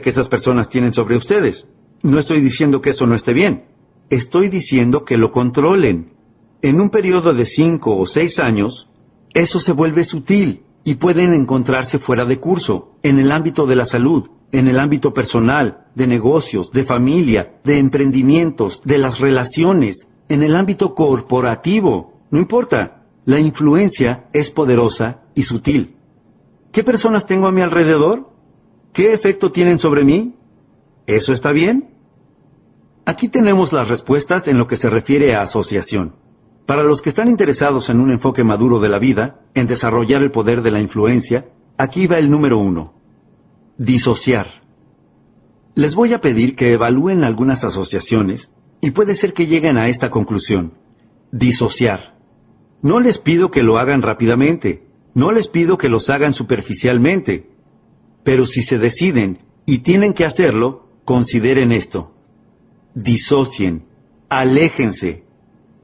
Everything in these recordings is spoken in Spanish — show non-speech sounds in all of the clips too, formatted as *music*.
que esas personas tienen sobre ustedes. No estoy diciendo que eso no esté bien. Estoy diciendo que lo controlen. En un periodo de cinco o seis años, eso se vuelve sutil y pueden encontrarse fuera de curso, en el ámbito de la salud, en el ámbito personal, de negocios, de familia, de emprendimientos, de las relaciones, en el ámbito corporativo. No importa, la influencia es poderosa y sutil. ¿Qué personas tengo a mi alrededor? ¿Qué efecto tienen sobre mí? ¿Eso está bien? Aquí tenemos las respuestas en lo que se refiere a asociación. Para los que están interesados en un enfoque maduro de la vida, en desarrollar el poder de la influencia, aquí va el número uno. Disociar. Les voy a pedir que evalúen algunas asociaciones y puede ser que lleguen a esta conclusión. Disociar. No les pido que lo hagan rápidamente, no les pido que los hagan superficialmente, pero si se deciden y tienen que hacerlo, consideren esto. Disocien, aléjense.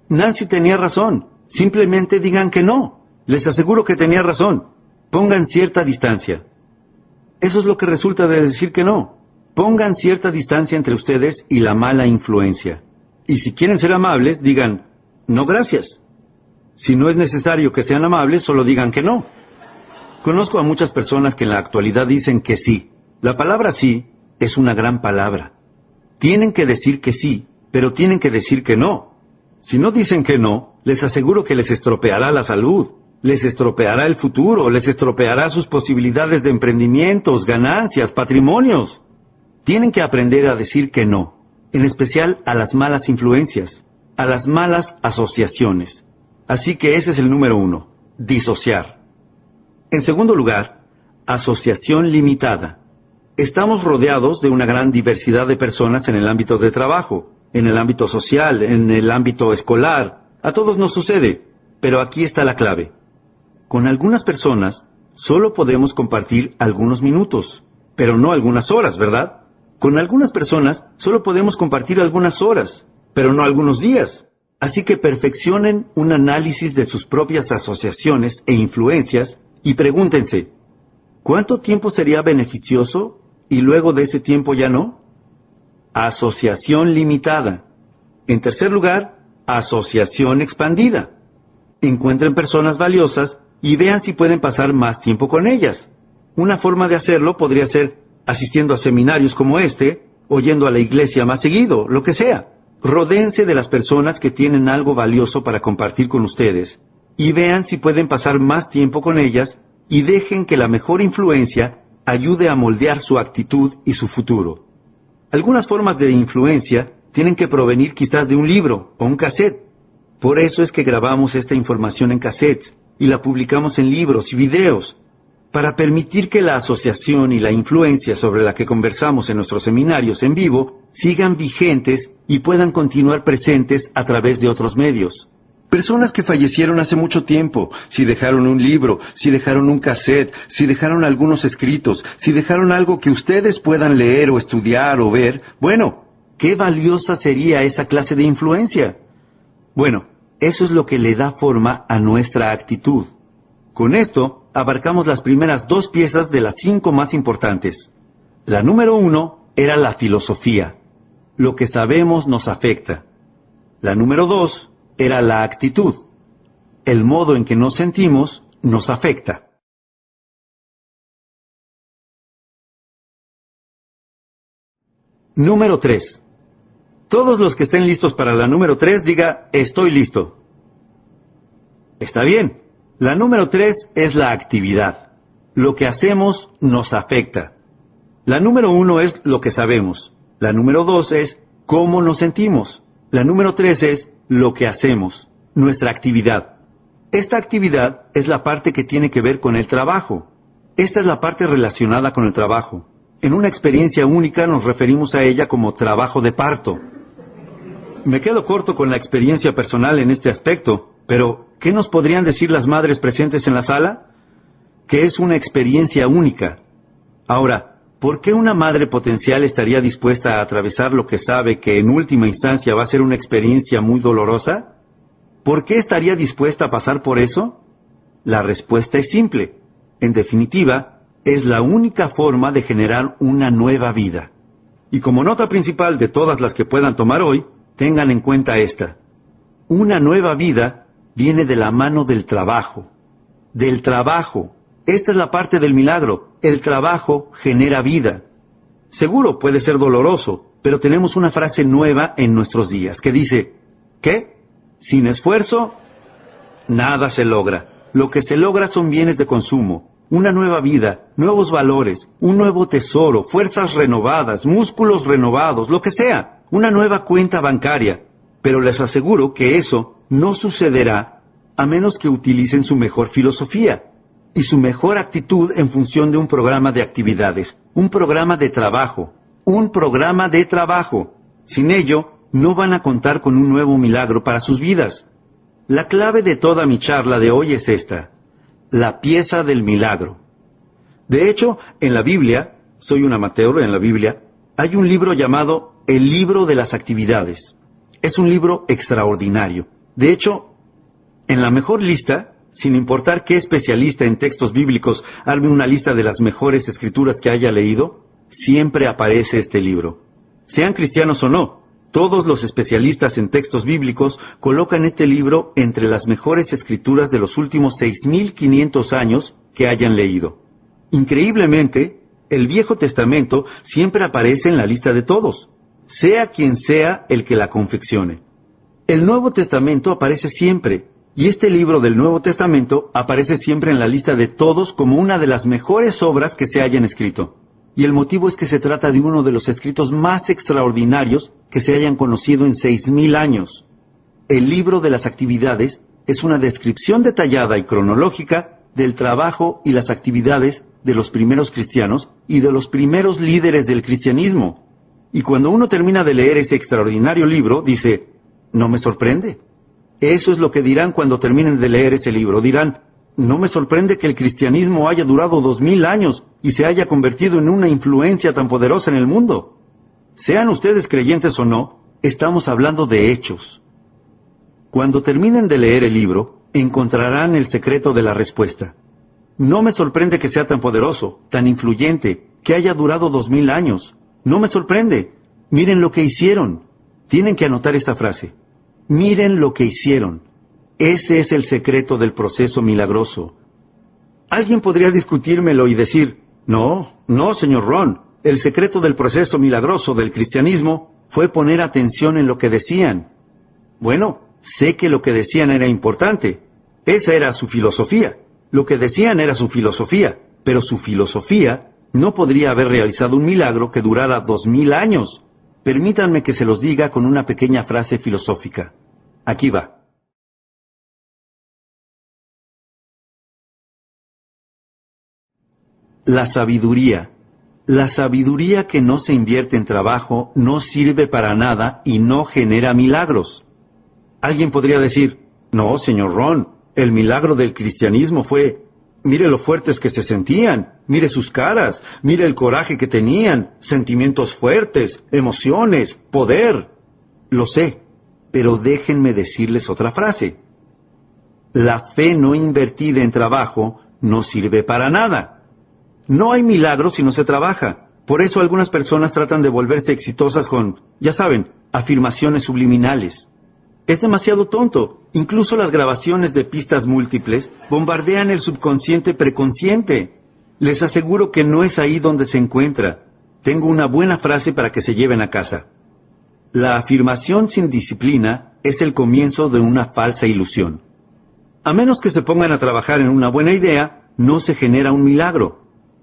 Nancy tenía razón, simplemente digan que no. Les aseguro que tenía razón. Pongan cierta distancia. Eso es lo que resulta de decir que no. Pongan cierta distancia entre ustedes y la mala influencia. Y si quieren ser amables, digan, no gracias. Si no es necesario que sean amables, solo digan que no. Conozco a muchas personas que en la actualidad dicen que sí. La palabra sí es una gran palabra. Tienen que decir que sí, pero tienen que decir que no. Si no dicen que no, les aseguro que les estropeará la salud, les estropeará el futuro, les estropeará sus posibilidades de emprendimientos, ganancias, patrimonios. Tienen que aprender a decir que no, en especial a las malas influencias, a las malas asociaciones. Así que ese es el número uno, disociar. En segundo lugar, asociación limitada. Estamos rodeados de una gran diversidad de personas en el ámbito de trabajo, en el ámbito social, en el ámbito escolar. A todos nos sucede, pero aquí está la clave. Con algunas personas solo podemos compartir algunos minutos, pero no algunas horas, ¿verdad? Con algunas personas solo podemos compartir algunas horas, pero no algunos días. Así que perfeccionen un análisis de sus propias asociaciones e influencias y pregúntense, ¿cuánto tiempo sería beneficioso y luego de ese tiempo ya no? Asociación limitada. En tercer lugar, asociación expandida. Encuentren personas valiosas y vean si pueden pasar más tiempo con ellas. Una forma de hacerlo podría ser asistiendo a seminarios como este, oyendo a la iglesia más seguido, lo que sea. Rodéense de las personas que tienen algo valioso para compartir con ustedes y vean si pueden pasar más tiempo con ellas y dejen que la mejor influencia ayude a moldear su actitud y su futuro. Algunas formas de influencia tienen que provenir quizás de un libro o un cassette. Por eso es que grabamos esta información en cassettes y la publicamos en libros y videos, para permitir que la asociación y la influencia sobre la que conversamos en nuestros seminarios en vivo sigan vigentes y puedan continuar presentes a través de otros medios. Personas que fallecieron hace mucho tiempo, si dejaron un libro, si dejaron un cassette, si dejaron algunos escritos, si dejaron algo que ustedes puedan leer o estudiar o ver, bueno, qué valiosa sería esa clase de influencia. Bueno, eso es lo que le da forma a nuestra actitud. Con esto, abarcamos las primeras dos piezas de las cinco más importantes. La número uno era la filosofía. Lo que sabemos nos afecta. La número dos era la actitud. El modo en que nos sentimos nos afecta. Número 3. Todos los que estén listos para la número 3 diga estoy listo. Está bien. La número 3 es la actividad. Lo que hacemos nos afecta. La número 1 es lo que sabemos. La número 2 es cómo nos sentimos. La número 3 es lo que hacemos, nuestra actividad. Esta actividad es la parte que tiene que ver con el trabajo. Esta es la parte relacionada con el trabajo. En una experiencia única nos referimos a ella como trabajo de parto. Me quedo corto con la experiencia personal en este aspecto, pero ¿qué nos podrían decir las madres presentes en la sala? Que es una experiencia única. Ahora, ¿Por qué una madre potencial estaría dispuesta a atravesar lo que sabe que en última instancia va a ser una experiencia muy dolorosa? ¿Por qué estaría dispuesta a pasar por eso? La respuesta es simple. En definitiva, es la única forma de generar una nueva vida. Y como nota principal de todas las que puedan tomar hoy, tengan en cuenta esta. Una nueva vida viene de la mano del trabajo. Del trabajo. Esta es la parte del milagro. El trabajo genera vida. Seguro puede ser doloroso, pero tenemos una frase nueva en nuestros días que dice, ¿qué? Sin esfuerzo, nada se logra. Lo que se logra son bienes de consumo, una nueva vida, nuevos valores, un nuevo tesoro, fuerzas renovadas, músculos renovados, lo que sea, una nueva cuenta bancaria. Pero les aseguro que eso no sucederá a menos que utilicen su mejor filosofía y su mejor actitud en función de un programa de actividades, un programa de trabajo, un programa de trabajo. Sin ello, no van a contar con un nuevo milagro para sus vidas. La clave de toda mi charla de hoy es esta la pieza del milagro. De hecho, en la Biblia, soy un amateur en la Biblia, hay un libro llamado El libro de las actividades. Es un libro extraordinario. De hecho, en la mejor lista, sin importar qué especialista en textos bíblicos arme una lista de las mejores escrituras que haya leído, siempre aparece este libro. Sean cristianos o no, todos los especialistas en textos bíblicos colocan este libro entre las mejores escrituras de los últimos 6.500 años que hayan leído. Increíblemente, el Viejo Testamento siempre aparece en la lista de todos, sea quien sea el que la confeccione. El Nuevo Testamento aparece siempre, y este libro del Nuevo Testamento aparece siempre en la lista de todos como una de las mejores obras que se hayan escrito. Y el motivo es que se trata de uno de los escritos más extraordinarios que se hayan conocido en seis mil años. El libro de las actividades es una descripción detallada y cronológica del trabajo y las actividades de los primeros cristianos y de los primeros líderes del cristianismo. Y cuando uno termina de leer ese extraordinario libro, dice, no me sorprende. Eso es lo que dirán cuando terminen de leer ese libro. Dirán, no me sorprende que el cristianismo haya durado dos mil años y se haya convertido en una influencia tan poderosa en el mundo. Sean ustedes creyentes o no, estamos hablando de hechos. Cuando terminen de leer el libro, encontrarán el secreto de la respuesta. No me sorprende que sea tan poderoso, tan influyente, que haya durado dos mil años. No me sorprende. Miren lo que hicieron. Tienen que anotar esta frase. Miren lo que hicieron. Ese es el secreto del proceso milagroso. Alguien podría discutírmelo y decir, no, no, señor Ron. El secreto del proceso milagroso del cristianismo fue poner atención en lo que decían. Bueno, sé que lo que decían era importante. Esa era su filosofía. Lo que decían era su filosofía, pero su filosofía no podría haber realizado un milagro que durara dos mil años. Permítanme que se los diga con una pequeña frase filosófica. Aquí va. La sabiduría. La sabiduría que no se invierte en trabajo no sirve para nada y no genera milagros. Alguien podría decir, no, señor Ron, el milagro del cristianismo fue, mire lo fuertes que se sentían, mire sus caras, mire el coraje que tenían, sentimientos fuertes, emociones, poder. Lo sé, pero déjenme decirles otra frase. La fe no invertida en trabajo no sirve para nada. No hay milagro si no se trabaja. Por eso algunas personas tratan de volverse exitosas con, ya saben, afirmaciones subliminales. Es demasiado tonto. Incluso las grabaciones de pistas múltiples bombardean el subconsciente preconsciente. Les aseguro que no es ahí donde se encuentra. Tengo una buena frase para que se lleven a casa. La afirmación sin disciplina es el comienzo de una falsa ilusión. A menos que se pongan a trabajar en una buena idea, no se genera un milagro.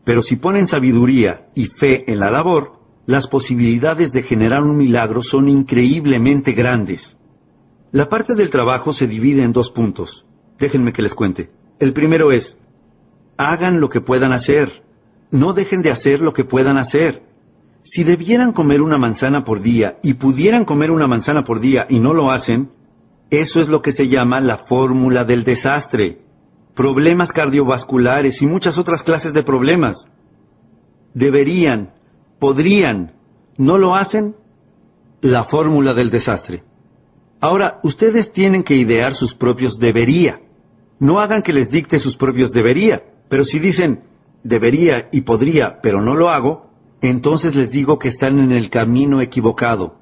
Pero si ponen sabiduría y fe en la labor, las posibilidades de generar un milagro son increíblemente grandes. La parte del trabajo se divide en dos puntos. Déjenme que les cuente. El primero es, hagan lo que puedan hacer. No dejen de hacer lo que puedan hacer. Si debieran comer una manzana por día y pudieran comer una manzana por día y no lo hacen, eso es lo que se llama la fórmula del desastre problemas cardiovasculares y muchas otras clases de problemas. Deberían, podrían, ¿no lo hacen? La fórmula del desastre. Ahora, ustedes tienen que idear sus propios debería. No hagan que les dicte sus propios debería, pero si dicen, debería y podría, pero no lo hago, entonces les digo que están en el camino equivocado.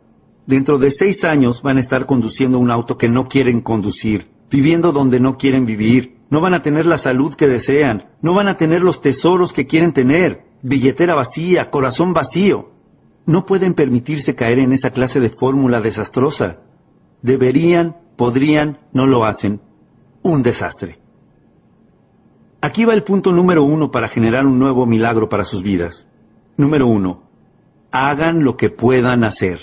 Dentro de seis años van a estar conduciendo un auto que no quieren conducir, viviendo donde no quieren vivir, no van a tener la salud que desean, no van a tener los tesoros que quieren tener, billetera vacía, corazón vacío. No pueden permitirse caer en esa clase de fórmula desastrosa. Deberían, podrían, no lo hacen. Un desastre. Aquí va el punto número uno para generar un nuevo milagro para sus vidas. Número uno, hagan lo que puedan hacer.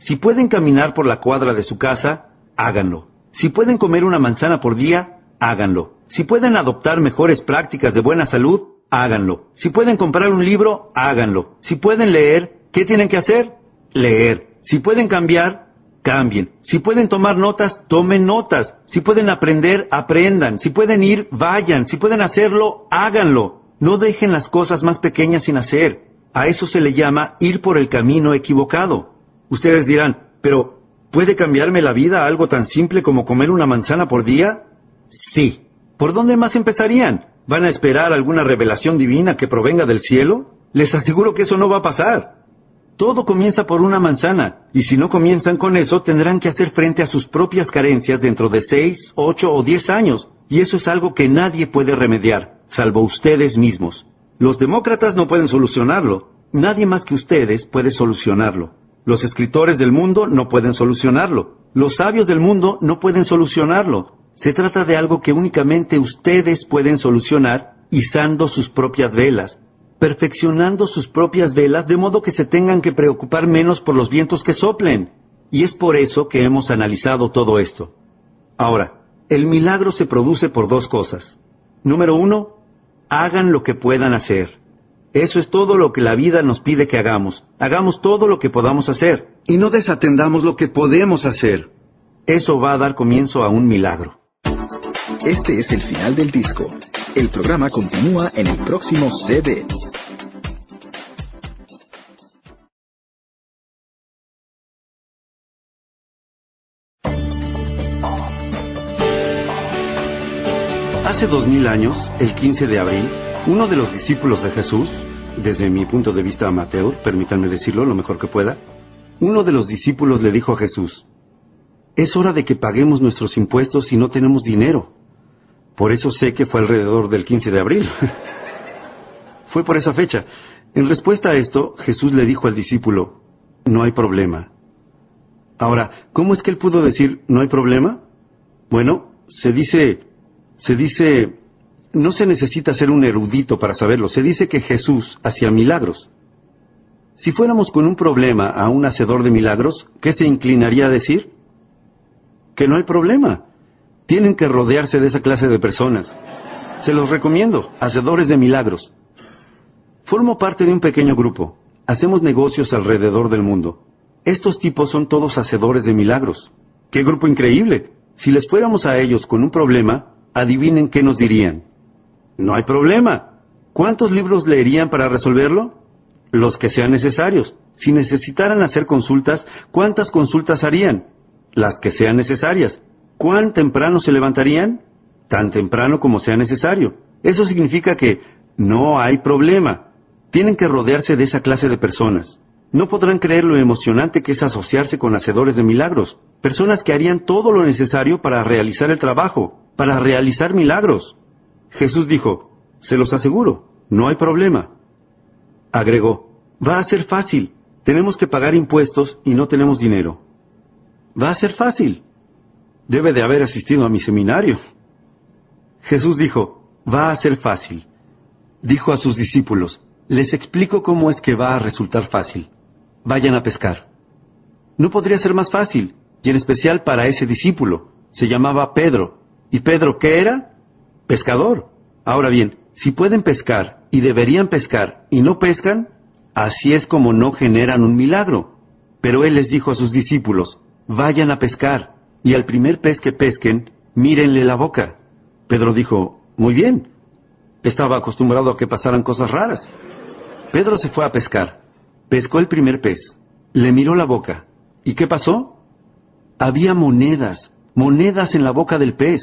Si pueden caminar por la cuadra de su casa, háganlo. Si pueden comer una manzana por día, háganlo. Si pueden adoptar mejores prácticas de buena salud, háganlo. Si pueden comprar un libro, háganlo. Si pueden leer, ¿qué tienen que hacer? Leer. Si pueden cambiar, cambien. Si pueden tomar notas, tomen notas. Si pueden aprender, aprendan. Si pueden ir, vayan. Si pueden hacerlo, háganlo. No dejen las cosas más pequeñas sin hacer. A eso se le llama ir por el camino equivocado. Ustedes dirán, pero ¿puede cambiarme la vida algo tan simple como comer una manzana por día? Sí. ¿Por dónde más empezarían? ¿Van a esperar alguna revelación divina que provenga del cielo? Les aseguro que eso no va a pasar. Todo comienza por una manzana, y si no comienzan con eso, tendrán que hacer frente a sus propias carencias dentro de seis, ocho o diez años, y eso es algo que nadie puede remediar, salvo ustedes mismos. Los demócratas no pueden solucionarlo, nadie más que ustedes puede solucionarlo. Los escritores del mundo no pueden solucionarlo. Los sabios del mundo no pueden solucionarlo. Se trata de algo que únicamente ustedes pueden solucionar izando sus propias velas, perfeccionando sus propias velas de modo que se tengan que preocupar menos por los vientos que soplen. Y es por eso que hemos analizado todo esto. Ahora, el milagro se produce por dos cosas. Número uno, hagan lo que puedan hacer. Eso es todo lo que la vida nos pide que hagamos. Hagamos todo lo que podamos hacer y no desatendamos lo que podemos hacer. Eso va a dar comienzo a un milagro. Este es el final del disco. El programa continúa en el próximo CD. Hace dos mil años, el 15 de abril, uno de los discípulos de Jesús, desde mi punto de vista amateur, permítanme decirlo lo mejor que pueda, uno de los discípulos le dijo a Jesús, es hora de que paguemos nuestros impuestos si no tenemos dinero. Por eso sé que fue alrededor del 15 de abril. *laughs* fue por esa fecha. En respuesta a esto, Jesús le dijo al discípulo, no hay problema. Ahora, ¿cómo es que él pudo decir, no hay problema? Bueno, se dice, se dice, no se necesita ser un erudito para saberlo. Se dice que Jesús hacía milagros. Si fuéramos con un problema a un hacedor de milagros, ¿qué se inclinaría a decir? Que no hay problema. Tienen que rodearse de esa clase de personas. Se los recomiendo, hacedores de milagros. Formo parte de un pequeño grupo. Hacemos negocios alrededor del mundo. Estos tipos son todos hacedores de milagros. ¡Qué grupo increíble! Si les fuéramos a ellos con un problema, adivinen qué nos dirían. No hay problema. ¿Cuántos libros leerían para resolverlo? Los que sean necesarios. Si necesitaran hacer consultas, ¿cuántas consultas harían? Las que sean necesarias. ¿Cuán temprano se levantarían? Tan temprano como sea necesario. Eso significa que no hay problema. Tienen que rodearse de esa clase de personas. No podrán creer lo emocionante que es asociarse con hacedores de milagros, personas que harían todo lo necesario para realizar el trabajo, para realizar milagros. Jesús dijo, se los aseguro, no hay problema. Agregó, va a ser fácil, tenemos que pagar impuestos y no tenemos dinero. Va a ser fácil. Debe de haber asistido a mi seminario. Jesús dijo, va a ser fácil. Dijo a sus discípulos, les explico cómo es que va a resultar fácil. Vayan a pescar. No podría ser más fácil, y en especial para ese discípulo. Se llamaba Pedro. ¿Y Pedro qué era? pescador. Ahora bien, si pueden pescar y deberían pescar y no pescan, así es como no generan un milagro. Pero él les dijo a sus discípulos, vayan a pescar, y al primer pez que pesquen, mírenle la boca. Pedro dijo, muy bien. Estaba acostumbrado a que pasaran cosas raras. Pedro se fue a pescar. Pescó el primer pez. Le miró la boca. ¿Y qué pasó? Había monedas, monedas en la boca del pez.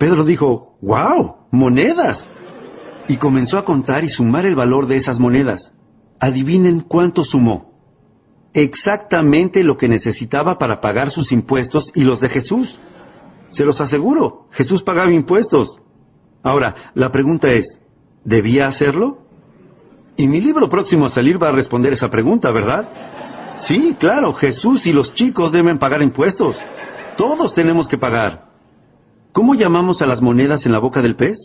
Pedro dijo, ¡Wow! ¡Monedas! y comenzó a contar y sumar el valor de esas monedas. Adivinen cuánto sumó. Exactamente lo que necesitaba para pagar sus impuestos y los de Jesús. Se los aseguro, Jesús pagaba impuestos. Ahora, la pregunta es, ¿debía hacerlo? Y mi libro próximo a salir va a responder esa pregunta, ¿verdad? Sí, claro, Jesús y los chicos deben pagar impuestos. Todos tenemos que pagar. ¿Cómo llamamos a las monedas en la boca del pez?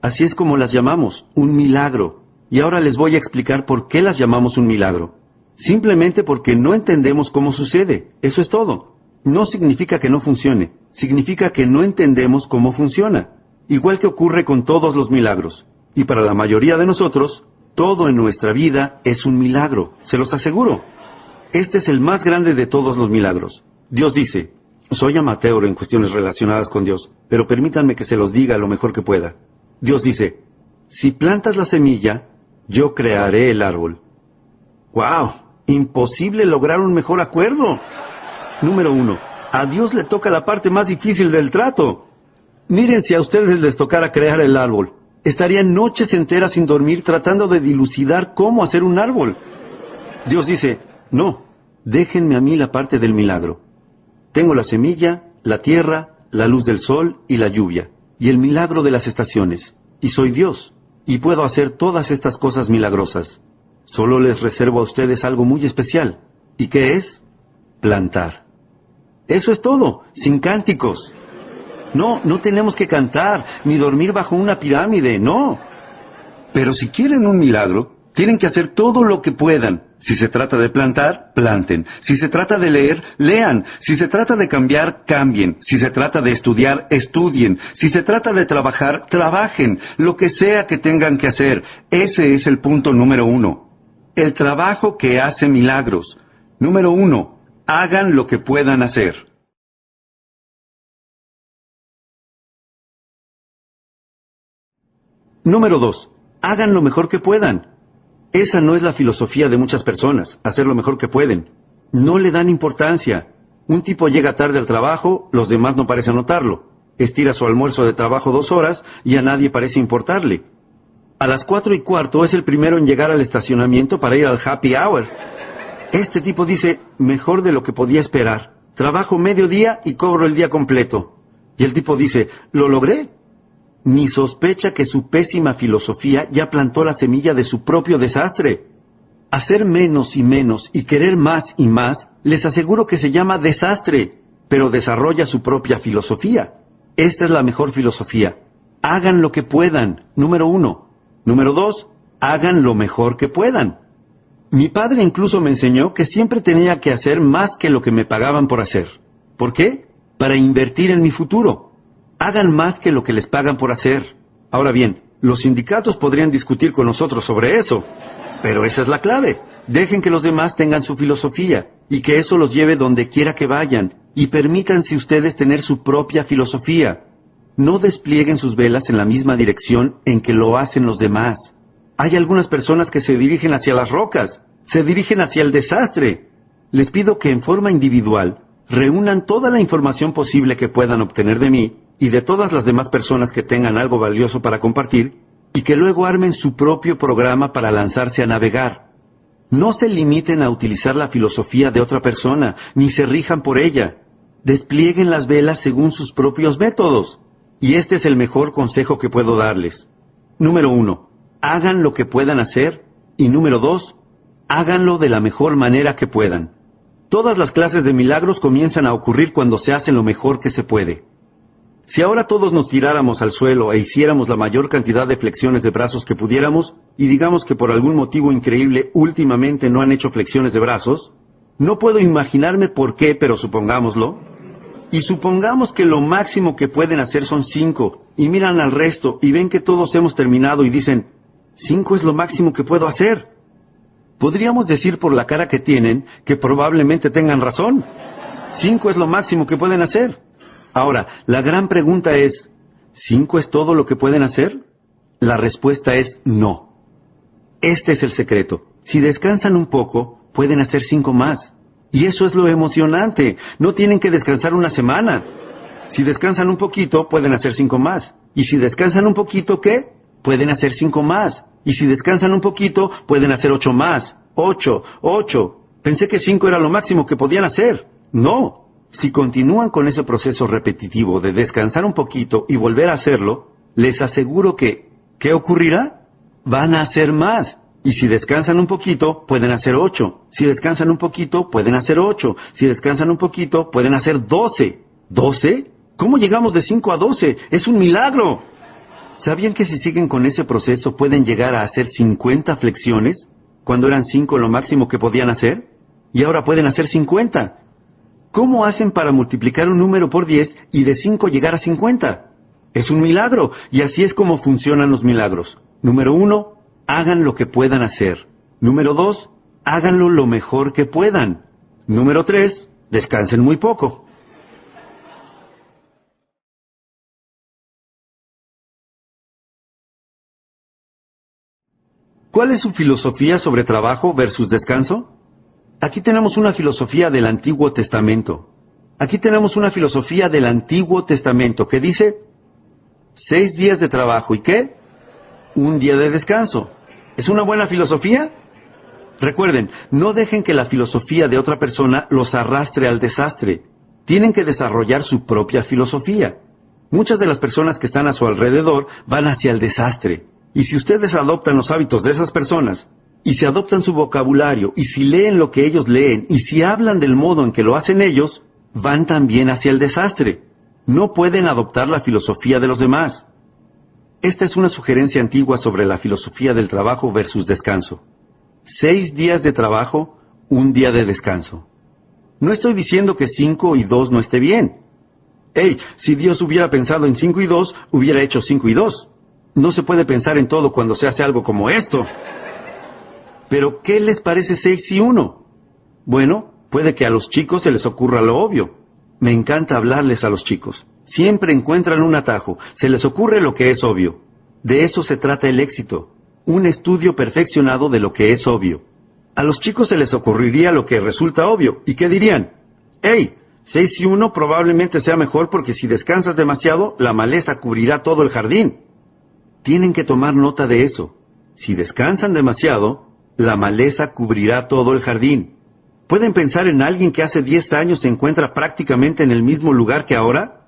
Así es como las llamamos, un milagro. Y ahora les voy a explicar por qué las llamamos un milagro. Simplemente porque no entendemos cómo sucede. Eso es todo. No significa que no funcione. Significa que no entendemos cómo funciona. Igual que ocurre con todos los milagros. Y para la mayoría de nosotros, todo en nuestra vida es un milagro. Se los aseguro. Este es el más grande de todos los milagros. Dios dice, soy amateur en cuestiones relacionadas con Dios, pero permítanme que se los diga lo mejor que pueda. Dios dice, si plantas la semilla, yo crearé el árbol. ¡Wow! Imposible lograr un mejor acuerdo. Número uno, a Dios le toca la parte más difícil del trato. Miren si a ustedes les tocara crear el árbol. Estarían noches enteras sin dormir tratando de dilucidar cómo hacer un árbol. Dios dice, no, déjenme a mí la parte del milagro. Tengo la semilla, la tierra, la luz del sol y la lluvia, y el milagro de las estaciones. Y soy Dios, y puedo hacer todas estas cosas milagrosas. Solo les reservo a ustedes algo muy especial. ¿Y qué es? Plantar. Eso es todo, sin cánticos. No, no tenemos que cantar, ni dormir bajo una pirámide, no. Pero si quieren un milagro, tienen que hacer todo lo que puedan. Si se trata de plantar, planten. Si se trata de leer, lean. Si se trata de cambiar, cambien. Si se trata de estudiar, estudien. Si se trata de trabajar, trabajen. Lo que sea que tengan que hacer. Ese es el punto número uno. El trabajo que hace milagros. Número uno, hagan lo que puedan hacer. Número dos, hagan lo mejor que puedan. Esa no es la filosofía de muchas personas, hacer lo mejor que pueden. No le dan importancia. Un tipo llega tarde al trabajo, los demás no parecen notarlo. Estira su almuerzo de trabajo dos horas y a nadie parece importarle. A las cuatro y cuarto es el primero en llegar al estacionamiento para ir al happy hour. Este tipo dice, mejor de lo que podía esperar. Trabajo medio día y cobro el día completo. Y el tipo dice, lo logré ni sospecha que su pésima filosofía ya plantó la semilla de su propio desastre. Hacer menos y menos y querer más y más, les aseguro que se llama desastre, pero desarrolla su propia filosofía. Esta es la mejor filosofía. Hagan lo que puedan, número uno. Número dos, hagan lo mejor que puedan. Mi padre incluso me enseñó que siempre tenía que hacer más que lo que me pagaban por hacer. ¿Por qué? Para invertir en mi futuro hagan más que lo que les pagan por hacer. Ahora bien, los sindicatos podrían discutir con nosotros sobre eso, pero esa es la clave. Dejen que los demás tengan su filosofía y que eso los lleve donde quiera que vayan y permítanse ustedes tener su propia filosofía. No desplieguen sus velas en la misma dirección en que lo hacen los demás. Hay algunas personas que se dirigen hacia las rocas, se dirigen hacia el desastre. Les pido que en forma individual reúnan toda la información posible que puedan obtener de mí y de todas las demás personas que tengan algo valioso para compartir y que luego armen su propio programa para lanzarse a navegar. No se limiten a utilizar la filosofía de otra persona, ni se rijan por ella. Desplieguen las velas según sus propios métodos. Y este es el mejor consejo que puedo darles. Número uno, hagan lo que puedan hacer. Y número dos, háganlo de la mejor manera que puedan. Todas las clases de milagros comienzan a ocurrir cuando se hace lo mejor que se puede. Si ahora todos nos tiráramos al suelo e hiciéramos la mayor cantidad de flexiones de brazos que pudiéramos, y digamos que por algún motivo increíble últimamente no han hecho flexiones de brazos, no puedo imaginarme por qué, pero supongámoslo, y supongamos que lo máximo que pueden hacer son cinco, y miran al resto y ven que todos hemos terminado y dicen, cinco es lo máximo que puedo hacer. Podríamos decir por la cara que tienen que probablemente tengan razón. Cinco es lo máximo que pueden hacer. Ahora, la gran pregunta es, ¿cinco es todo lo que pueden hacer? La respuesta es no. Este es el secreto. Si descansan un poco, pueden hacer cinco más. Y eso es lo emocionante. No tienen que descansar una semana. Si descansan un poquito, pueden hacer cinco más. Y si descansan un poquito, ¿qué? pueden hacer cinco más. Y si descansan un poquito, pueden hacer ocho más. Ocho, ocho. Pensé que cinco era lo máximo que podían hacer. No. Si continúan con ese proceso repetitivo de descansar un poquito y volver a hacerlo, les aseguro que, ¿qué ocurrirá? Van a hacer más. Y si descansan un poquito, pueden hacer ocho. Si descansan un poquito, pueden hacer ocho. Si descansan un poquito, pueden hacer doce. ¿Doce? ¿Cómo llegamos de cinco a doce? Es un milagro. ¿Sabían que si siguen con ese proceso pueden llegar a hacer 50 flexiones cuando eran 5 lo máximo que podían hacer? Y ahora pueden hacer 50. ¿Cómo hacen para multiplicar un número por 10 y de 5 llegar a 50? Es un milagro, y así es como funcionan los milagros. Número uno, hagan lo que puedan hacer. Número dos, háganlo lo mejor que puedan. Número tres, descansen muy poco. ¿Cuál es su filosofía sobre trabajo versus descanso? Aquí tenemos una filosofía del Antiguo Testamento. Aquí tenemos una filosofía del Antiguo Testamento que dice seis días de trabajo y qué? Un día de descanso. ¿Es una buena filosofía? Recuerden, no dejen que la filosofía de otra persona los arrastre al desastre. Tienen que desarrollar su propia filosofía. Muchas de las personas que están a su alrededor van hacia el desastre. Y si ustedes adoptan los hábitos de esas personas, y si adoptan su vocabulario, y si leen lo que ellos leen, y si hablan del modo en que lo hacen ellos, van también hacia el desastre. No pueden adoptar la filosofía de los demás. Esta es una sugerencia antigua sobre la filosofía del trabajo versus descanso. Seis días de trabajo, un día de descanso. No estoy diciendo que cinco y dos no esté bien. Hey, si Dios hubiera pensado en cinco y dos, hubiera hecho cinco y dos. No se puede pensar en todo cuando se hace algo como esto. Pero, ¿qué les parece seis y uno? Bueno, puede que a los chicos se les ocurra lo obvio. Me encanta hablarles a los chicos. Siempre encuentran un atajo. Se les ocurre lo que es obvio. De eso se trata el éxito. Un estudio perfeccionado de lo que es obvio. A los chicos se les ocurriría lo que resulta obvio. ¿Y qué dirían? ¡Hey! Seis y uno probablemente sea mejor porque si descansas demasiado, la maleza cubrirá todo el jardín. Tienen que tomar nota de eso. Si descansan demasiado, la maleza cubrirá todo el jardín. ¿Pueden pensar en alguien que hace 10 años se encuentra prácticamente en el mismo lugar que ahora?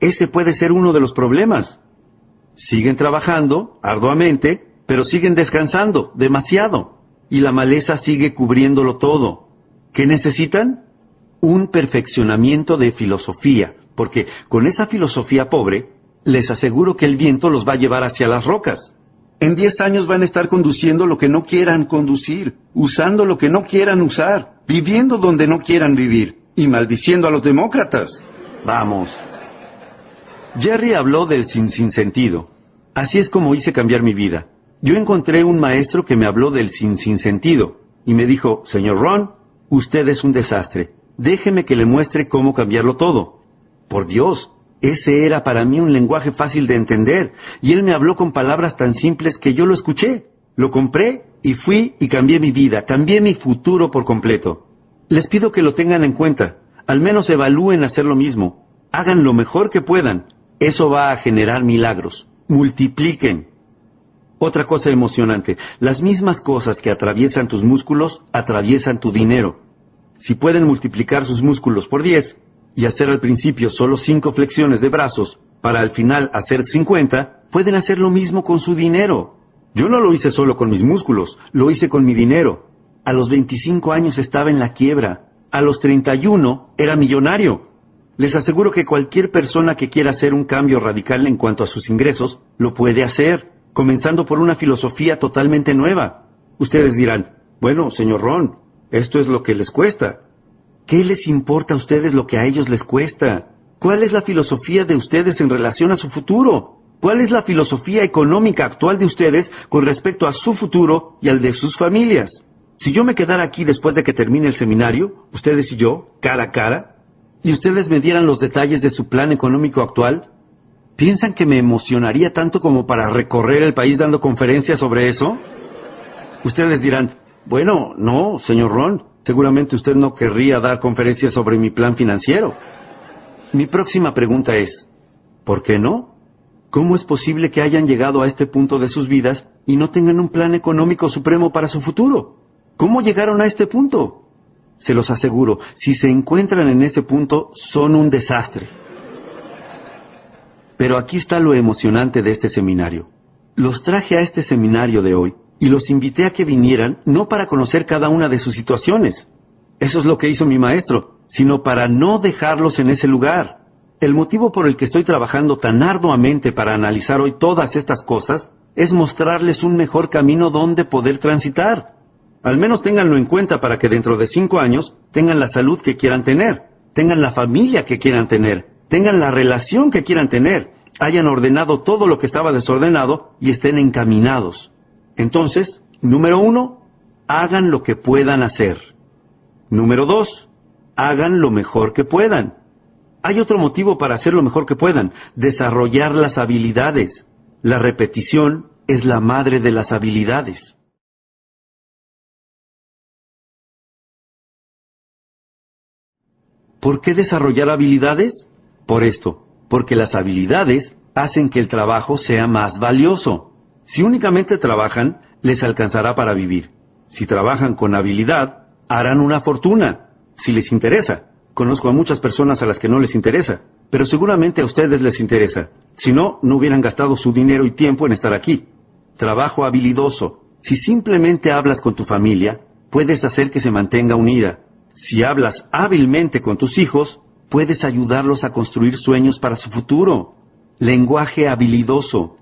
Ese puede ser uno de los problemas. Siguen trabajando arduamente, pero siguen descansando demasiado. Y la maleza sigue cubriéndolo todo. ¿Qué necesitan? Un perfeccionamiento de filosofía, porque con esa filosofía pobre les aseguro que el viento los va a llevar hacia las rocas. En diez años van a estar conduciendo lo que no quieran conducir, usando lo que no quieran usar, viviendo donde no quieran vivir y maldiciendo a los demócratas. Vamos. Jerry habló del sin sin sentido. Así es como hice cambiar mi vida. Yo encontré un maestro que me habló del sin sin sentido y me dijo, señor Ron, usted es un desastre. Déjeme que le muestre cómo cambiarlo todo. Por Dios, ese era para mí un lenguaje fácil de entender, y él me habló con palabras tan simples que yo lo escuché, lo compré y fui y cambié mi vida, cambié mi futuro por completo. Les pido que lo tengan en cuenta, al menos evalúen hacer lo mismo, hagan lo mejor que puedan, eso va a generar milagros, multipliquen. Otra cosa emocionante, las mismas cosas que atraviesan tus músculos atraviesan tu dinero. Si pueden multiplicar sus músculos por 10, y hacer al principio solo cinco flexiones de brazos para al final hacer 50, pueden hacer lo mismo con su dinero. Yo no lo hice solo con mis músculos, lo hice con mi dinero. A los 25 años estaba en la quiebra. A los 31 era millonario. Les aseguro que cualquier persona que quiera hacer un cambio radical en cuanto a sus ingresos, lo puede hacer, comenzando por una filosofía totalmente nueva. Ustedes dirán, bueno, señor Ron, esto es lo que les cuesta. ¿Qué les importa a ustedes lo que a ellos les cuesta? ¿Cuál es la filosofía de ustedes en relación a su futuro? ¿Cuál es la filosofía económica actual de ustedes con respecto a su futuro y al de sus familias? Si yo me quedara aquí después de que termine el seminario, ustedes y yo, cara a cara, y ustedes me dieran los detalles de su plan económico actual, ¿piensan que me emocionaría tanto como para recorrer el país dando conferencias sobre eso? Ustedes dirán, bueno, no, señor Ron, Seguramente usted no querría dar conferencias sobre mi plan financiero. Mi próxima pregunta es, ¿por qué no? ¿Cómo es posible que hayan llegado a este punto de sus vidas y no tengan un plan económico supremo para su futuro? ¿Cómo llegaron a este punto? Se los aseguro, si se encuentran en ese punto, son un desastre. Pero aquí está lo emocionante de este seminario. Los traje a este seminario de hoy y los invité a que vinieran no para conocer cada una de sus situaciones. Eso es lo que hizo mi maestro, sino para no dejarlos en ese lugar. El motivo por el que estoy trabajando tan arduamente para analizar hoy todas estas cosas es mostrarles un mejor camino donde poder transitar. Al menos ténganlo en cuenta para que dentro de cinco años tengan la salud que quieran tener, tengan la familia que quieran tener, tengan la relación que quieran tener, hayan ordenado todo lo que estaba desordenado y estén encaminados. Entonces, número uno, hagan lo que puedan hacer. Número dos, hagan lo mejor que puedan. Hay otro motivo para hacer lo mejor que puedan, desarrollar las habilidades. La repetición es la madre de las habilidades. ¿Por qué desarrollar habilidades? Por esto, porque las habilidades hacen que el trabajo sea más valioso. Si únicamente trabajan, les alcanzará para vivir. Si trabajan con habilidad, harán una fortuna, si les interesa. Conozco a muchas personas a las que no les interesa, pero seguramente a ustedes les interesa. Si no, no hubieran gastado su dinero y tiempo en estar aquí. Trabajo habilidoso. Si simplemente hablas con tu familia, puedes hacer que se mantenga unida. Si hablas hábilmente con tus hijos, puedes ayudarlos a construir sueños para su futuro. Lenguaje habilidoso.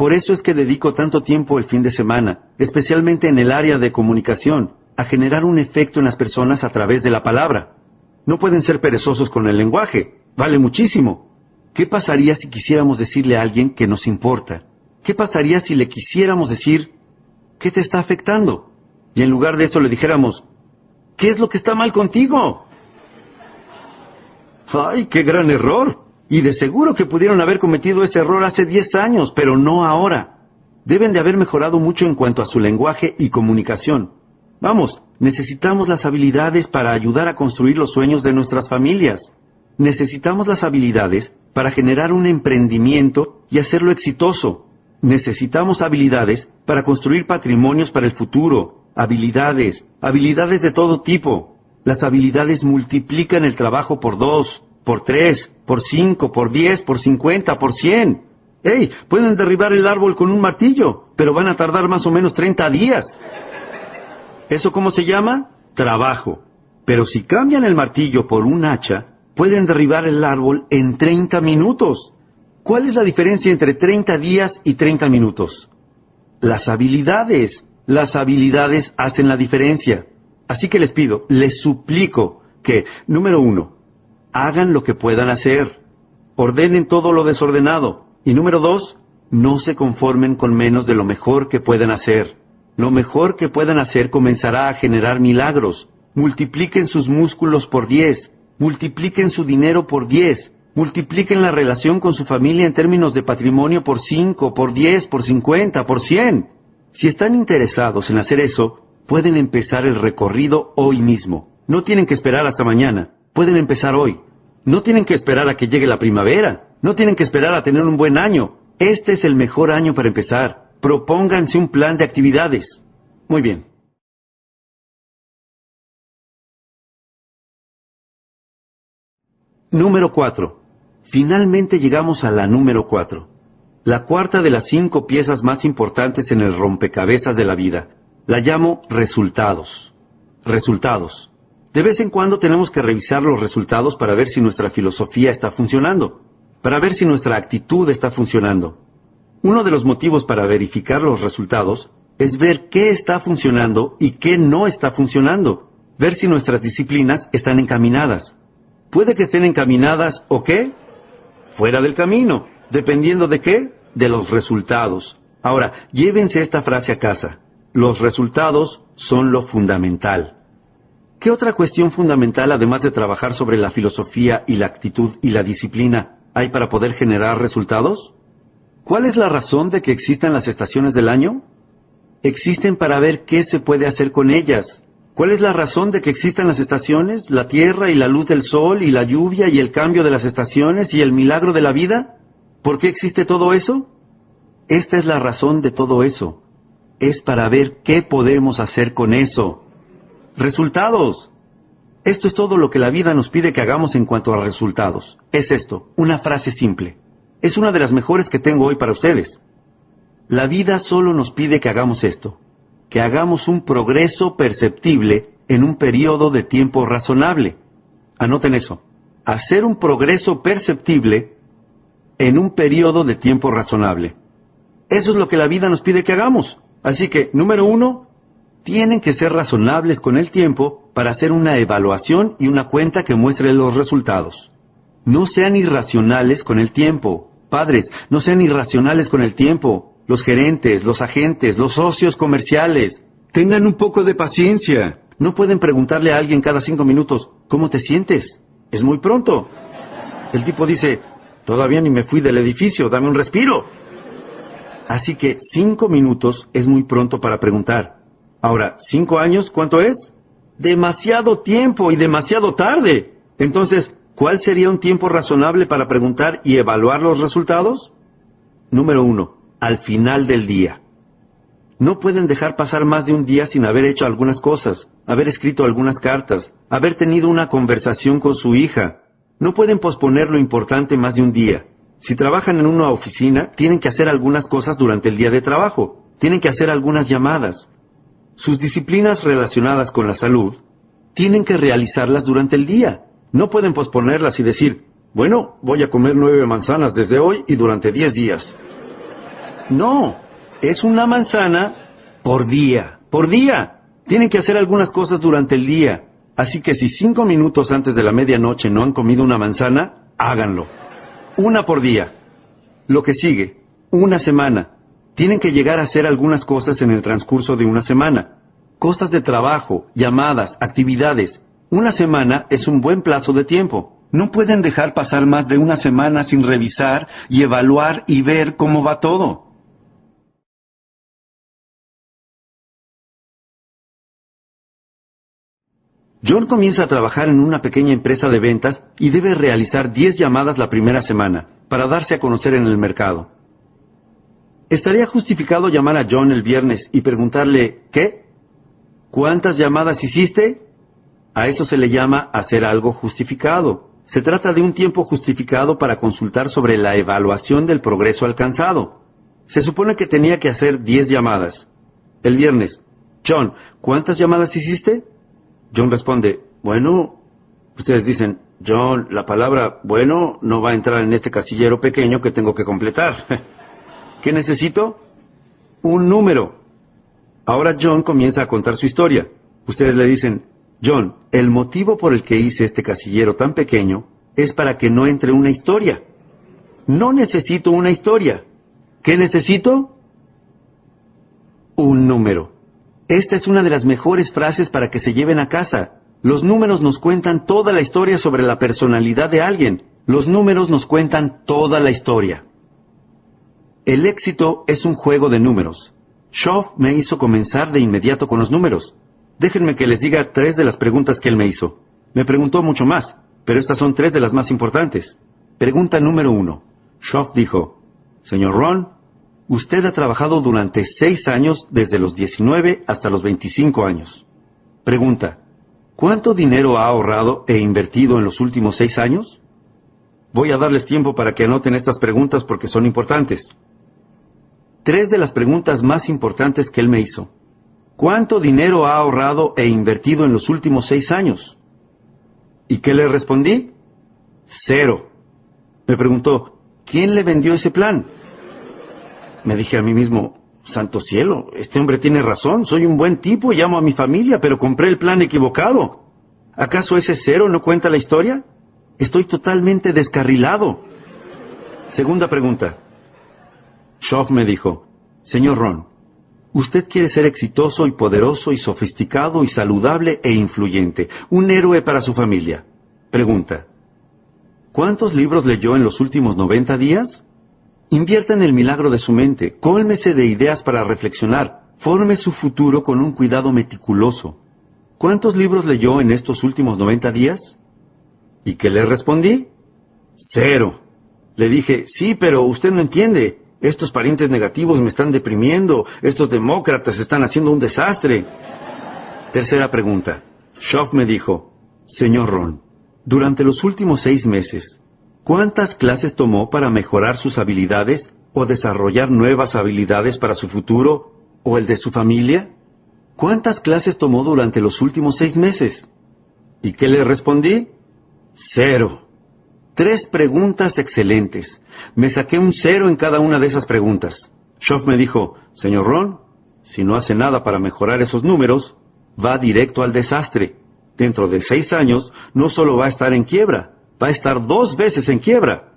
Por eso es que dedico tanto tiempo el fin de semana, especialmente en el área de comunicación, a generar un efecto en las personas a través de la palabra. No pueden ser perezosos con el lenguaje. Vale muchísimo. ¿Qué pasaría si quisiéramos decirle a alguien que nos importa? ¿Qué pasaría si le quisiéramos decir, ¿qué te está afectando? Y en lugar de eso le dijéramos, ¿qué es lo que está mal contigo? ¡Ay, qué gran error! Y de seguro que pudieron haber cometido ese error hace 10 años, pero no ahora. Deben de haber mejorado mucho en cuanto a su lenguaje y comunicación. Vamos, necesitamos las habilidades para ayudar a construir los sueños de nuestras familias. Necesitamos las habilidades para generar un emprendimiento y hacerlo exitoso. Necesitamos habilidades para construir patrimonios para el futuro. Habilidades, habilidades de todo tipo. Las habilidades multiplican el trabajo por dos, por tres, por cinco, por diez, por cincuenta, por cien. ¡Ey! Pueden derribar el árbol con un martillo, pero van a tardar más o menos treinta días. ¿Eso cómo se llama? Trabajo. Pero si cambian el martillo por un hacha, pueden derribar el árbol en 30 minutos. ¿Cuál es la diferencia entre 30 días y 30 minutos? Las habilidades. Las habilidades hacen la diferencia. Así que les pido, les suplico que, número uno, hagan lo que puedan hacer. Ordenen todo lo desordenado. Y número dos, no se conformen con menos de lo mejor que pueden hacer lo mejor que puedan hacer comenzará a generar milagros. Multipliquen sus músculos por diez, multipliquen su dinero por diez, multipliquen la relación con su familia en términos de patrimonio por cinco, por diez, por cincuenta, por cien. Si están interesados en hacer eso, pueden empezar el recorrido hoy mismo. No tienen que esperar hasta mañana, pueden empezar hoy. No tienen que esperar a que llegue la primavera, no tienen que esperar a tener un buen año. Este es el mejor año para empezar. Propónganse un plan de actividades. Muy bien. Número 4. Finalmente llegamos a la número 4. La cuarta de las cinco piezas más importantes en el rompecabezas de la vida. La llamo resultados. Resultados. De vez en cuando tenemos que revisar los resultados para ver si nuestra filosofía está funcionando, para ver si nuestra actitud está funcionando. Uno de los motivos para verificar los resultados es ver qué está funcionando y qué no está funcionando, ver si nuestras disciplinas están encaminadas. Puede que estén encaminadas o qué? Fuera del camino, dependiendo de qué? De los resultados. Ahora, llévense esta frase a casa. Los resultados son lo fundamental. ¿Qué otra cuestión fundamental, además de trabajar sobre la filosofía y la actitud y la disciplina, hay para poder generar resultados? ¿Cuál es la razón de que existan las estaciones del año? Existen para ver qué se puede hacer con ellas. ¿Cuál es la razón de que existan las estaciones, la tierra y la luz del sol y la lluvia y el cambio de las estaciones y el milagro de la vida? ¿Por qué existe todo eso? Esta es la razón de todo eso. Es para ver qué podemos hacer con eso. Resultados. Esto es todo lo que la vida nos pide que hagamos en cuanto a resultados. Es esto, una frase simple. Es una de las mejores que tengo hoy para ustedes. La vida solo nos pide que hagamos esto, que hagamos un progreso perceptible en un periodo de tiempo razonable. Anoten eso. Hacer un progreso perceptible en un periodo de tiempo razonable. Eso es lo que la vida nos pide que hagamos. Así que, número uno, tienen que ser razonables con el tiempo para hacer una evaluación y una cuenta que muestre los resultados. No sean irracionales con el tiempo. Padres, no sean irracionales con el tiempo. Los gerentes, los agentes, los socios comerciales. Tengan un poco de paciencia. No pueden preguntarle a alguien cada cinco minutos, ¿cómo te sientes? Es muy pronto. El tipo dice, todavía ni me fui del edificio, dame un respiro. Así que cinco minutos es muy pronto para preguntar. Ahora, ¿cinco años cuánto es? Demasiado tiempo y demasiado tarde. Entonces, ¿cuál sería un tiempo razonable para preguntar y evaluar los resultados? Número uno, al final del día. No pueden dejar pasar más de un día sin haber hecho algunas cosas, haber escrito algunas cartas, haber tenido una conversación con su hija. No pueden posponer lo importante más de un día. Si trabajan en una oficina, tienen que hacer algunas cosas durante el día de trabajo, tienen que hacer algunas llamadas. Sus disciplinas relacionadas con la salud, tienen que realizarlas durante el día. No pueden posponerlas y decir, bueno, voy a comer nueve manzanas desde hoy y durante diez días. No, es una manzana por día, por día. Tienen que hacer algunas cosas durante el día. Así que si cinco minutos antes de la medianoche no han comido una manzana, háganlo una por día. Lo que sigue, una semana. Tienen que llegar a hacer algunas cosas en el transcurso de una semana. Cosas de trabajo, llamadas, actividades. Una semana es un buen plazo de tiempo. No pueden dejar pasar más de una semana sin revisar y evaluar y ver cómo va todo. John comienza a trabajar en una pequeña empresa de ventas y debe realizar 10 llamadas la primera semana para darse a conocer en el mercado. ¿Estaría justificado llamar a John el viernes y preguntarle, ¿qué? ¿Cuántas llamadas hiciste? A eso se le llama hacer algo justificado. Se trata de un tiempo justificado para consultar sobre la evaluación del progreso alcanzado. Se supone que tenía que hacer 10 llamadas. El viernes, John, ¿cuántas llamadas hiciste? John responde, bueno, ustedes dicen, John, la palabra bueno no va a entrar en este casillero pequeño que tengo que completar. *laughs* ¿Qué necesito? Un número. Ahora John comienza a contar su historia. Ustedes le dicen, John, el motivo por el que hice este casillero tan pequeño es para que no entre una historia. No necesito una historia. ¿Qué necesito? Un número. Esta es una de las mejores frases para que se lleven a casa. Los números nos cuentan toda la historia sobre la personalidad de alguien. Los números nos cuentan toda la historia. El éxito es un juego de números. Shaw me hizo comenzar de inmediato con los números. Déjenme que les diga tres de las preguntas que él me hizo. Me preguntó mucho más, pero estas son tres de las más importantes. Pregunta número uno. Shaw dijo, Señor Ron, Usted ha trabajado durante seis años desde los 19 hasta los 25 años. Pregunta, ¿cuánto dinero ha ahorrado e invertido en los últimos seis años? Voy a darles tiempo para que anoten estas preguntas porque son importantes. Tres de las preguntas más importantes que él me hizo. ¿Cuánto dinero ha ahorrado e invertido en los últimos seis años? ¿Y qué le respondí? Cero. Me preguntó, ¿quién le vendió ese plan? Me dije a mí mismo, santo cielo, este hombre tiene razón, soy un buen tipo, llamo a mi familia, pero compré el plan equivocado. ¿Acaso ese cero no cuenta la historia? Estoy totalmente descarrilado. Segunda pregunta. Schoff me dijo, Señor Ron, usted quiere ser exitoso y poderoso y sofisticado y saludable e influyente, un héroe para su familia. Pregunta, ¿cuántos libros leyó en los últimos 90 días? Invierta en el milagro de su mente, cólmese de ideas para reflexionar, forme su futuro con un cuidado meticuloso. ¿Cuántos libros leyó en estos últimos 90 días? ¿Y qué le respondí? Cero. Le dije, sí, pero usted no entiende. Estos parientes negativos me están deprimiendo. Estos demócratas están haciendo un desastre. Tercera pregunta. Schoff me dijo, Señor Ron, durante los últimos seis meses, ¿cuántas clases tomó para mejorar sus habilidades o desarrollar nuevas habilidades para su futuro o el de su familia? ¿Cuántas clases tomó durante los últimos seis meses? ¿Y qué le respondí? Cero. Tres preguntas excelentes. Me saqué un cero en cada una de esas preguntas. Schoff me dijo, señor Ron, si no hace nada para mejorar esos números, va directo al desastre. Dentro de seis años, no solo va a estar en quiebra, va a estar dos veces en quiebra.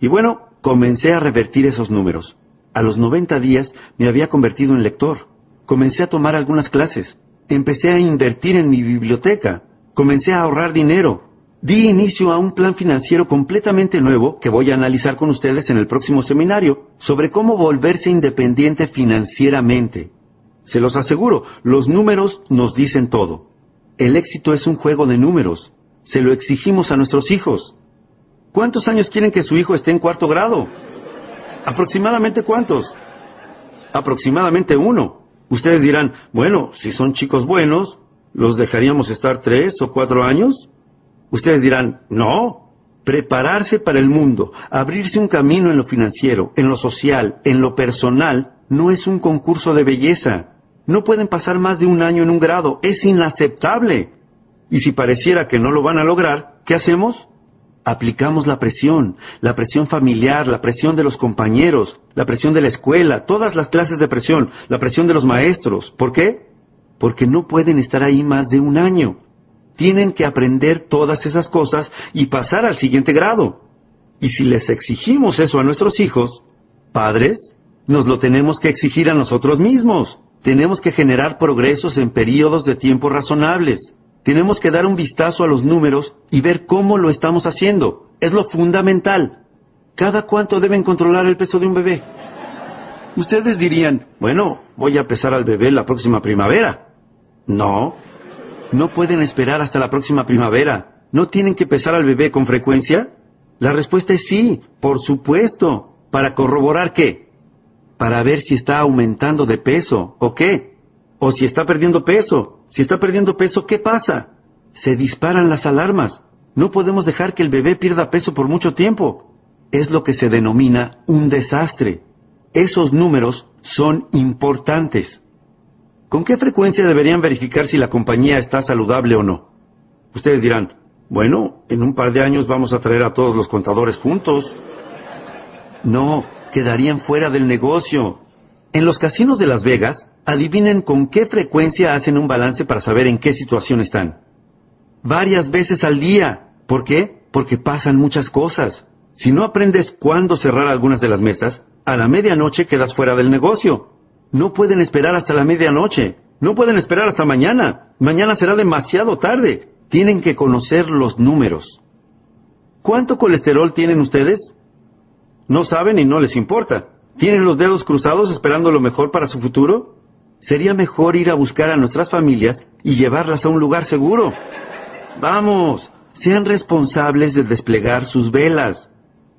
Y bueno, comencé a revertir esos números. A los 90 días me había convertido en lector. Comencé a tomar algunas clases. Empecé a invertir en mi biblioteca. Comencé a ahorrar dinero. Di inicio a un plan financiero completamente nuevo que voy a analizar con ustedes en el próximo seminario sobre cómo volverse independiente financieramente. Se los aseguro, los números nos dicen todo. El éxito es un juego de números. Se lo exigimos a nuestros hijos. ¿Cuántos años quieren que su hijo esté en cuarto grado? ¿Aproximadamente cuántos? Aproximadamente uno. Ustedes dirán, bueno, si son chicos buenos, ¿los dejaríamos estar tres o cuatro años? Ustedes dirán, no, prepararse para el mundo, abrirse un camino en lo financiero, en lo social, en lo personal, no es un concurso de belleza. No pueden pasar más de un año en un grado, es inaceptable. Y si pareciera que no lo van a lograr, ¿qué hacemos? Aplicamos la presión, la presión familiar, la presión de los compañeros, la presión de la escuela, todas las clases de presión, la presión de los maestros. ¿Por qué? Porque no pueden estar ahí más de un año tienen que aprender todas esas cosas y pasar al siguiente grado. Y si les exigimos eso a nuestros hijos, padres, nos lo tenemos que exigir a nosotros mismos. Tenemos que generar progresos en periodos de tiempo razonables. Tenemos que dar un vistazo a los números y ver cómo lo estamos haciendo. Es lo fundamental. ¿Cada cuánto deben controlar el peso de un bebé? Ustedes dirían, bueno, voy a pesar al bebé la próxima primavera. No, no pueden esperar hasta la próxima primavera. ¿No tienen que pesar al bebé con frecuencia? La respuesta es sí, por supuesto. ¿Para corroborar qué? Para ver si está aumentando de peso o qué. O si está perdiendo peso. Si está perdiendo peso, ¿qué pasa? Se disparan las alarmas. No podemos dejar que el bebé pierda peso por mucho tiempo. Es lo que se denomina un desastre. Esos números son importantes. ¿Con qué frecuencia deberían verificar si la compañía está saludable o no? Ustedes dirán, bueno, en un par de años vamos a traer a todos los contadores juntos. No, quedarían fuera del negocio. En los casinos de Las Vegas, adivinen con qué frecuencia hacen un balance para saber en qué situación están. Varias veces al día. ¿Por qué? Porque pasan muchas cosas. Si no aprendes cuándo cerrar algunas de las mesas, a la medianoche quedas fuera del negocio. No pueden esperar hasta la medianoche. No pueden esperar hasta mañana. Mañana será demasiado tarde. Tienen que conocer los números. ¿Cuánto colesterol tienen ustedes? No saben y no les importa. ¿Tienen los dedos cruzados esperando lo mejor para su futuro? Sería mejor ir a buscar a nuestras familias y llevarlas a un lugar seguro. Vamos, sean responsables de desplegar sus velas.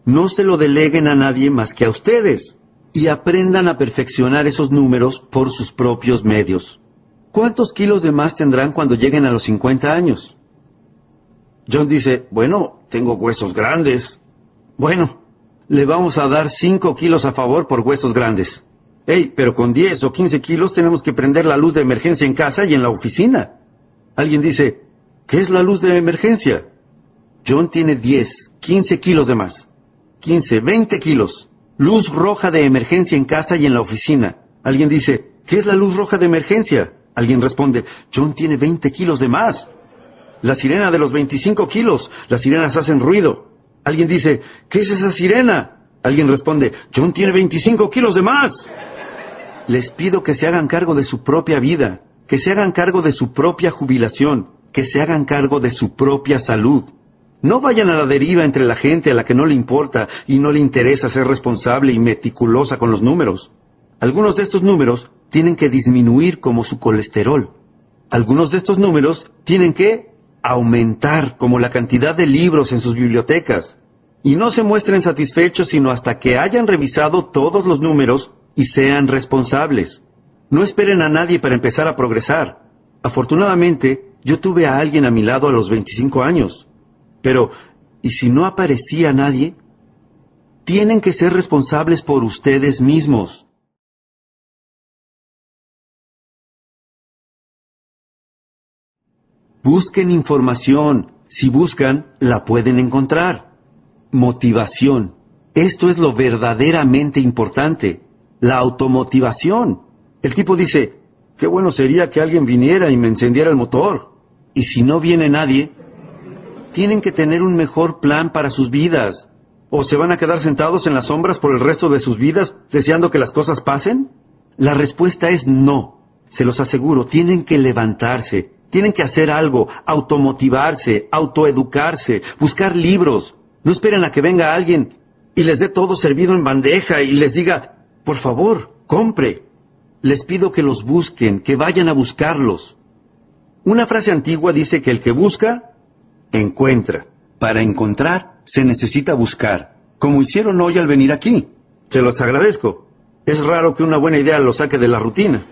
No se lo deleguen a nadie más que a ustedes y aprendan a perfeccionar esos números por sus propios medios. ¿Cuántos kilos de más tendrán cuando lleguen a los 50 años? John dice, bueno, tengo huesos grandes. Bueno, le vamos a dar 5 kilos a favor por huesos grandes. Hey, pero con 10 o 15 kilos tenemos que prender la luz de emergencia en casa y en la oficina. Alguien dice, ¿qué es la luz de emergencia? John tiene 10, 15 kilos de más. 15, 20 kilos. Luz roja de emergencia en casa y en la oficina. Alguien dice, ¿qué es la luz roja de emergencia? Alguien responde, John tiene 20 kilos de más. La sirena de los 25 kilos. Las sirenas hacen ruido. Alguien dice, ¿qué es esa sirena? Alguien responde, John tiene 25 kilos de más. Les pido que se hagan cargo de su propia vida, que se hagan cargo de su propia jubilación, que se hagan cargo de su propia salud. No vayan a la deriva entre la gente a la que no le importa y no le interesa ser responsable y meticulosa con los números. Algunos de estos números tienen que disminuir como su colesterol. Algunos de estos números tienen que aumentar como la cantidad de libros en sus bibliotecas. Y no se muestren satisfechos sino hasta que hayan revisado todos los números y sean responsables. No esperen a nadie para empezar a progresar. Afortunadamente, yo tuve a alguien a mi lado a los 25 años. Pero, ¿y si no aparecía nadie? Tienen que ser responsables por ustedes mismos. Busquen información. Si buscan, la pueden encontrar. Motivación. Esto es lo verdaderamente importante. La automotivación. El tipo dice, qué bueno sería que alguien viniera y me encendiera el motor. Y si no viene nadie, tienen que tener un mejor plan para sus vidas. ¿O se van a quedar sentados en las sombras por el resto de sus vidas deseando que las cosas pasen? La respuesta es no. Se los aseguro, tienen que levantarse, tienen que hacer algo, automotivarse, autoeducarse, buscar libros. No esperen a que venga alguien y les dé todo servido en bandeja y les diga, por favor, compre. Les pido que los busquen, que vayan a buscarlos. Una frase antigua dice que el que busca, encuentra. Para encontrar, se necesita buscar, como hicieron hoy al venir aquí. Se los agradezco. Es raro que una buena idea los saque de la rutina.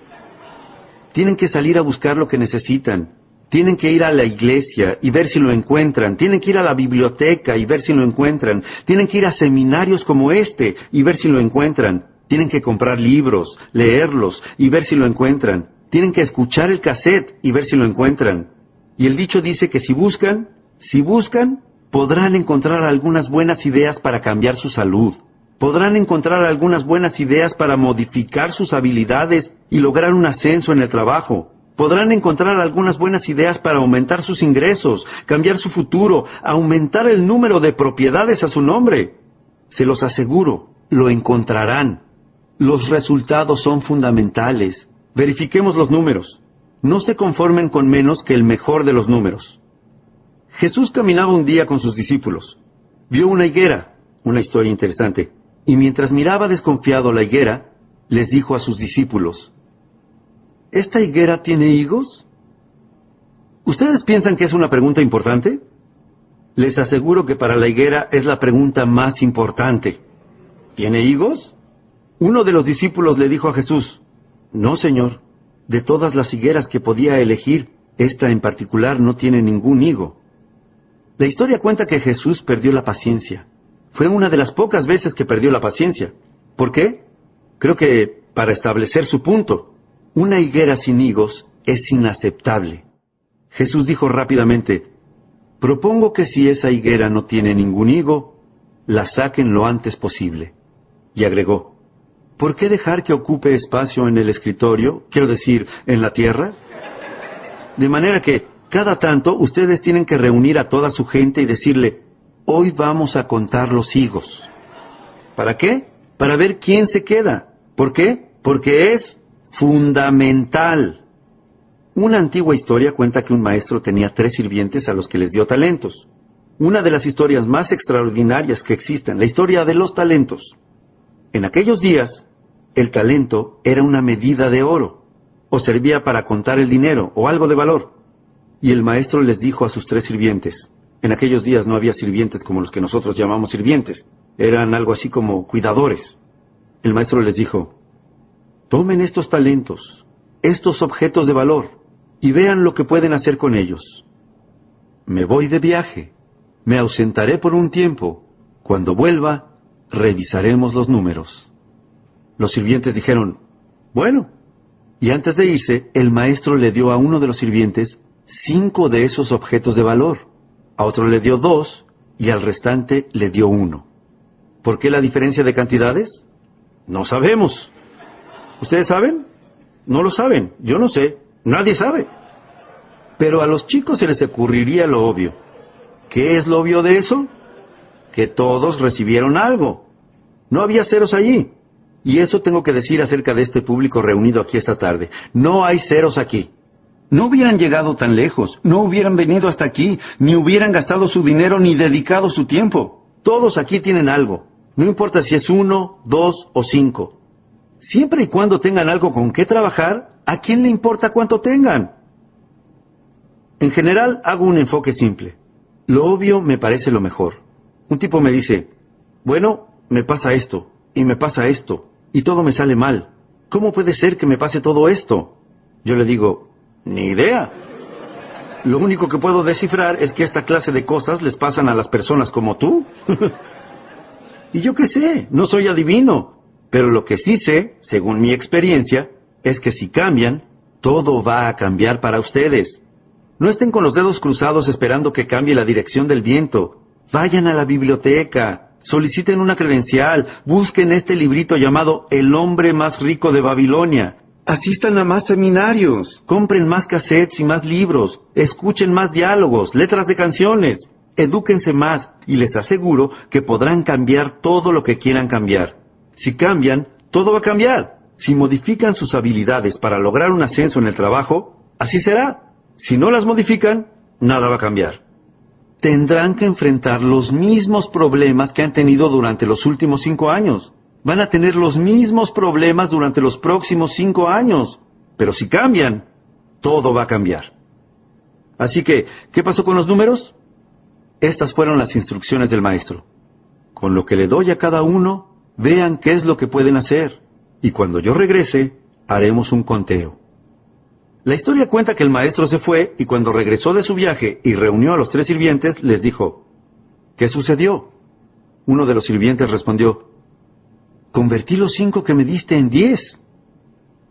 Tienen que salir a buscar lo que necesitan. Tienen que ir a la iglesia y ver si lo encuentran. Tienen que ir a la biblioteca y ver si lo encuentran. Tienen que ir a seminarios como este y ver si lo encuentran. Tienen que comprar libros, leerlos y ver si lo encuentran. Tienen que escuchar el cassette y ver si lo encuentran. Y el dicho dice que si buscan, si buscan, podrán encontrar algunas buenas ideas para cambiar su salud. Podrán encontrar algunas buenas ideas para modificar sus habilidades y lograr un ascenso en el trabajo. Podrán encontrar algunas buenas ideas para aumentar sus ingresos, cambiar su futuro, aumentar el número de propiedades a su nombre. Se los aseguro, lo encontrarán. Los resultados son fundamentales. Verifiquemos los números. No se conformen con menos que el mejor de los números. Jesús caminaba un día con sus discípulos. Vio una higuera, una historia interesante, y mientras miraba desconfiado la higuera, les dijo a sus discípulos, ¿Esta higuera tiene higos? ¿Ustedes piensan que es una pregunta importante? Les aseguro que para la higuera es la pregunta más importante. ¿Tiene higos? Uno de los discípulos le dijo a Jesús, no, Señor. De todas las higueras que podía elegir, esta en particular no tiene ningún higo. La historia cuenta que Jesús perdió la paciencia. Fue una de las pocas veces que perdió la paciencia. ¿Por qué? Creo que para establecer su punto. Una higuera sin higos es inaceptable. Jesús dijo rápidamente, propongo que si esa higuera no tiene ningún higo, la saquen lo antes posible. Y agregó, ¿por qué dejar que ocupe espacio en el escritorio, quiero decir, en la tierra? De manera que, cada tanto, ustedes tienen que reunir a toda su gente y decirle, hoy vamos a contar los higos. ¿Para qué? Para ver quién se queda. ¿Por qué? Porque es fundamental. Una antigua historia cuenta que un maestro tenía tres sirvientes a los que les dio talentos. Una de las historias más extraordinarias que existen, la historia de los talentos. En aquellos días, el talento era una medida de oro, o servía para contar el dinero, o algo de valor. Y el maestro les dijo a sus tres sirvientes, en aquellos días no había sirvientes como los que nosotros llamamos sirvientes, eran algo así como cuidadores. El maestro les dijo, tomen estos talentos, estos objetos de valor, y vean lo que pueden hacer con ellos. Me voy de viaje, me ausentaré por un tiempo, cuando vuelva, revisaremos los números. Los sirvientes dijeron, bueno. Y antes de irse, el maestro le dio a uno de los sirvientes cinco de esos objetos de valor, a otro le dio dos y al restante le dio uno. ¿Por qué la diferencia de cantidades? No sabemos. ¿Ustedes saben? No lo saben. Yo no sé. Nadie sabe. Pero a los chicos se les ocurriría lo obvio. ¿Qué es lo obvio de eso? Que todos recibieron algo. No había ceros allí. Y eso tengo que decir acerca de este público reunido aquí esta tarde. No hay ceros aquí. No hubieran llegado tan lejos, no hubieran venido hasta aquí, ni hubieran gastado su dinero ni dedicado su tiempo. Todos aquí tienen algo. No importa si es uno, dos o cinco. Siempre y cuando tengan algo con qué trabajar, ¿a quién le importa cuánto tengan? En general hago un enfoque simple. Lo obvio me parece lo mejor. Un tipo me dice, bueno, me pasa esto, y me pasa esto, y todo me sale mal. ¿Cómo puede ser que me pase todo esto? Yo le digo, ni idea. Lo único que puedo descifrar es que esta clase de cosas les pasan a las personas como tú. *laughs* y yo qué sé, no soy adivino. Pero lo que sí sé, según mi experiencia, es que si cambian, todo va a cambiar para ustedes. No estén con los dedos cruzados esperando que cambie la dirección del viento. Vayan a la biblioteca, soliciten una credencial, busquen este librito llamado El hombre más rico de Babilonia. Asistan a más seminarios, compren más cassettes y más libros, escuchen más diálogos, letras de canciones, edúquense más y les aseguro que podrán cambiar todo lo que quieran cambiar. Si cambian, todo va a cambiar. Si modifican sus habilidades para lograr un ascenso en el trabajo, así será. Si no las modifican, nada va a cambiar. Tendrán que enfrentar los mismos problemas que han tenido durante los últimos cinco años van a tener los mismos problemas durante los próximos cinco años. Pero si cambian, todo va a cambiar. Así que, ¿qué pasó con los números? Estas fueron las instrucciones del maestro. Con lo que le doy a cada uno, vean qué es lo que pueden hacer. Y cuando yo regrese, haremos un conteo. La historia cuenta que el maestro se fue y cuando regresó de su viaje y reunió a los tres sirvientes, les dijo, ¿qué sucedió? Uno de los sirvientes respondió, Convertí los cinco que me diste en diez.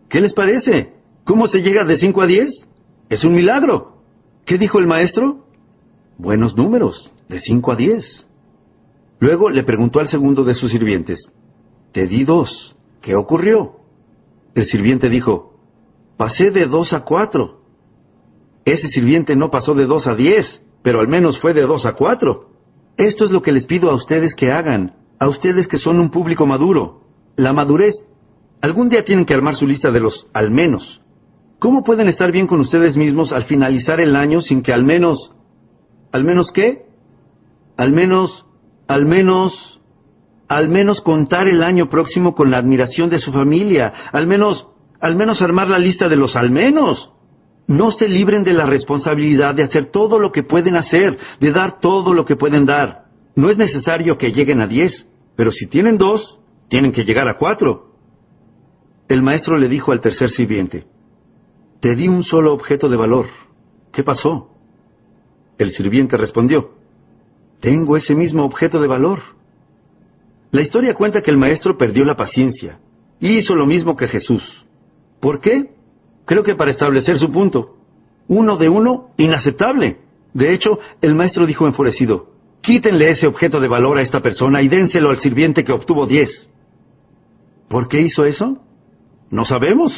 ¿Qué les parece? ¿Cómo se llega de cinco a diez? Es un milagro. ¿Qué dijo el maestro? Buenos números, de cinco a diez. Luego le preguntó al segundo de sus sirvientes, Te di dos, ¿qué ocurrió? El sirviente dijo, Pasé de dos a cuatro. Ese sirviente no pasó de dos a diez, pero al menos fue de dos a cuatro. Esto es lo que les pido a ustedes que hagan a ustedes que son un público maduro. La madurez. Algún día tienen que armar su lista de los al menos. ¿Cómo pueden estar bien con ustedes mismos al finalizar el año sin que al menos... ¿Al menos qué? Al menos... Al menos... Al menos contar el año próximo con la admiración de su familia. Al menos... Al menos armar la lista de los al menos. No se libren de la responsabilidad de hacer todo lo que pueden hacer, de dar todo lo que pueden dar. No es necesario que lleguen a diez, pero si tienen dos, tienen que llegar a cuatro. El maestro le dijo al tercer sirviente, Te di un solo objeto de valor. ¿Qué pasó? El sirviente respondió, Tengo ese mismo objeto de valor. La historia cuenta que el maestro perdió la paciencia y hizo lo mismo que Jesús. ¿Por qué? Creo que para establecer su punto. Uno de uno, inaceptable. De hecho, el maestro dijo enfurecido, Quítenle ese objeto de valor a esta persona y dénselo al sirviente que obtuvo diez. ¿Por qué hizo eso? No sabemos.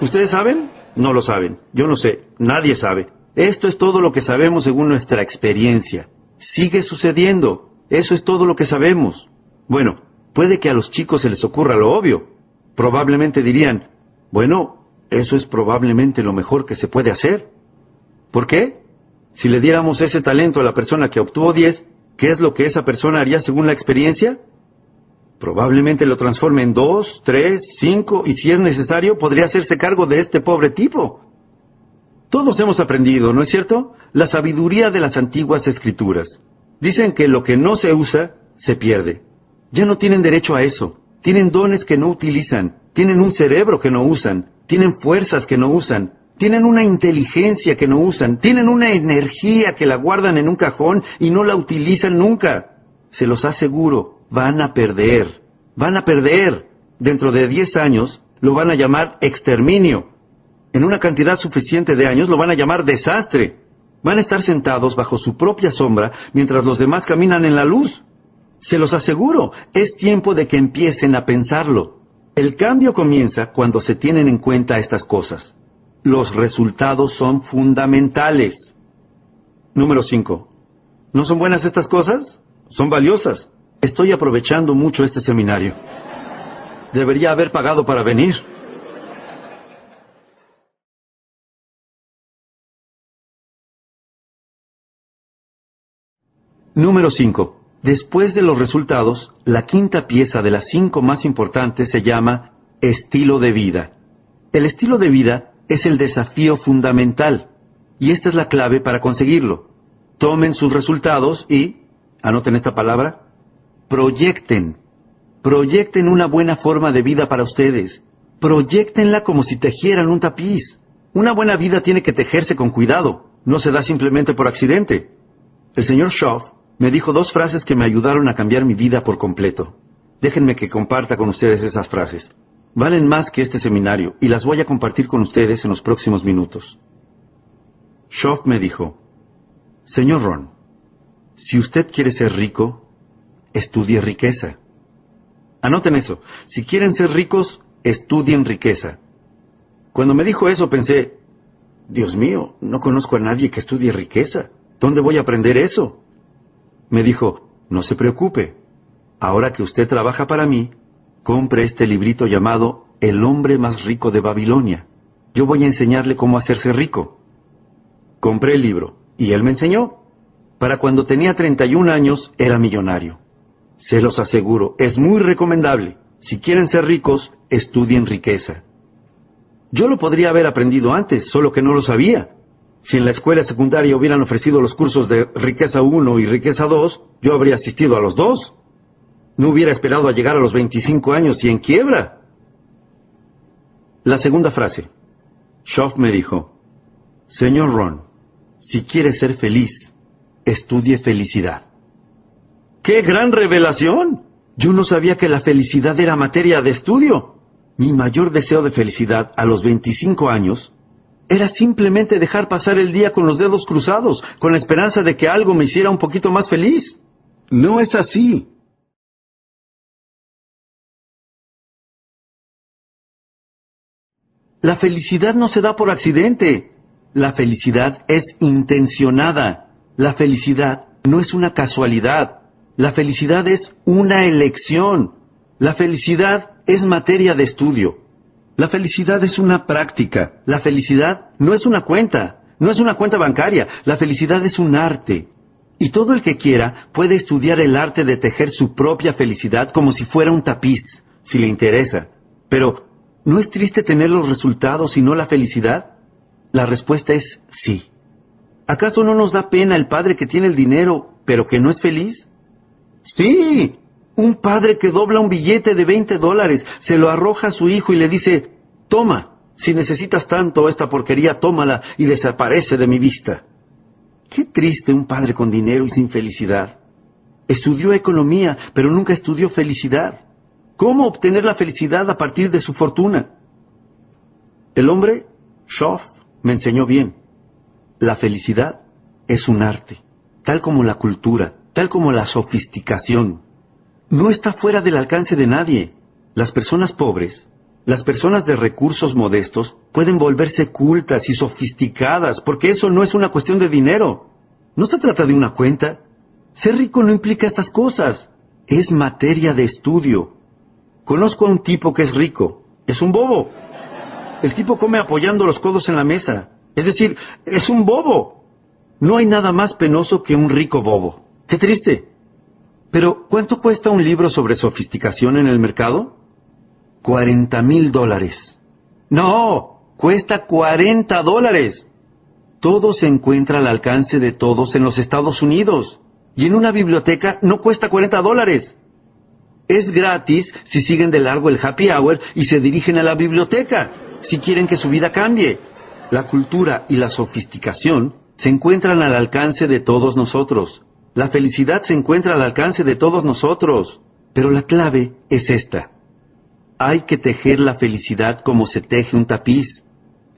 ¿Ustedes saben? No lo saben. Yo no sé. Nadie sabe. Esto es todo lo que sabemos según nuestra experiencia. Sigue sucediendo. Eso es todo lo que sabemos. Bueno, puede que a los chicos se les ocurra lo obvio. Probablemente dirían, bueno, eso es probablemente lo mejor que se puede hacer. ¿Por qué? Si le diéramos ese talento a la persona que obtuvo 10, ¿qué es lo que esa persona haría según la experiencia? Probablemente lo transforme en dos, tres, cinco y si es necesario podría hacerse cargo de este pobre tipo. Todos hemos aprendido, ¿no es cierto? La sabiduría de las antiguas escrituras. Dicen que lo que no se usa, se pierde. Ya no tienen derecho a eso. Tienen dones que no utilizan. Tienen un cerebro que no usan. Tienen fuerzas que no usan. Tienen una inteligencia que no usan, tienen una energía que la guardan en un cajón y no la utilizan nunca. Se los aseguro, van a perder, van a perder. Dentro de diez años lo van a llamar exterminio. En una cantidad suficiente de años lo van a llamar desastre. Van a estar sentados bajo su propia sombra mientras los demás caminan en la luz. Se los aseguro, es tiempo de que empiecen a pensarlo. El cambio comienza cuando se tienen en cuenta estas cosas los resultados son fundamentales. Número 5. ¿No son buenas estas cosas? Son valiosas. Estoy aprovechando mucho este seminario. Debería haber pagado para venir. Número 5. Después de los resultados, la quinta pieza de las cinco más importantes se llama estilo de vida. El estilo de vida es el desafío fundamental, y esta es la clave para conseguirlo. Tomen sus resultados y Anoten esta palabra. Proyecten. Proyecten una buena forma de vida para ustedes. Proyectenla como si tejieran un tapiz. Una buena vida tiene que tejerse con cuidado. No se da simplemente por accidente. El señor Shaw me dijo dos frases que me ayudaron a cambiar mi vida por completo. Déjenme que comparta con ustedes esas frases. Valen más que este seminario y las voy a compartir con ustedes en los próximos minutos. Shaw me dijo, Señor Ron, si usted quiere ser rico, estudie riqueza. Anoten eso. Si quieren ser ricos, estudien riqueza. Cuando me dijo eso pensé, Dios mío, no conozco a nadie que estudie riqueza. ¿Dónde voy a aprender eso? Me dijo, no se preocupe. Ahora que usted trabaja para mí, compre este librito llamado El hombre más rico de Babilonia. Yo voy a enseñarle cómo hacerse rico. Compré el libro y él me enseñó. Para cuando tenía 31 años era millonario. Se los aseguro, es muy recomendable. Si quieren ser ricos, estudien riqueza. Yo lo podría haber aprendido antes, solo que no lo sabía. Si en la escuela secundaria hubieran ofrecido los cursos de riqueza 1 y riqueza 2, yo habría asistido a los dos. No hubiera esperado a llegar a los 25 años y en quiebra. La segunda frase. Schoff me dijo, Señor Ron, si quiere ser feliz, estudie felicidad. ¡Qué gran revelación! Yo no sabía que la felicidad era materia de estudio. Mi mayor deseo de felicidad a los 25 años era simplemente dejar pasar el día con los dedos cruzados, con la esperanza de que algo me hiciera un poquito más feliz. No es así. La felicidad no se da por accidente. La felicidad es intencionada. La felicidad no es una casualidad. La felicidad es una elección. La felicidad es materia de estudio. La felicidad es una práctica. La felicidad no es una cuenta. No es una cuenta bancaria. La felicidad es un arte. Y todo el que quiera puede estudiar el arte de tejer su propia felicidad como si fuera un tapiz, si le interesa. Pero, ¿no es triste tener los resultados y no la felicidad? La respuesta es sí. ¿Acaso no nos da pena el padre que tiene el dinero, pero que no es feliz? Sí, un padre que dobla un billete de 20 dólares, se lo arroja a su hijo y le dice, toma, si necesitas tanto esta porquería, tómala y desaparece de mi vista. Qué triste un padre con dinero y sin felicidad. Estudió economía, pero nunca estudió felicidad. ¿Cómo obtener la felicidad a partir de su fortuna? El hombre, Schoff, me enseñó bien. La felicidad es un arte, tal como la cultura, tal como la sofisticación. No está fuera del alcance de nadie. Las personas pobres, las personas de recursos modestos, pueden volverse cultas y sofisticadas, porque eso no es una cuestión de dinero. No se trata de una cuenta. Ser rico no implica estas cosas. Es materia de estudio. Conozco a un tipo que es rico. Es un bobo. El tipo come apoyando los codos en la mesa. Es decir, es un bobo. No hay nada más penoso que un rico bobo. Qué triste. Pero, ¿cuánto cuesta un libro sobre sofisticación en el mercado? Cuarenta mil dólares. No, cuesta cuarenta dólares. Todo se encuentra al alcance de todos en los Estados Unidos. Y en una biblioteca no cuesta cuarenta dólares. Es gratis si siguen de largo el happy hour y se dirigen a la biblioteca, si quieren que su vida cambie. La cultura y la sofisticación se encuentran al alcance de todos nosotros. La felicidad se encuentra al alcance de todos nosotros. Pero la clave es esta. Hay que tejer la felicidad como se teje un tapiz.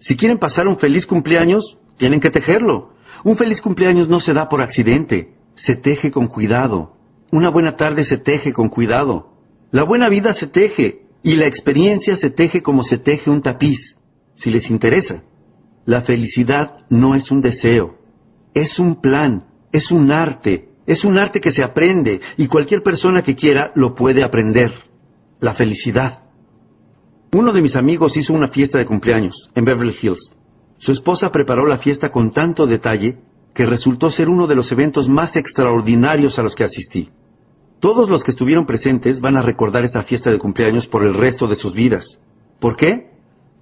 Si quieren pasar un feliz cumpleaños, tienen que tejerlo. Un feliz cumpleaños no se da por accidente, se teje con cuidado. Una buena tarde se teje con cuidado. La buena vida se teje y la experiencia se teje como se teje un tapiz, si les interesa. La felicidad no es un deseo, es un plan, es un arte, es un arte que se aprende y cualquier persona que quiera lo puede aprender. La felicidad. Uno de mis amigos hizo una fiesta de cumpleaños en Beverly Hills. Su esposa preparó la fiesta con tanto detalle que resultó ser uno de los eventos más extraordinarios a los que asistí. Todos los que estuvieron presentes van a recordar esa fiesta de cumpleaños por el resto de sus vidas. ¿Por qué?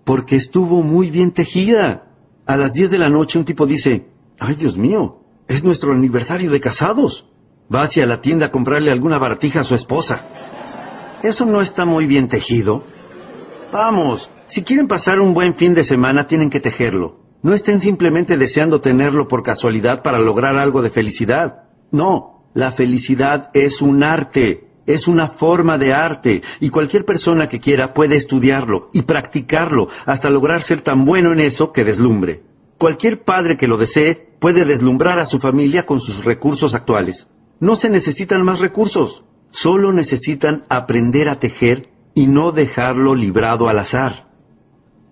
Porque estuvo muy bien tejida. A las 10 de la noche un tipo dice, ay Dios mío, es nuestro aniversario de casados. Va hacia la tienda a comprarle alguna baratija a su esposa. ¿Eso no está muy bien tejido? Vamos, si quieren pasar un buen fin de semana, tienen que tejerlo. No estén simplemente deseando tenerlo por casualidad para lograr algo de felicidad. No, la felicidad es un arte, es una forma de arte, y cualquier persona que quiera puede estudiarlo y practicarlo hasta lograr ser tan bueno en eso que deslumbre. Cualquier padre que lo desee puede deslumbrar a su familia con sus recursos actuales. No se necesitan más recursos, solo necesitan aprender a tejer y no dejarlo librado al azar.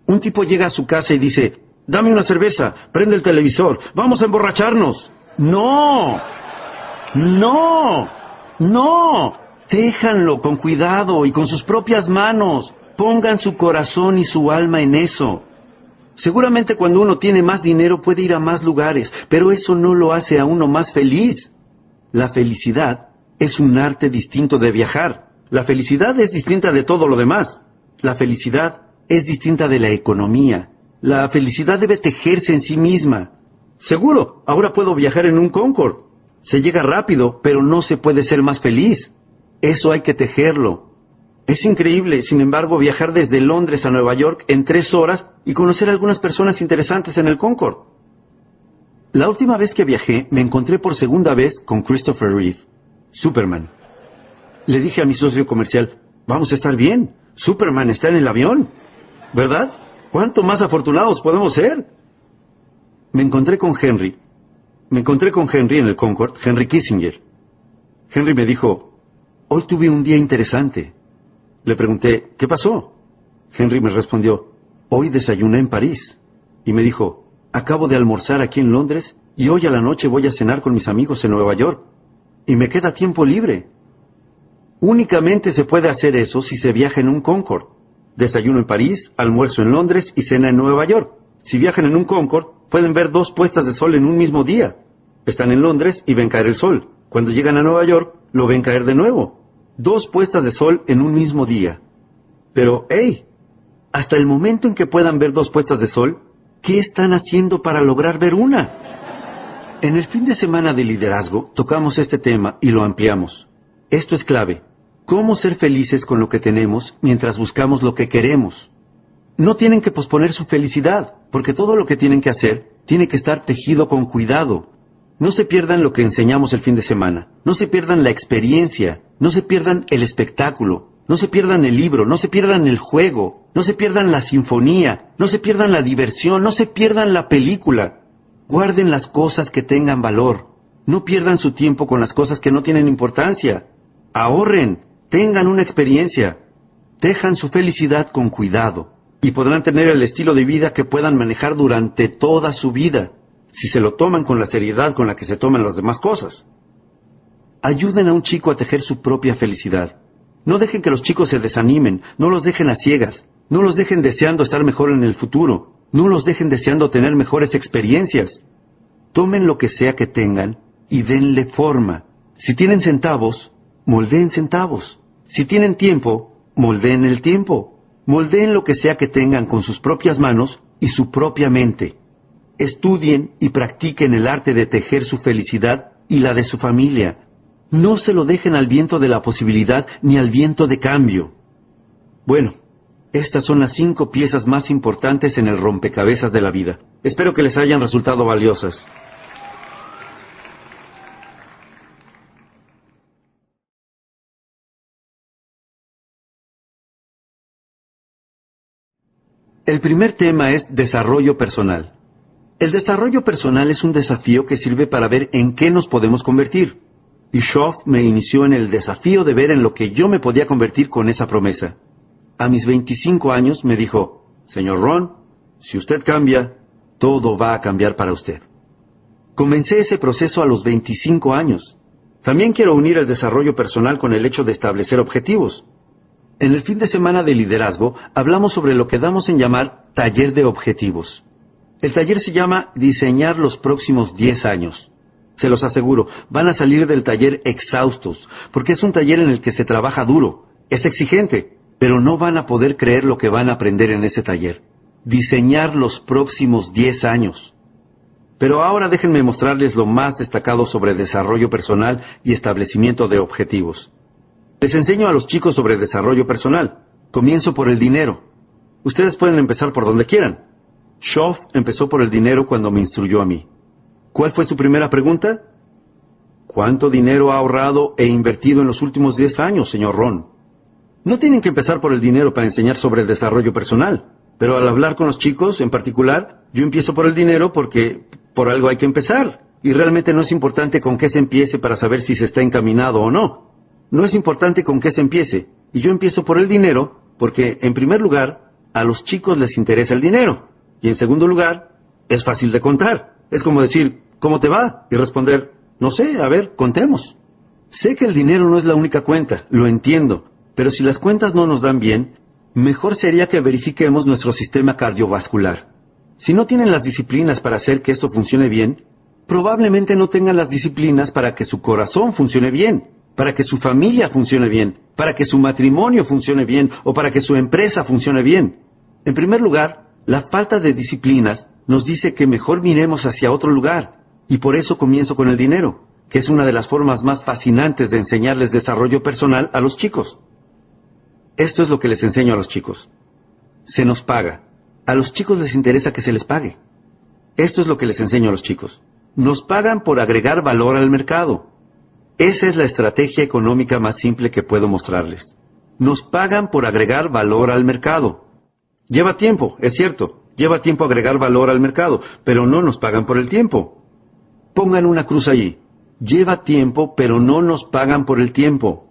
Un tipo llega a su casa y dice, dame una cerveza, prende el televisor, vamos a emborracharnos. No, no, no. Téjanlo con cuidado y con sus propias manos. Pongan su corazón y su alma en eso. Seguramente cuando uno tiene más dinero puede ir a más lugares, pero eso no lo hace a uno más feliz. La felicidad es un arte distinto de viajar. La felicidad es distinta de todo lo demás. La felicidad es distinta de la economía. La felicidad debe tejerse en sí misma. Seguro, ahora puedo viajar en un Concorde. Se llega rápido, pero no se puede ser más feliz. Eso hay que tejerlo. Es increíble, sin embargo, viajar desde Londres a Nueva York en tres horas y conocer a algunas personas interesantes en el Concorde. La última vez que viajé, me encontré por segunda vez con Christopher Reeve, Superman. Le dije a mi socio comercial, vamos a estar bien, Superman está en el avión, ¿verdad? ¿Cuánto más afortunados podemos ser? Me encontré con Henry. Me encontré con Henry en el Concorde, Henry Kissinger. Henry me dijo, Hoy tuve un día interesante. Le pregunté, ¿qué pasó? Henry me respondió, hoy desayuné en París. Y me dijo, acabo de almorzar aquí en Londres y hoy a la noche voy a cenar con mis amigos en Nueva York. Y me queda tiempo libre. Únicamente se puede hacer eso si se viaja en un Concorde. Desayuno en París, almuerzo en Londres y cena en Nueva York. Si viajan en un Concorde, pueden ver dos puestas de sol en un mismo día. Están en Londres y ven caer el sol. Cuando llegan a Nueva York, lo ven caer de nuevo dos puestas de sol en un mismo día. Pero, hey, hasta el momento en que puedan ver dos puestas de sol, ¿qué están haciendo para lograr ver una? En el fin de semana de liderazgo tocamos este tema y lo ampliamos. Esto es clave. ¿Cómo ser felices con lo que tenemos mientras buscamos lo que queremos? No tienen que posponer su felicidad, porque todo lo que tienen que hacer tiene que estar tejido con cuidado, no se pierdan lo que enseñamos el fin de semana, no se pierdan la experiencia, no se pierdan el espectáculo, no se pierdan el libro, no se pierdan el juego, no se pierdan la sinfonía, no se pierdan la diversión, no se pierdan la película. Guarden las cosas que tengan valor, no pierdan su tiempo con las cosas que no tienen importancia. Ahorren, tengan una experiencia, dejan su felicidad con cuidado y podrán tener el estilo de vida que puedan manejar durante toda su vida si se lo toman con la seriedad con la que se toman las demás cosas. Ayuden a un chico a tejer su propia felicidad. No dejen que los chicos se desanimen, no los dejen a ciegas, no los dejen deseando estar mejor en el futuro, no los dejen deseando tener mejores experiencias. Tomen lo que sea que tengan y denle forma. Si tienen centavos, moldeen centavos. Si tienen tiempo, moldeen el tiempo. Moldeen lo que sea que tengan con sus propias manos y su propia mente estudien y practiquen el arte de tejer su felicidad y la de su familia. No se lo dejen al viento de la posibilidad ni al viento de cambio. Bueno, estas son las cinco piezas más importantes en el rompecabezas de la vida. Espero que les hayan resultado valiosas. El primer tema es desarrollo personal. El desarrollo personal es un desafío que sirve para ver en qué nos podemos convertir. Y Schoff me inició en el desafío de ver en lo que yo me podía convertir con esa promesa. A mis 25 años me dijo, Señor Ron, si usted cambia, todo va a cambiar para usted. Comencé ese proceso a los 25 años. También quiero unir el desarrollo personal con el hecho de establecer objetivos. En el fin de semana de liderazgo hablamos sobre lo que damos en llamar taller de objetivos. El taller se llama Diseñar los próximos 10 años. Se los aseguro, van a salir del taller exhaustos, porque es un taller en el que se trabaja duro, es exigente, pero no van a poder creer lo que van a aprender en ese taller. Diseñar los próximos 10 años. Pero ahora déjenme mostrarles lo más destacado sobre desarrollo personal y establecimiento de objetivos. Les enseño a los chicos sobre desarrollo personal. Comienzo por el dinero. Ustedes pueden empezar por donde quieran. Schoff empezó por el dinero cuando me instruyó a mí. ¿Cuál fue su primera pregunta? ¿Cuánto dinero ha ahorrado e invertido en los últimos 10 años, señor Ron? No tienen que empezar por el dinero para enseñar sobre el desarrollo personal, pero al hablar con los chicos en particular, yo empiezo por el dinero porque por algo hay que empezar, y realmente no es importante con qué se empiece para saber si se está encaminado o no. No es importante con qué se empiece, y yo empiezo por el dinero porque, en primer lugar, a los chicos les interesa el dinero, y en segundo lugar, es fácil de contar. Es como decir, ¿cómo te va? Y responder, no sé, a ver, contemos. Sé que el dinero no es la única cuenta, lo entiendo, pero si las cuentas no nos dan bien, mejor sería que verifiquemos nuestro sistema cardiovascular. Si no tienen las disciplinas para hacer que esto funcione bien, probablemente no tengan las disciplinas para que su corazón funcione bien, para que su familia funcione bien, para que su matrimonio funcione bien o para que su empresa funcione bien. En primer lugar, la falta de disciplinas nos dice que mejor miremos hacia otro lugar, y por eso comienzo con el dinero, que es una de las formas más fascinantes de enseñarles desarrollo personal a los chicos. Esto es lo que les enseño a los chicos. Se nos paga. A los chicos les interesa que se les pague. Esto es lo que les enseño a los chicos. Nos pagan por agregar valor al mercado. Esa es la estrategia económica más simple que puedo mostrarles. Nos pagan por agregar valor al mercado. Lleva tiempo, es cierto, lleva tiempo agregar valor al mercado, pero no nos pagan por el tiempo. Pongan una cruz allí. Lleva tiempo, pero no nos pagan por el tiempo.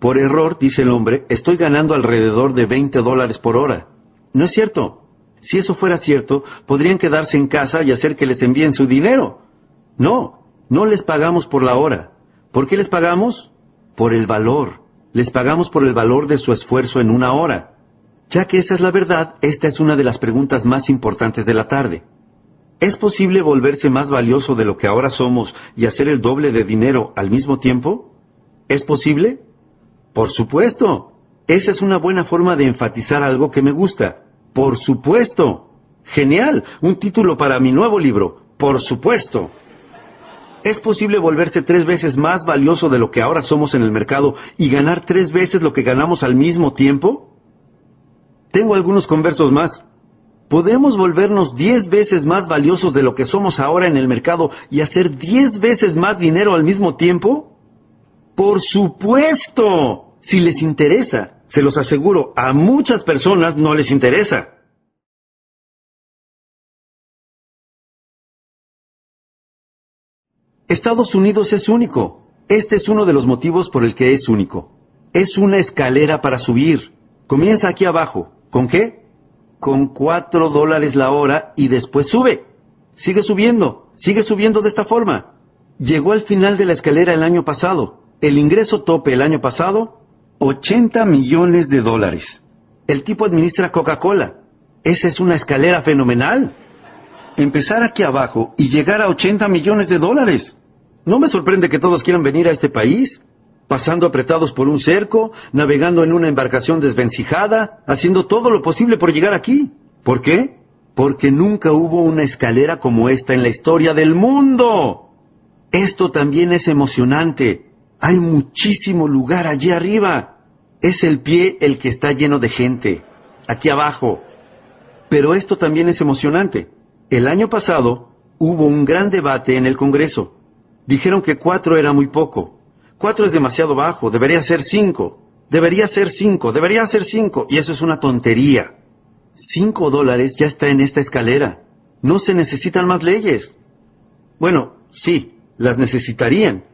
Por error, dice el hombre, estoy ganando alrededor de 20 dólares por hora. No es cierto. Si eso fuera cierto, podrían quedarse en casa y hacer que les envíen su dinero. No, no les pagamos por la hora. ¿Por qué les pagamos? Por el valor. Les pagamos por el valor de su esfuerzo en una hora. Ya que esa es la verdad, esta es una de las preguntas más importantes de la tarde. ¿Es posible volverse más valioso de lo que ahora somos y hacer el doble de dinero al mismo tiempo? ¿Es posible? Por supuesto. Esa es una buena forma de enfatizar algo que me gusta. Por supuesto. Genial. Un título para mi nuevo libro. Por supuesto. ¿Es posible volverse tres veces más valioso de lo que ahora somos en el mercado y ganar tres veces lo que ganamos al mismo tiempo? Tengo algunos conversos más. ¿Podemos volvernos diez veces más valiosos de lo que somos ahora en el mercado y hacer diez veces más dinero al mismo tiempo? Por supuesto, si les interesa. Se los aseguro, a muchas personas no les interesa. Estados Unidos es único. Este es uno de los motivos por el que es único. Es una escalera para subir. Comienza aquí abajo. ¿Con qué? con cuatro dólares la hora y después sube. Sigue subiendo, sigue subiendo de esta forma. Llegó al final de la escalera el año pasado. El ingreso tope el año pasado, 80 millones de dólares. El tipo administra Coca-Cola. Esa es una escalera fenomenal. Empezar aquí abajo y llegar a 80 millones de dólares. No me sorprende que todos quieran venir a este país pasando apretados por un cerco, navegando en una embarcación desvencijada, haciendo todo lo posible por llegar aquí. ¿Por qué? Porque nunca hubo una escalera como esta en la historia del mundo. Esto también es emocionante. Hay muchísimo lugar allí arriba. Es el pie el que está lleno de gente, aquí abajo. Pero esto también es emocionante. El año pasado hubo un gran debate en el Congreso. Dijeron que cuatro era muy poco. Cuatro es demasiado bajo, debería ser cinco. Debería ser cinco, debería ser cinco. Y eso es una tontería. Cinco dólares ya está en esta escalera. No se necesitan más leyes. Bueno, sí, las necesitarían.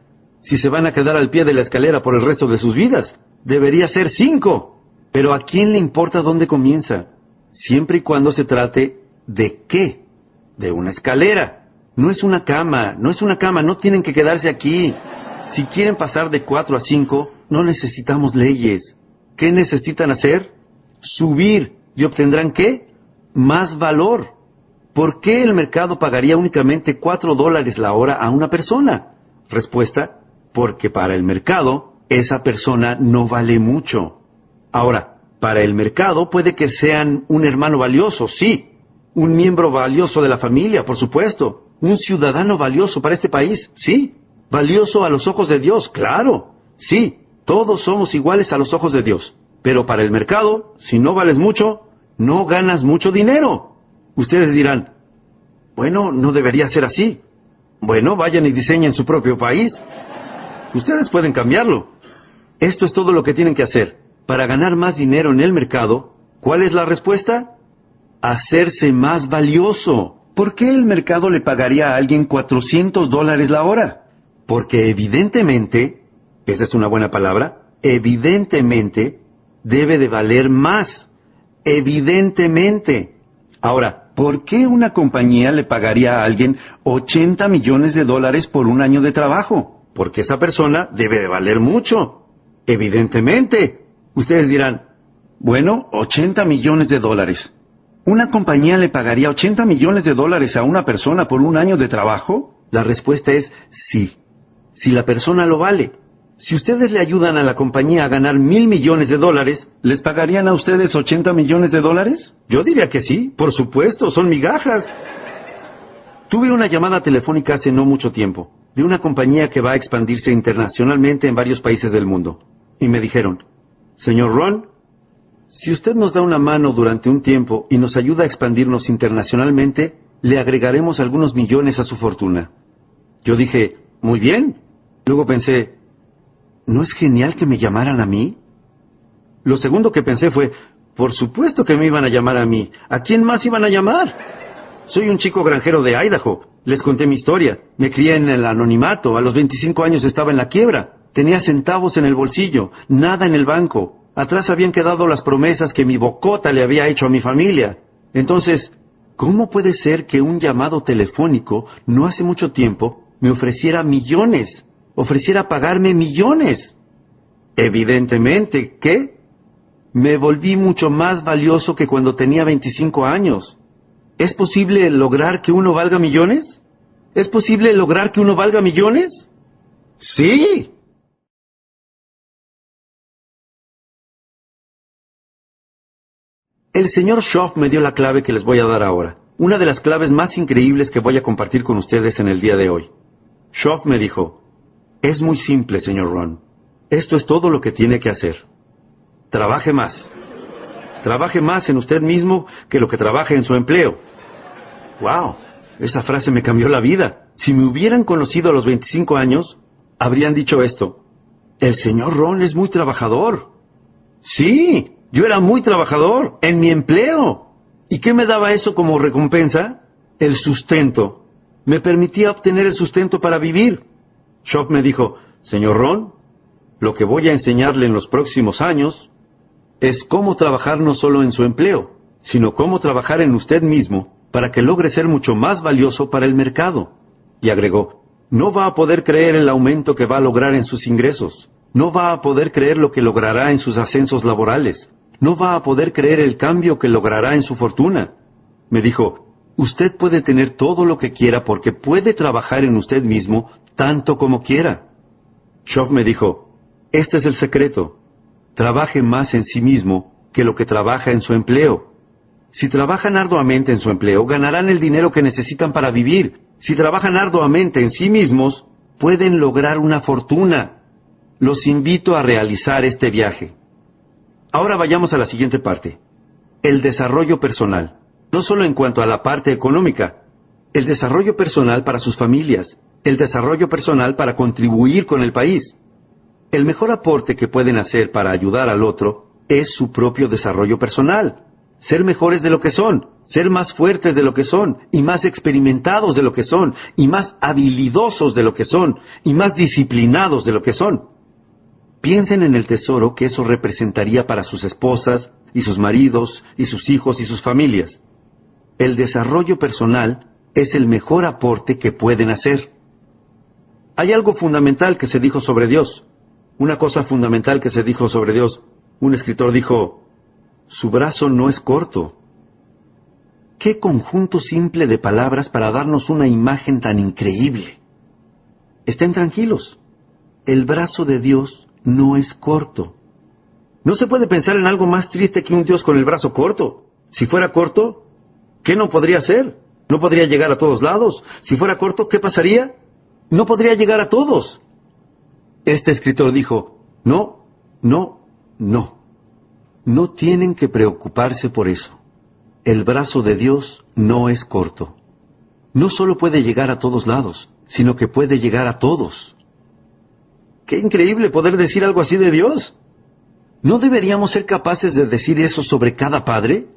Si se van a quedar al pie de la escalera por el resto de sus vidas, debería ser cinco. Pero ¿a quién le importa dónde comienza? Siempre y cuando se trate de qué? De una escalera. No es una cama, no es una cama, no tienen que quedarse aquí. Si quieren pasar de 4 a 5, no necesitamos leyes. ¿Qué necesitan hacer? Subir. ¿Y obtendrán qué? Más valor. ¿Por qué el mercado pagaría únicamente 4 dólares la hora a una persona? Respuesta, porque para el mercado esa persona no vale mucho. Ahora, para el mercado puede que sean un hermano valioso, sí, un miembro valioso de la familia, por supuesto, Un ciudadano valioso para este país, sí. Valioso a los ojos de Dios, claro. Sí, todos somos iguales a los ojos de Dios. Pero para el mercado, si no vales mucho, no ganas mucho dinero. Ustedes dirán, bueno, no debería ser así. Bueno, vayan y diseñen su propio país. Ustedes pueden cambiarlo. Esto es todo lo que tienen que hacer. Para ganar más dinero en el mercado, ¿cuál es la respuesta? Hacerse más valioso. ¿Por qué el mercado le pagaría a alguien 400 dólares la hora? Porque evidentemente, esa es una buena palabra, evidentemente debe de valer más. Evidentemente. Ahora, ¿por qué una compañía le pagaría a alguien 80 millones de dólares por un año de trabajo? Porque esa persona debe de valer mucho. Evidentemente. Ustedes dirán, bueno, 80 millones de dólares. ¿Una compañía le pagaría 80 millones de dólares a una persona por un año de trabajo? La respuesta es sí. Si la persona lo vale. Si ustedes le ayudan a la compañía a ganar mil millones de dólares, ¿les pagarían a ustedes 80 millones de dólares? Yo diría que sí, por supuesto, son migajas. Tuve una llamada telefónica hace no mucho tiempo, de una compañía que va a expandirse internacionalmente en varios países del mundo. Y me dijeron, Señor Ron, si usted nos da una mano durante un tiempo y nos ayuda a expandirnos internacionalmente, le agregaremos algunos millones a su fortuna. Yo dije, muy bien. Luego pensé, ¿no es genial que me llamaran a mí? Lo segundo que pensé fue, por supuesto que me iban a llamar a mí. ¿A quién más iban a llamar? Soy un chico granjero de Idaho. Les conté mi historia. Me crié en el anonimato. A los 25 años estaba en la quiebra. Tenía centavos en el bolsillo, nada en el banco. Atrás habían quedado las promesas que mi bocota le había hecho a mi familia. Entonces, ¿cómo puede ser que un llamado telefónico no hace mucho tiempo me ofreciera millones? ofreciera pagarme millones. Evidentemente, ¿qué? Me volví mucho más valioso que cuando tenía 25 años. ¿Es posible lograr que uno valga millones? ¿Es posible lograr que uno valga millones? Sí. El señor Schoff me dio la clave que les voy a dar ahora, una de las claves más increíbles que voy a compartir con ustedes en el día de hoy. Schoff me dijo, es muy simple, señor Ron. Esto es todo lo que tiene que hacer. Trabaje más. Trabaje más en usted mismo que lo que trabaje en su empleo. ¡Wow! Esa frase me cambió la vida. Si me hubieran conocido a los 25 años, habrían dicho esto. El señor Ron es muy trabajador. Sí, yo era muy trabajador en mi empleo. ¿Y qué me daba eso como recompensa? El sustento. Me permitía obtener el sustento para vivir. Shop me dijo, Señor Ron, lo que voy a enseñarle en los próximos años es cómo trabajar no solo en su empleo, sino cómo trabajar en usted mismo para que logre ser mucho más valioso para el mercado. Y agregó, no va a poder creer el aumento que va a lograr en sus ingresos, no va a poder creer lo que logrará en sus ascensos laborales, no va a poder creer el cambio que logrará en su fortuna. Me dijo, usted puede tener todo lo que quiera porque puede trabajar en usted mismo tanto como quiera. Schoff me dijo, este es el secreto. Trabaje más en sí mismo que lo que trabaja en su empleo. Si trabajan arduamente en su empleo, ganarán el dinero que necesitan para vivir. Si trabajan arduamente en sí mismos, pueden lograr una fortuna. Los invito a realizar este viaje. Ahora vayamos a la siguiente parte. El desarrollo personal. No solo en cuanto a la parte económica, el desarrollo personal para sus familias, el desarrollo personal para contribuir con el país. El mejor aporte que pueden hacer para ayudar al otro es su propio desarrollo personal. Ser mejores de lo que son, ser más fuertes de lo que son, y más experimentados de lo que son, y más habilidosos de lo que son, y más disciplinados de lo que son. Piensen en el tesoro que eso representaría para sus esposas, y sus maridos, y sus hijos y sus familias. El desarrollo personal es el mejor aporte que pueden hacer. Hay algo fundamental que se dijo sobre Dios. Una cosa fundamental que se dijo sobre Dios. Un escritor dijo, su brazo no es corto. Qué conjunto simple de palabras para darnos una imagen tan increíble. Estén tranquilos. El brazo de Dios no es corto. No se puede pensar en algo más triste que un Dios con el brazo corto. Si fuera corto, ¿qué no podría ser? No podría llegar a todos lados. Si fuera corto, ¿qué pasaría? No podría llegar a todos. Este escritor dijo, no, no, no. No tienen que preocuparse por eso. El brazo de Dios no es corto. No solo puede llegar a todos lados, sino que puede llegar a todos. Qué increíble poder decir algo así de Dios. ¿No deberíamos ser capaces de decir eso sobre cada padre?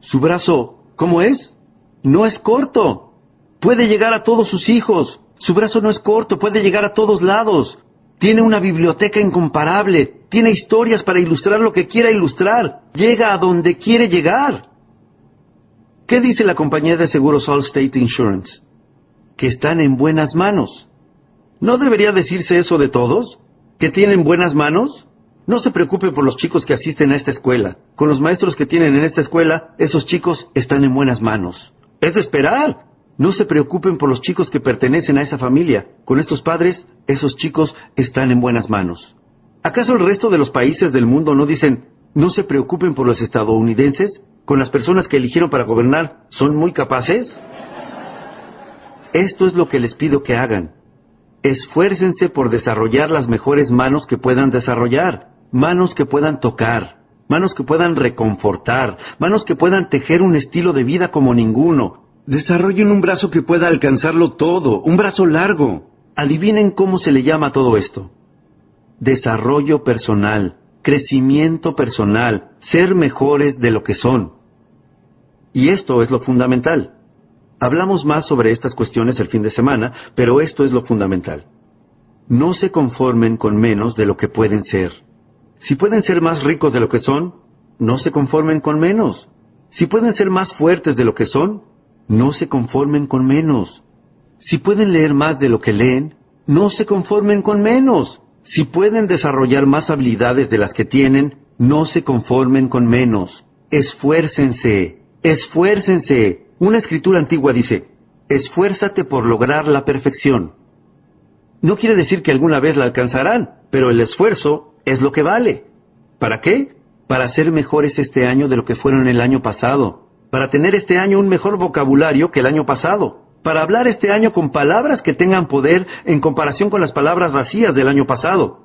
Su brazo, ¿cómo es? No es corto. Puede llegar a todos sus hijos. Su brazo no es corto, puede llegar a todos lados. Tiene una biblioteca incomparable. Tiene historias para ilustrar lo que quiera ilustrar. Llega a donde quiere llegar. ¿Qué dice la compañía de seguros Allstate Insurance? Que están en buenas manos. ¿No debería decirse eso de todos? ¿Que tienen buenas manos? No se preocupe por los chicos que asisten a esta escuela. Con los maestros que tienen en esta escuela, esos chicos están en buenas manos. Es de esperar. No se preocupen por los chicos que pertenecen a esa familia. Con estos padres, esos chicos están en buenas manos. ¿Acaso el resto de los países del mundo no dicen, no se preocupen por los estadounidenses? ¿Con las personas que eligieron para gobernar son muy capaces? Esto es lo que les pido que hagan. Esfuércense por desarrollar las mejores manos que puedan desarrollar, manos que puedan tocar, manos que puedan reconfortar, manos que puedan tejer un estilo de vida como ninguno, Desarrollen un brazo que pueda alcanzarlo todo, un brazo largo. Adivinen cómo se le llama todo esto. Desarrollo personal, crecimiento personal, ser mejores de lo que son. Y esto es lo fundamental. Hablamos más sobre estas cuestiones el fin de semana, pero esto es lo fundamental. No se conformen con menos de lo que pueden ser. Si pueden ser más ricos de lo que son, no se conformen con menos. Si pueden ser más fuertes de lo que son, no se conformen con menos. Si pueden leer más de lo que leen, no se conformen con menos. Si pueden desarrollar más habilidades de las que tienen, no se conformen con menos. Esfuércense, esfuércense. Una escritura antigua dice, esfuérzate por lograr la perfección. No quiere decir que alguna vez la alcanzarán, pero el esfuerzo es lo que vale. ¿Para qué? Para ser mejores este año de lo que fueron el año pasado para tener este año un mejor vocabulario que el año pasado, para hablar este año con palabras que tengan poder en comparación con las palabras vacías del año pasado.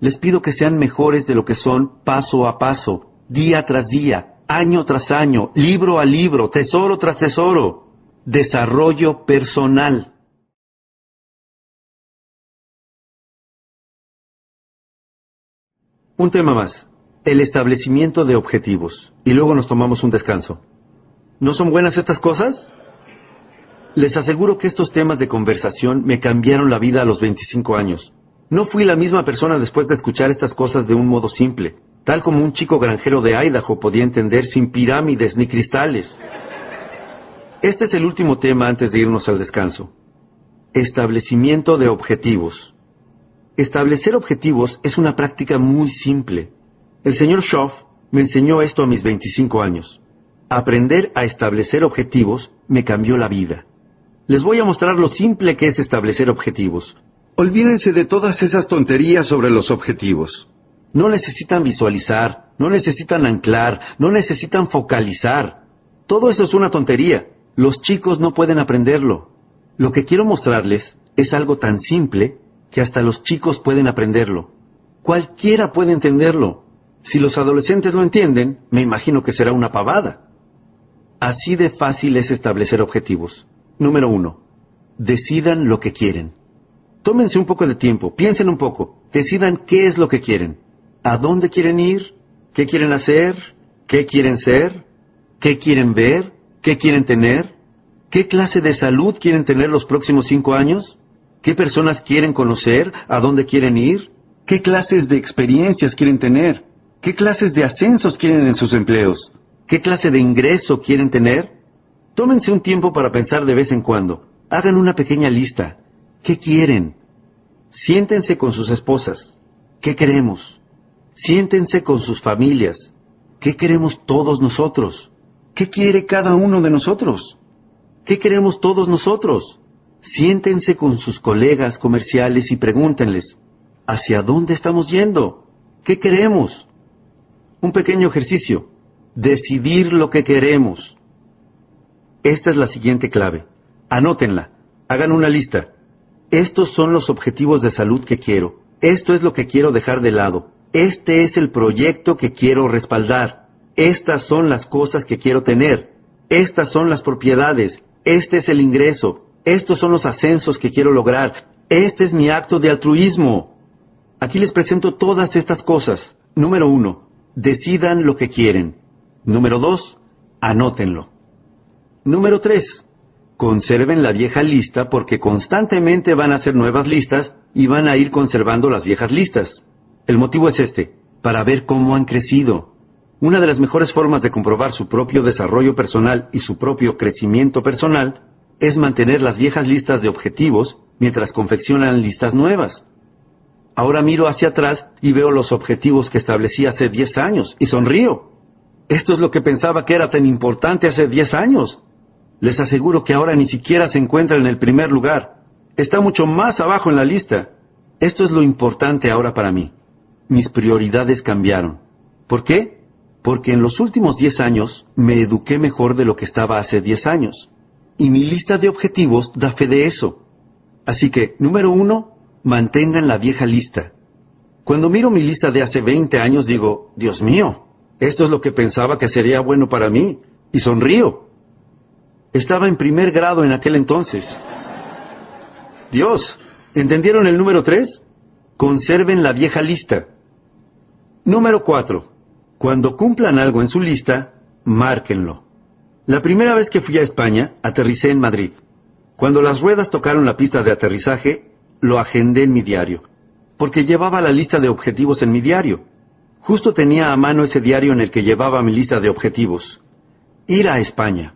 Les pido que sean mejores de lo que son paso a paso, día tras día, año tras año, libro a libro, tesoro tras tesoro. Desarrollo personal. Un tema más, el establecimiento de objetivos. Y luego nos tomamos un descanso. ¿No son buenas estas cosas? Les aseguro que estos temas de conversación me cambiaron la vida a los 25 años. No fui la misma persona después de escuchar estas cosas de un modo simple, tal como un chico granjero de Idaho podía entender sin pirámides ni cristales. Este es el último tema antes de irnos al descanso. Establecimiento de objetivos. Establecer objetivos es una práctica muy simple. El señor Schoff me enseñó esto a mis 25 años. Aprender a establecer objetivos me cambió la vida. Les voy a mostrar lo simple que es establecer objetivos. Olvídense de todas esas tonterías sobre los objetivos. No necesitan visualizar, no necesitan anclar, no necesitan focalizar. Todo eso es una tontería. Los chicos no pueden aprenderlo. Lo que quiero mostrarles es algo tan simple que hasta los chicos pueden aprenderlo. Cualquiera puede entenderlo. Si los adolescentes lo entienden, me imagino que será una pavada. Así de fácil es establecer objetivos. Número uno, decidan lo que quieren. Tómense un poco de tiempo, piensen un poco, decidan qué es lo que quieren, a dónde quieren ir, qué quieren hacer, qué quieren ser, qué quieren ver, qué quieren tener, qué clase de salud quieren tener los próximos cinco años, qué personas quieren conocer, a dónde quieren ir, qué clases de experiencias quieren tener, qué clases de ascensos quieren en sus empleos, ¿Qué clase de ingreso quieren tener? Tómense un tiempo para pensar de vez en cuando. Hagan una pequeña lista. ¿Qué quieren? Siéntense con sus esposas. ¿Qué queremos? Siéntense con sus familias. ¿Qué queremos todos nosotros? ¿Qué quiere cada uno de nosotros? ¿Qué queremos todos nosotros? Siéntense con sus colegas comerciales y pregúntenles, ¿hacia dónde estamos yendo? ¿Qué queremos? Un pequeño ejercicio decidir lo que queremos. esta es la siguiente clave. Anótenla. Hagan una lista. Estos son los objetivos de salud que quiero. Esto es lo que quiero dejar de lado. Este es el proyecto que quiero respaldar. Estas son las cosas que quiero tener. Estas son las propiedades. Este es el ingreso. Estos son los ascensos que quiero lograr. Este es mi acto de altruismo. Aquí les presento todas estas cosas. Número uno, decidan lo que quieren. Número dos, anótenlo. Número tres, conserven la vieja lista porque constantemente van a hacer nuevas listas y van a ir conservando las viejas listas. El motivo es este, para ver cómo han crecido. Una de las mejores formas de comprobar su propio desarrollo personal y su propio crecimiento personal es mantener las viejas listas de objetivos mientras confeccionan listas nuevas. Ahora miro hacia atrás y veo los objetivos que establecí hace 10 años y sonrío. Esto es lo que pensaba que era tan importante hace 10 años. Les aseguro que ahora ni siquiera se encuentra en el primer lugar. Está mucho más abajo en la lista. Esto es lo importante ahora para mí. Mis prioridades cambiaron. ¿Por qué? Porque en los últimos 10 años me eduqué mejor de lo que estaba hace 10 años. Y mi lista de objetivos da fe de eso. Así que, número uno, mantengan la vieja lista. Cuando miro mi lista de hace 20 años digo, Dios mío, esto es lo que pensaba que sería bueno para mí, y sonrío. Estaba en primer grado en aquel entonces. Dios, ¿entendieron el número tres? Conserven la vieja lista. Número cuatro. Cuando cumplan algo en su lista, márquenlo. La primera vez que fui a España, aterricé en Madrid. Cuando las ruedas tocaron la pista de aterrizaje, lo agendé en mi diario, porque llevaba la lista de objetivos en mi diario. Justo tenía a mano ese diario en el que llevaba mi lista de objetivos. Ir a España.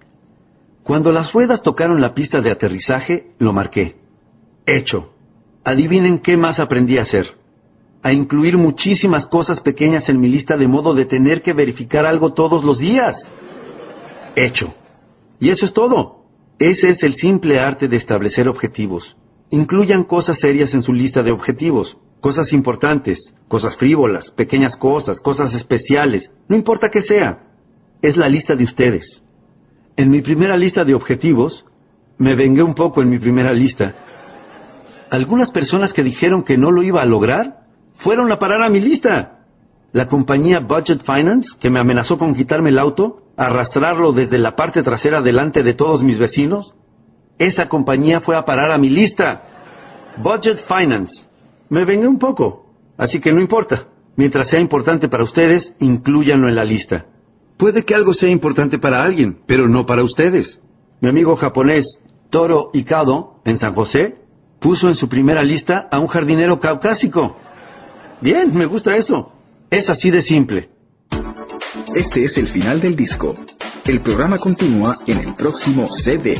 Cuando las ruedas tocaron la pista de aterrizaje, lo marqué. Hecho. Adivinen qué más aprendí a hacer. A incluir muchísimas cosas pequeñas en mi lista de modo de tener que verificar algo todos los días. Hecho. Y eso es todo. Ese es el simple arte de establecer objetivos. Incluyan cosas serias en su lista de objetivos, cosas importantes, cosas frívolas, pequeñas cosas, cosas especiales, no importa qué sea. Es la lista de ustedes. En mi primera lista de objetivos, me vengué un poco en mi primera lista. Algunas personas que dijeron que no lo iba a lograr, fueron a parar a mi lista. La compañía Budget Finance, que me amenazó con quitarme el auto, arrastrarlo desde la parte trasera delante de todos mis vecinos, esa compañía fue a parar a mi lista. Budget Finance. Me vengué un poco, así que no importa. Mientras sea importante para ustedes, incluyanlo en la lista. Puede que algo sea importante para alguien, pero no para ustedes. Mi amigo japonés Toro Ikado, en San José, puso en su primera lista a un jardinero caucásico. Bien, me gusta eso. Es así de simple. Este es el final del disco. El programa continúa en el próximo CD.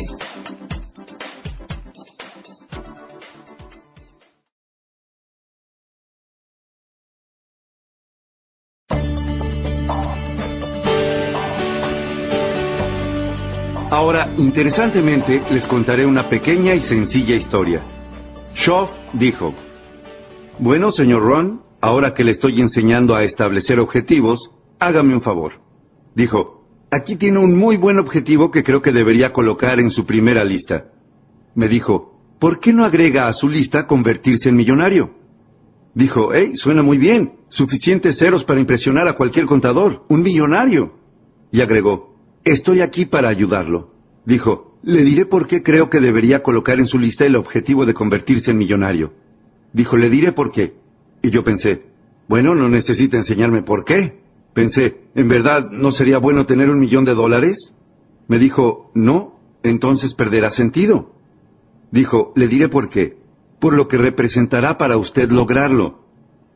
Ahora, interesantemente, les contaré una pequeña y sencilla historia. Shaw dijo, Bueno, señor Ron, ahora que le estoy enseñando a establecer objetivos, hágame un favor. Dijo, aquí tiene un muy buen objetivo que creo que debería colocar en su primera lista. Me dijo, ¿por qué no agrega a su lista convertirse en millonario? Dijo, hey, suena muy bien, suficientes ceros para impresionar a cualquier contador, un millonario. Y agregó, estoy aquí para ayudarlo. Dijo, le diré por qué creo que debería colocar en su lista el objetivo de convertirse en millonario. Dijo, le diré por qué. Y yo pensé, bueno, no necesita enseñarme por qué. Pensé, ¿en verdad no sería bueno tener un millón de dólares? Me dijo, no, entonces perderá sentido. Dijo, le diré por qué. Por lo que representará para usted lograrlo.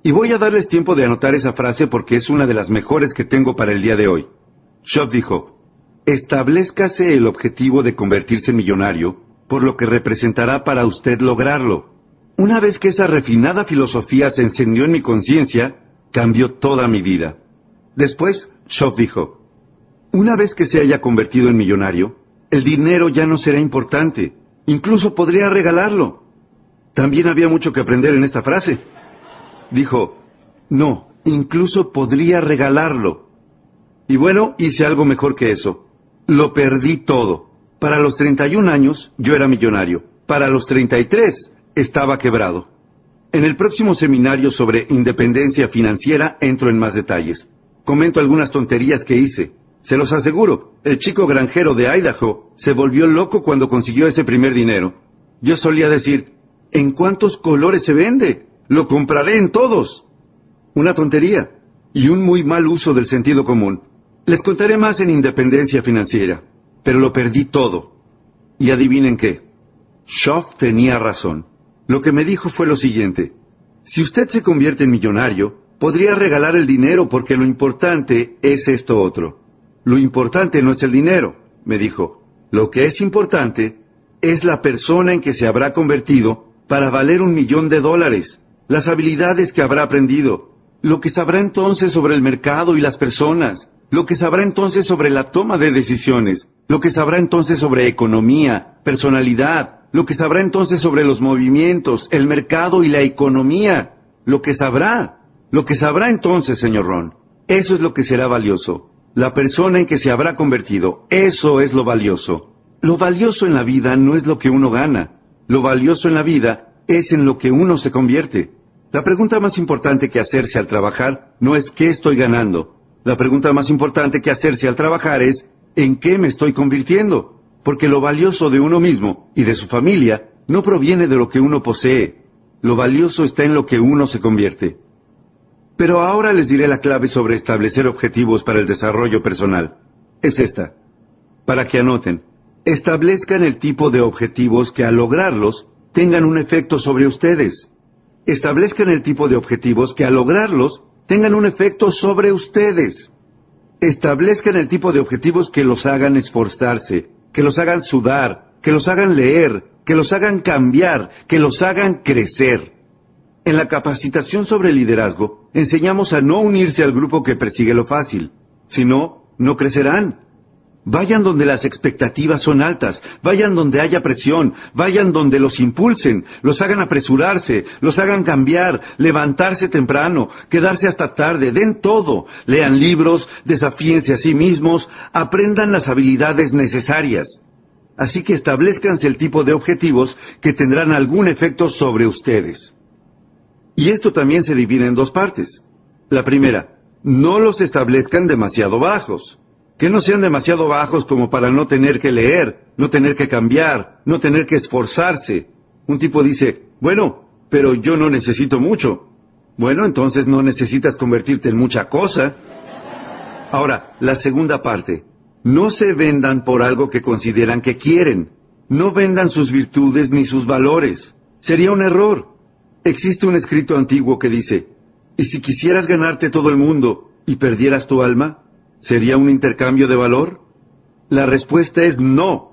Y voy a darles tiempo de anotar esa frase porque es una de las mejores que tengo para el día de hoy. Shop dijo, establezcase el objetivo de convertirse en millonario, por lo que representará para usted lograrlo. Una vez que esa refinada filosofía se encendió en mi conciencia, cambió toda mi vida. Después, Shaw dijo, una vez que se haya convertido en millonario, el dinero ya no será importante. Incluso podría regalarlo. También había mucho que aprender en esta frase. Dijo, no, incluso podría regalarlo. Y bueno, hice algo mejor que eso. Lo perdí todo. Para los 31 años yo era millonario. Para los 33 estaba quebrado. En el próximo seminario sobre independencia financiera entro en más detalles. Comento algunas tonterías que hice. Se los aseguro, el chico granjero de Idaho se volvió loco cuando consiguió ese primer dinero. Yo solía decir, ¿en cuántos colores se vende? Lo compraré en todos. Una tontería y un muy mal uso del sentido común. Les contaré más en independencia financiera, pero lo perdí todo. Y adivinen qué. Schoff tenía razón. Lo que me dijo fue lo siguiente. Si usted se convierte en millonario, podría regalar el dinero porque lo importante es esto otro. Lo importante no es el dinero, me dijo. Lo que es importante es la persona en que se habrá convertido para valer un millón de dólares, las habilidades que habrá aprendido, lo que sabrá entonces sobre el mercado y las personas, lo que sabrá entonces sobre la toma de decisiones, lo que sabrá entonces sobre economía, personalidad, lo que sabrá entonces sobre los movimientos, el mercado y la economía, lo que sabrá, lo que sabrá entonces, señor Ron. Eso es lo que será valioso. La persona en que se habrá convertido, eso es lo valioso. Lo valioso en la vida no es lo que uno gana. Lo valioso en la vida es en lo que uno se convierte. La pregunta más importante que hacerse al trabajar no es qué estoy ganando. La pregunta más importante que hacerse al trabajar es en qué me estoy convirtiendo. Porque lo valioso de uno mismo y de su familia no proviene de lo que uno posee. Lo valioso está en lo que uno se convierte. Pero ahora les diré la clave sobre establecer objetivos para el desarrollo personal. Es esta. Para que anoten. Establezcan el tipo de objetivos que al lograrlos tengan un efecto sobre ustedes. Establezcan el tipo de objetivos que al lograrlos tengan un efecto sobre ustedes. Establezcan el tipo de objetivos que los hagan esforzarse, que los hagan sudar, que los hagan leer, que los hagan cambiar, que los hagan crecer. En la capacitación sobre liderazgo, enseñamos a no unirse al grupo que persigue lo fácil, sino no crecerán, Vayan donde las expectativas son altas, vayan donde haya presión, vayan donde los impulsen, los hagan apresurarse, los hagan cambiar, levantarse temprano, quedarse hasta tarde, den todo, lean libros, desafíense a sí mismos, aprendan las habilidades necesarias. Así que establezcanse el tipo de objetivos que tendrán algún efecto sobre ustedes. Y esto también se divide en dos partes. La primera, no los establezcan demasiado bajos que no sean demasiado bajos como para no tener que leer, no tener que cambiar, no tener que esforzarse. Un tipo dice, bueno, pero yo no necesito mucho. Bueno, entonces no necesitas convertirte en mucha cosa. Ahora, la segunda parte. No se vendan por algo que consideran que quieren. No vendan sus virtudes ni sus valores. Sería un error. Existe un escrito antiguo que dice, ¿y si quisieras ganarte todo el mundo y perdieras tu alma? ¿Sería un intercambio de valor? La respuesta es no.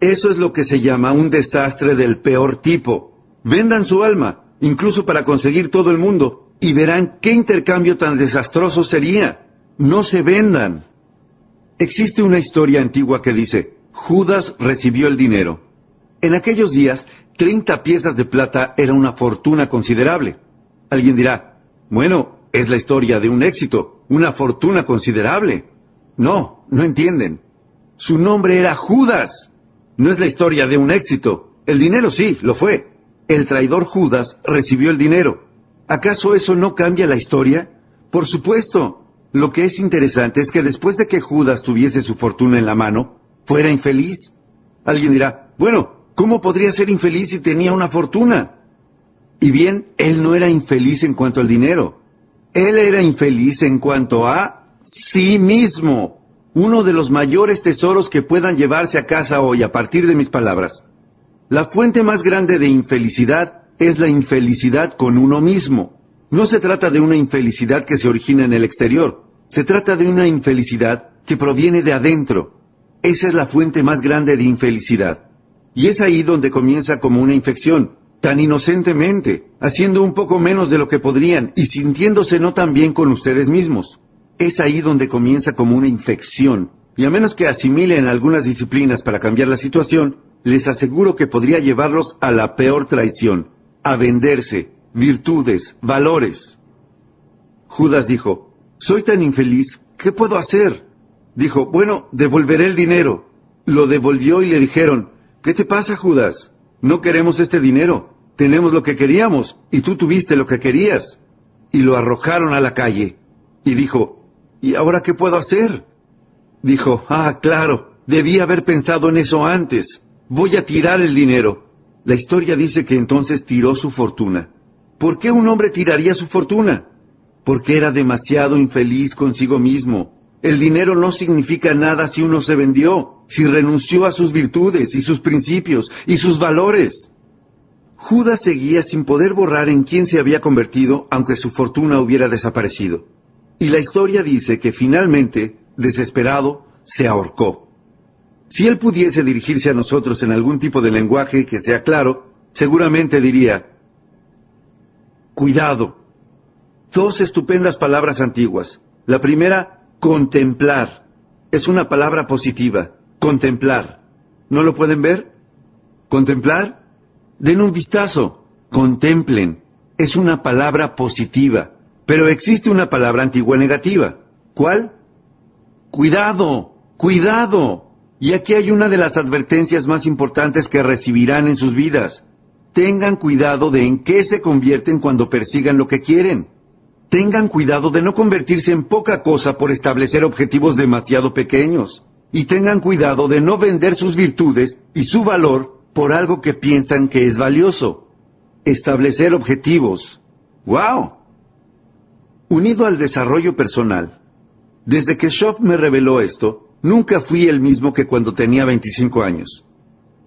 Eso es lo que se llama un desastre del peor tipo. Vendan su alma, incluso para conseguir todo el mundo, y verán qué intercambio tan desastroso sería. No se vendan. Existe una historia antigua que dice, Judas recibió el dinero. En aquellos días, 30 piezas de plata era una fortuna considerable. Alguien dirá, bueno, es la historia de un éxito, una fortuna considerable. No, no entienden. Su nombre era Judas. No es la historia de un éxito. El dinero sí, lo fue. El traidor Judas recibió el dinero. ¿Acaso eso no cambia la historia? Por supuesto. Lo que es interesante es que después de que Judas tuviese su fortuna en la mano, fuera infeliz. Alguien dirá, bueno, ¿cómo podría ser infeliz si tenía una fortuna? Y bien, él no era infeliz en cuanto al dinero. Él era infeliz en cuanto a sí mismo, uno de los mayores tesoros que puedan llevarse a casa hoy a partir de mis palabras. La fuente más grande de infelicidad es la infelicidad con uno mismo. No se trata de una infelicidad que se origina en el exterior, se trata de una infelicidad que proviene de adentro. Esa es la fuente más grande de infelicidad. Y es ahí donde comienza como una infección, tan inocentemente, haciendo un poco menos de lo que podrían y sintiéndose no tan bien con ustedes mismos es ahí donde comienza como una infección. Y a menos que asimilen algunas disciplinas para cambiar la situación, les aseguro que podría llevarlos a la peor traición, a venderse, virtudes, valores. Judas dijo, soy tan infeliz, ¿qué puedo hacer? Dijo, bueno, devolveré el dinero. lo devolvió y le dijeron, ¿qué te pasa, Judas? No queremos este dinero, tenemos lo que queríamos, y tú tuviste lo que querías. Y lo arrojaron a la calle. Y dijo, ¿y ahora qué puedo hacer? Dijo, ah, claro, debí haber pensado en eso antes. Voy a tirar el dinero. La historia dice que entonces tiró su fortuna. ¿Por qué un hombre tiraría su fortuna? Porque era demasiado infeliz consigo mismo. El dinero no significa nada si uno se vendió, si renunció a sus virtudes y sus principios y sus valores. Judas seguía sin poder borrar en quién se había convertido aunque su fortuna hubiera desaparecido. Y la historia dice que finalmente, desesperado, se ahorcó. Si él pudiese dirigirse a nosotros en algún tipo de lenguaje que sea claro, seguramente diría, cuidado. Dos estupendas palabras antiguas. La primera, contemplar. Es una palabra positiva, contemplar. ¿No lo pueden ver? ¿Contemplar? Den un vistazo, contemplen. Es una palabra positiva, pero existe una palabra antigua negativa. ¿Cuál? Cuidado, cuidado. Y aquí hay una de las advertencias más importantes que recibirán en sus vidas. Tengan cuidado de en qué se convierten cuando persigan lo que quieren. Tengan cuidado de no convertirse en poca cosa por establecer objetivos demasiado pequeños. Y tengan cuidado de no vender sus virtudes y su valor por algo que piensan que es valioso. Establecer objetivos. ¡Wow! Unido al desarrollo personal. Desde que Shop me reveló esto, nunca fui el mismo que cuando tenía 25 años.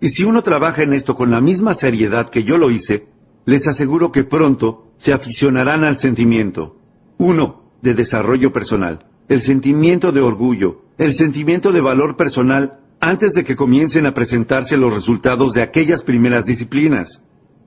Y si uno trabaja en esto con la misma seriedad que yo lo hice, les aseguro que pronto se aficionarán al sentimiento. Uno, de desarrollo personal, el sentimiento de orgullo, el sentimiento de valor personal antes de que comiencen a presentarse los resultados de aquellas primeras disciplinas.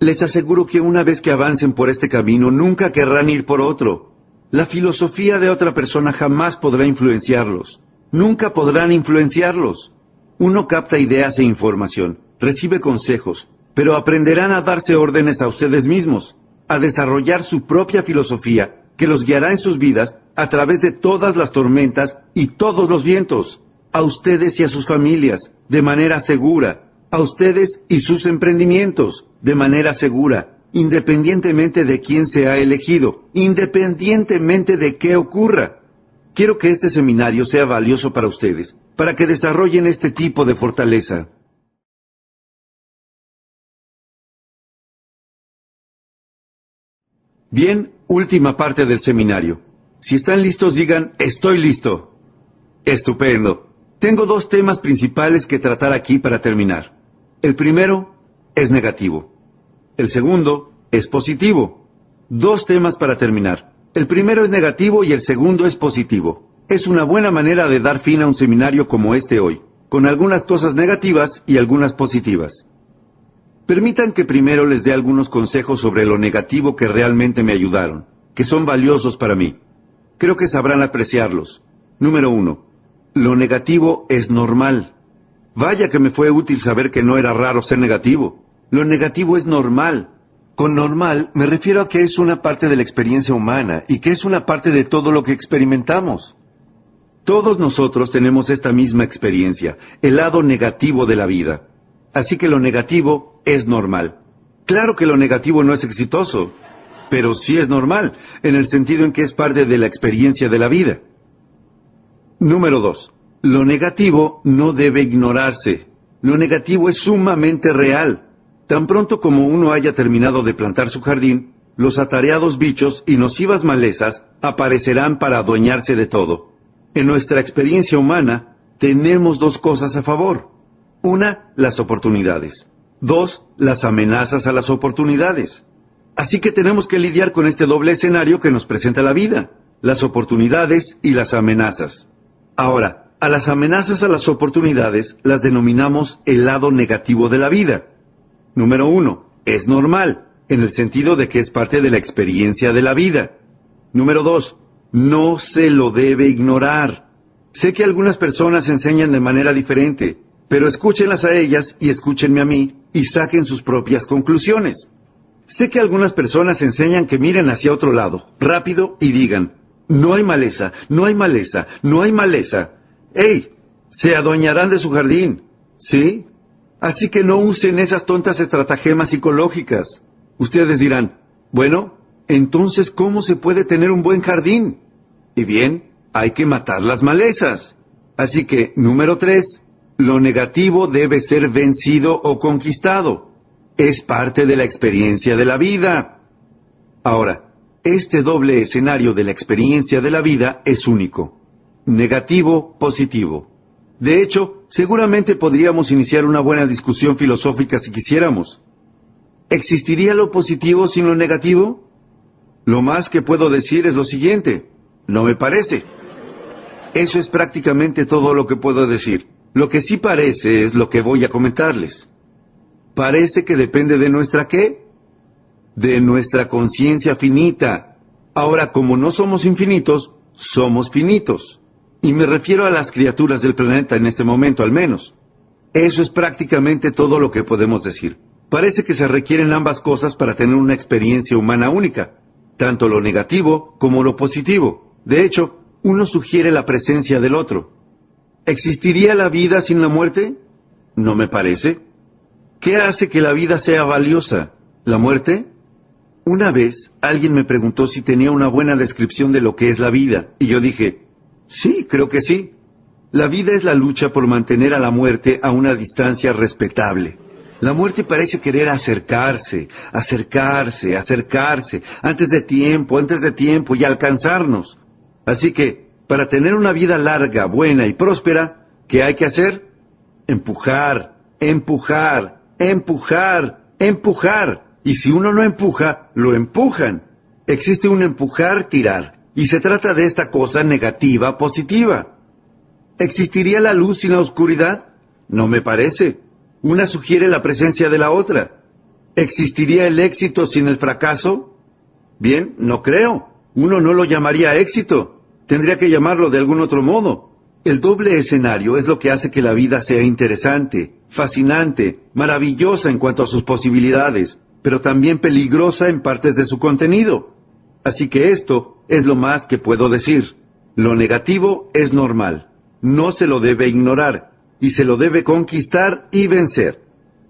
Les aseguro que una vez que avancen por este camino nunca querrán ir por otro. La filosofía de otra persona jamás podrá influenciarlos. Nunca podrán influenciarlos. Uno capta ideas e información, recibe consejos, pero aprenderán a darse órdenes a ustedes mismos, a desarrollar su propia filosofía que los guiará en sus vidas a través de todas las tormentas y todos los vientos, a ustedes y a sus familias, de manera segura, a ustedes y sus emprendimientos, de manera segura, independientemente de quién sea elegido, independientemente de qué ocurra. Quiero que este seminario sea valioso para ustedes, para que desarrollen este tipo de fortaleza. Bien, última parte del seminario. Si están listos, digan, estoy listo. Estupendo. Tengo dos temas principales que tratar aquí para terminar. El primero es negativo. El segundo es positivo. Dos temas para terminar. El primero es negativo y el segundo es positivo. Es una buena manera de dar fin a un seminario como este hoy, con algunas cosas negativas y algunas positivas. Permitan que primero les dé algunos consejos sobre lo negativo que realmente me ayudaron, que son valiosos para mí. Creo que sabrán apreciarlos. Número uno, lo negativo es normal. Vaya que me fue útil saber que no era raro ser negativo. Lo negativo es normal. Con normal me refiero a que es una parte de la experiencia humana y que es una parte de todo lo que experimentamos. Todos nosotros tenemos esta misma experiencia, el lado negativo de la vida. Así que lo negativo es normal. Claro que lo negativo no es exitoso, pero sí es normal, en el sentido en que es parte de la experiencia de la vida. Número dos. Lo negativo no debe ignorarse. Lo negativo es sumamente real. Tan pronto como uno haya terminado de plantar su jardín, los atareados bichos y nocivas malezas aparecerán para adueñarse de todo. En nuestra experiencia humana, tenemos dos cosas a favor. Una, las oportunidades. Dos, las amenazas a las oportunidades. Así que tenemos que lidiar con este doble escenario que nos presenta la vida, las oportunidades y las amenazas. Ahora, a las amenazas a las oportunidades las denominamos el lado negativo de la vida. Número uno, es normal, en el sentido de que es parte de la experiencia de la vida. Número dos, no se lo debe ignorar. Sé que algunas personas enseñan de manera diferente, pero escúchenlas a ellas y escúchenme a mí y saquen sus propias conclusiones. Sé que algunas personas enseñan que miren hacia otro lado, rápido, y digan, no hay maleza, no hay maleza, no hay maleza. ¡Ey! Se adueñarán de su jardín. ¿Sí? Así que no usen esas tontas estratagemas psicológicas. Ustedes dirán, bueno, entonces, ¿cómo se puede tener un buen jardín? Y bien, hay que matar las malezas. Así que, número tres, lo negativo debe ser vencido o conquistado. Es parte de la experiencia de la vida. Ahora, este doble escenario de la experiencia de la vida es único. Negativo, positivo. De hecho, seguramente podríamos iniciar una buena discusión filosófica si quisiéramos. ¿Existiría lo positivo sin lo negativo? Lo más que puedo decir es lo siguiente. No me parece. Eso es prácticamente todo lo que puedo decir. Lo que sí parece es lo que voy a comentarles. Parece que depende de nuestra qué? De nuestra conciencia finita. Ahora, como no somos infinitos, somos finitos. Y me refiero a las criaturas del planeta en este momento al menos. Eso es prácticamente todo lo que podemos decir. Parece que se requieren ambas cosas para tener una experiencia humana única, tanto lo negativo como lo positivo. De hecho, uno sugiere la presencia del otro. ¿Existiría la vida sin la muerte? No me parece. ¿Qué hace que la vida sea valiosa? ¿La muerte? Una vez alguien me preguntó si tenía una buena descripción de lo que es la vida, y yo dije, sí, creo que sí. La vida es la lucha por mantener a la muerte a una distancia respetable. La muerte parece querer acercarse, acercarse, acercarse, antes de tiempo, antes de tiempo, y alcanzarnos. Así que, para tener una vida larga, buena y próspera, ¿qué hay que hacer? Empujar, empujar, empujar, empujar. Y si uno no empuja, lo empujan. Existe un empujar-tirar, y se trata de esta cosa negativa positiva. ¿Existiría la luz sin la oscuridad? No me parece. Una sugiere la presencia de la otra. ¿Existiría el éxito sin el fracaso? Bien, no creo. Uno no lo llamaría éxito. Tendría que llamarlo de algún otro modo. El doble escenario es lo que hace que la vida sea interesante, fascinante, maravillosa en cuanto a sus posibilidades, pero también peligrosa en partes de su contenido. Así que esto es lo más que puedo decir. Lo negativo es normal, no se lo debe ignorar, y se lo debe conquistar y vencer.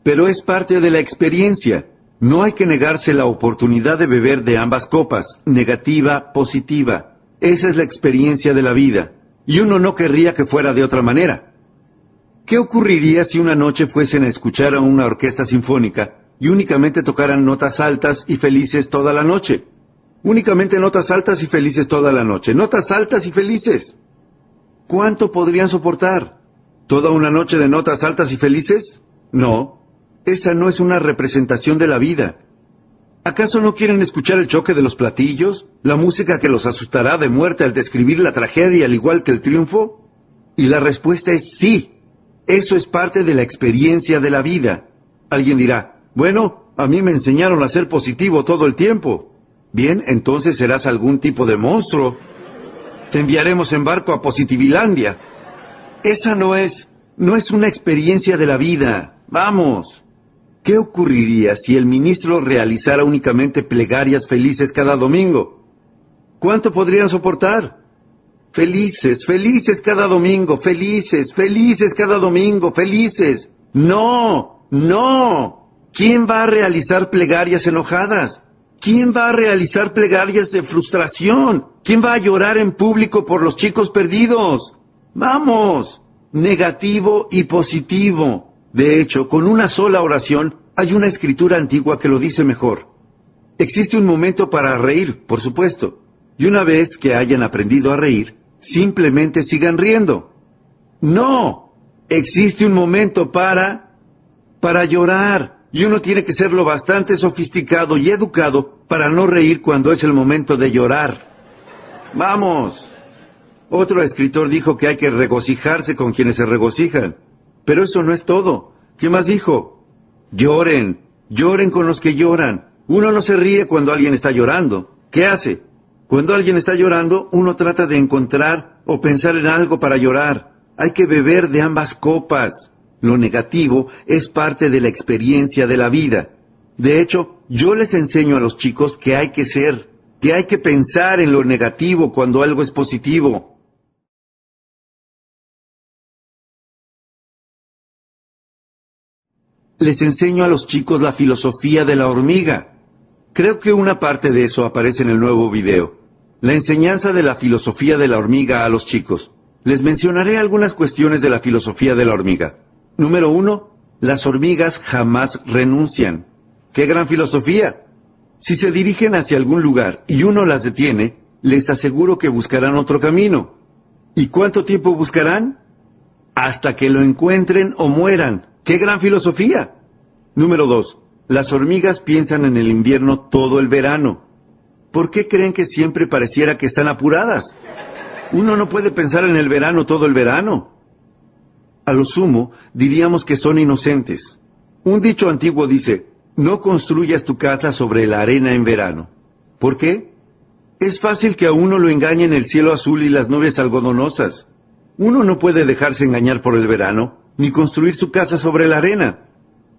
Pero es parte de la experiencia. No hay que negarse la oportunidad de beber de ambas copas, negativa, positiva, esa es la experiencia de la vida, y uno no querría que fuera de otra manera. ¿Qué ocurriría si una noche fuesen a escuchar a una orquesta sinfónica y únicamente tocaran notas altas y felices toda la noche? Únicamente notas altas y felices toda la noche, notas altas y felices. ¿Cuánto podrían soportar? ¿Toda una noche de notas altas y felices? No, esa no es una representación de la vida, ¿Acaso no quieren escuchar el choque de los platillos? ¿La música que los asustará de muerte al describir la tragedia al igual que el triunfo? Y la respuesta es sí. Eso es parte de la experiencia de la vida. Alguien dirá, bueno, a mí me enseñaron a ser positivo todo el tiempo. Bien, entonces serás algún tipo de monstruo. Te enviaremos en barco a Positivilandia. Esa no es, no es una experiencia de la vida. Vamos. ¿Qué ocurriría si el ministro realizara únicamente plegarias felices cada domingo? ¿Cuánto podrían soportar? Felices, felices cada domingo, felices, felices cada domingo, felices. No, no. ¿Quién va a realizar plegarias enojadas? ¿Quién va a realizar plegarias de frustración? ¿Quién va a llorar en público por los chicos perdidos? Vamos, negativo y positivo. De hecho, con una sola oración hay una escritura antigua que lo dice mejor. Existe un momento para reír, por supuesto, y una vez que hayan aprendido a reír, simplemente sigan riendo. No, existe un momento para para llorar, y uno tiene que ser lo bastante sofisticado y educado para no reír cuando es el momento de llorar. Vamos. Otro escritor dijo que hay que regocijarse con quienes se regocijan. Pero eso no es todo. ¿Qué más dijo? Lloren, lloren con los que lloran. Uno no se ríe cuando alguien está llorando. ¿Qué hace? Cuando alguien está llorando, uno trata de encontrar o pensar en algo para llorar. Hay que beber de ambas copas. Lo negativo es parte de la experiencia de la vida. De hecho, yo les enseño a los chicos que hay que ser, que hay que pensar en lo negativo cuando algo es positivo. les enseño a los chicos la filosofía de la hormiga. Creo que una parte de eso aparece en el nuevo video. La enseñanza de la filosofía de la hormiga a los chicos. Les mencionaré algunas cuestiones de la filosofía de la hormiga. Número uno, las hormigas jamás renuncian. ¡Qué gran filosofía! Si se dirigen hacia algún lugar y uno las detiene, les aseguro que buscarán otro camino. ¿Y cuánto tiempo buscarán? Hasta que lo encuentren o mueran. ¡Qué gran filosofía! Número dos, las hormigas piensan en el invierno todo el verano. ¿Por qué creen que siempre pareciera que están apuradas? Uno no puede pensar en el verano todo el verano. A lo sumo, diríamos que son inocentes. Un dicho antiguo dice, no construyas tu casa sobre la arena en verano. ¿Por qué? Es fácil que a uno lo engañen el cielo azul y las nubes algodonosas. Uno no puede dejarse engañar por el verano, ni construir su casa sobre la arena.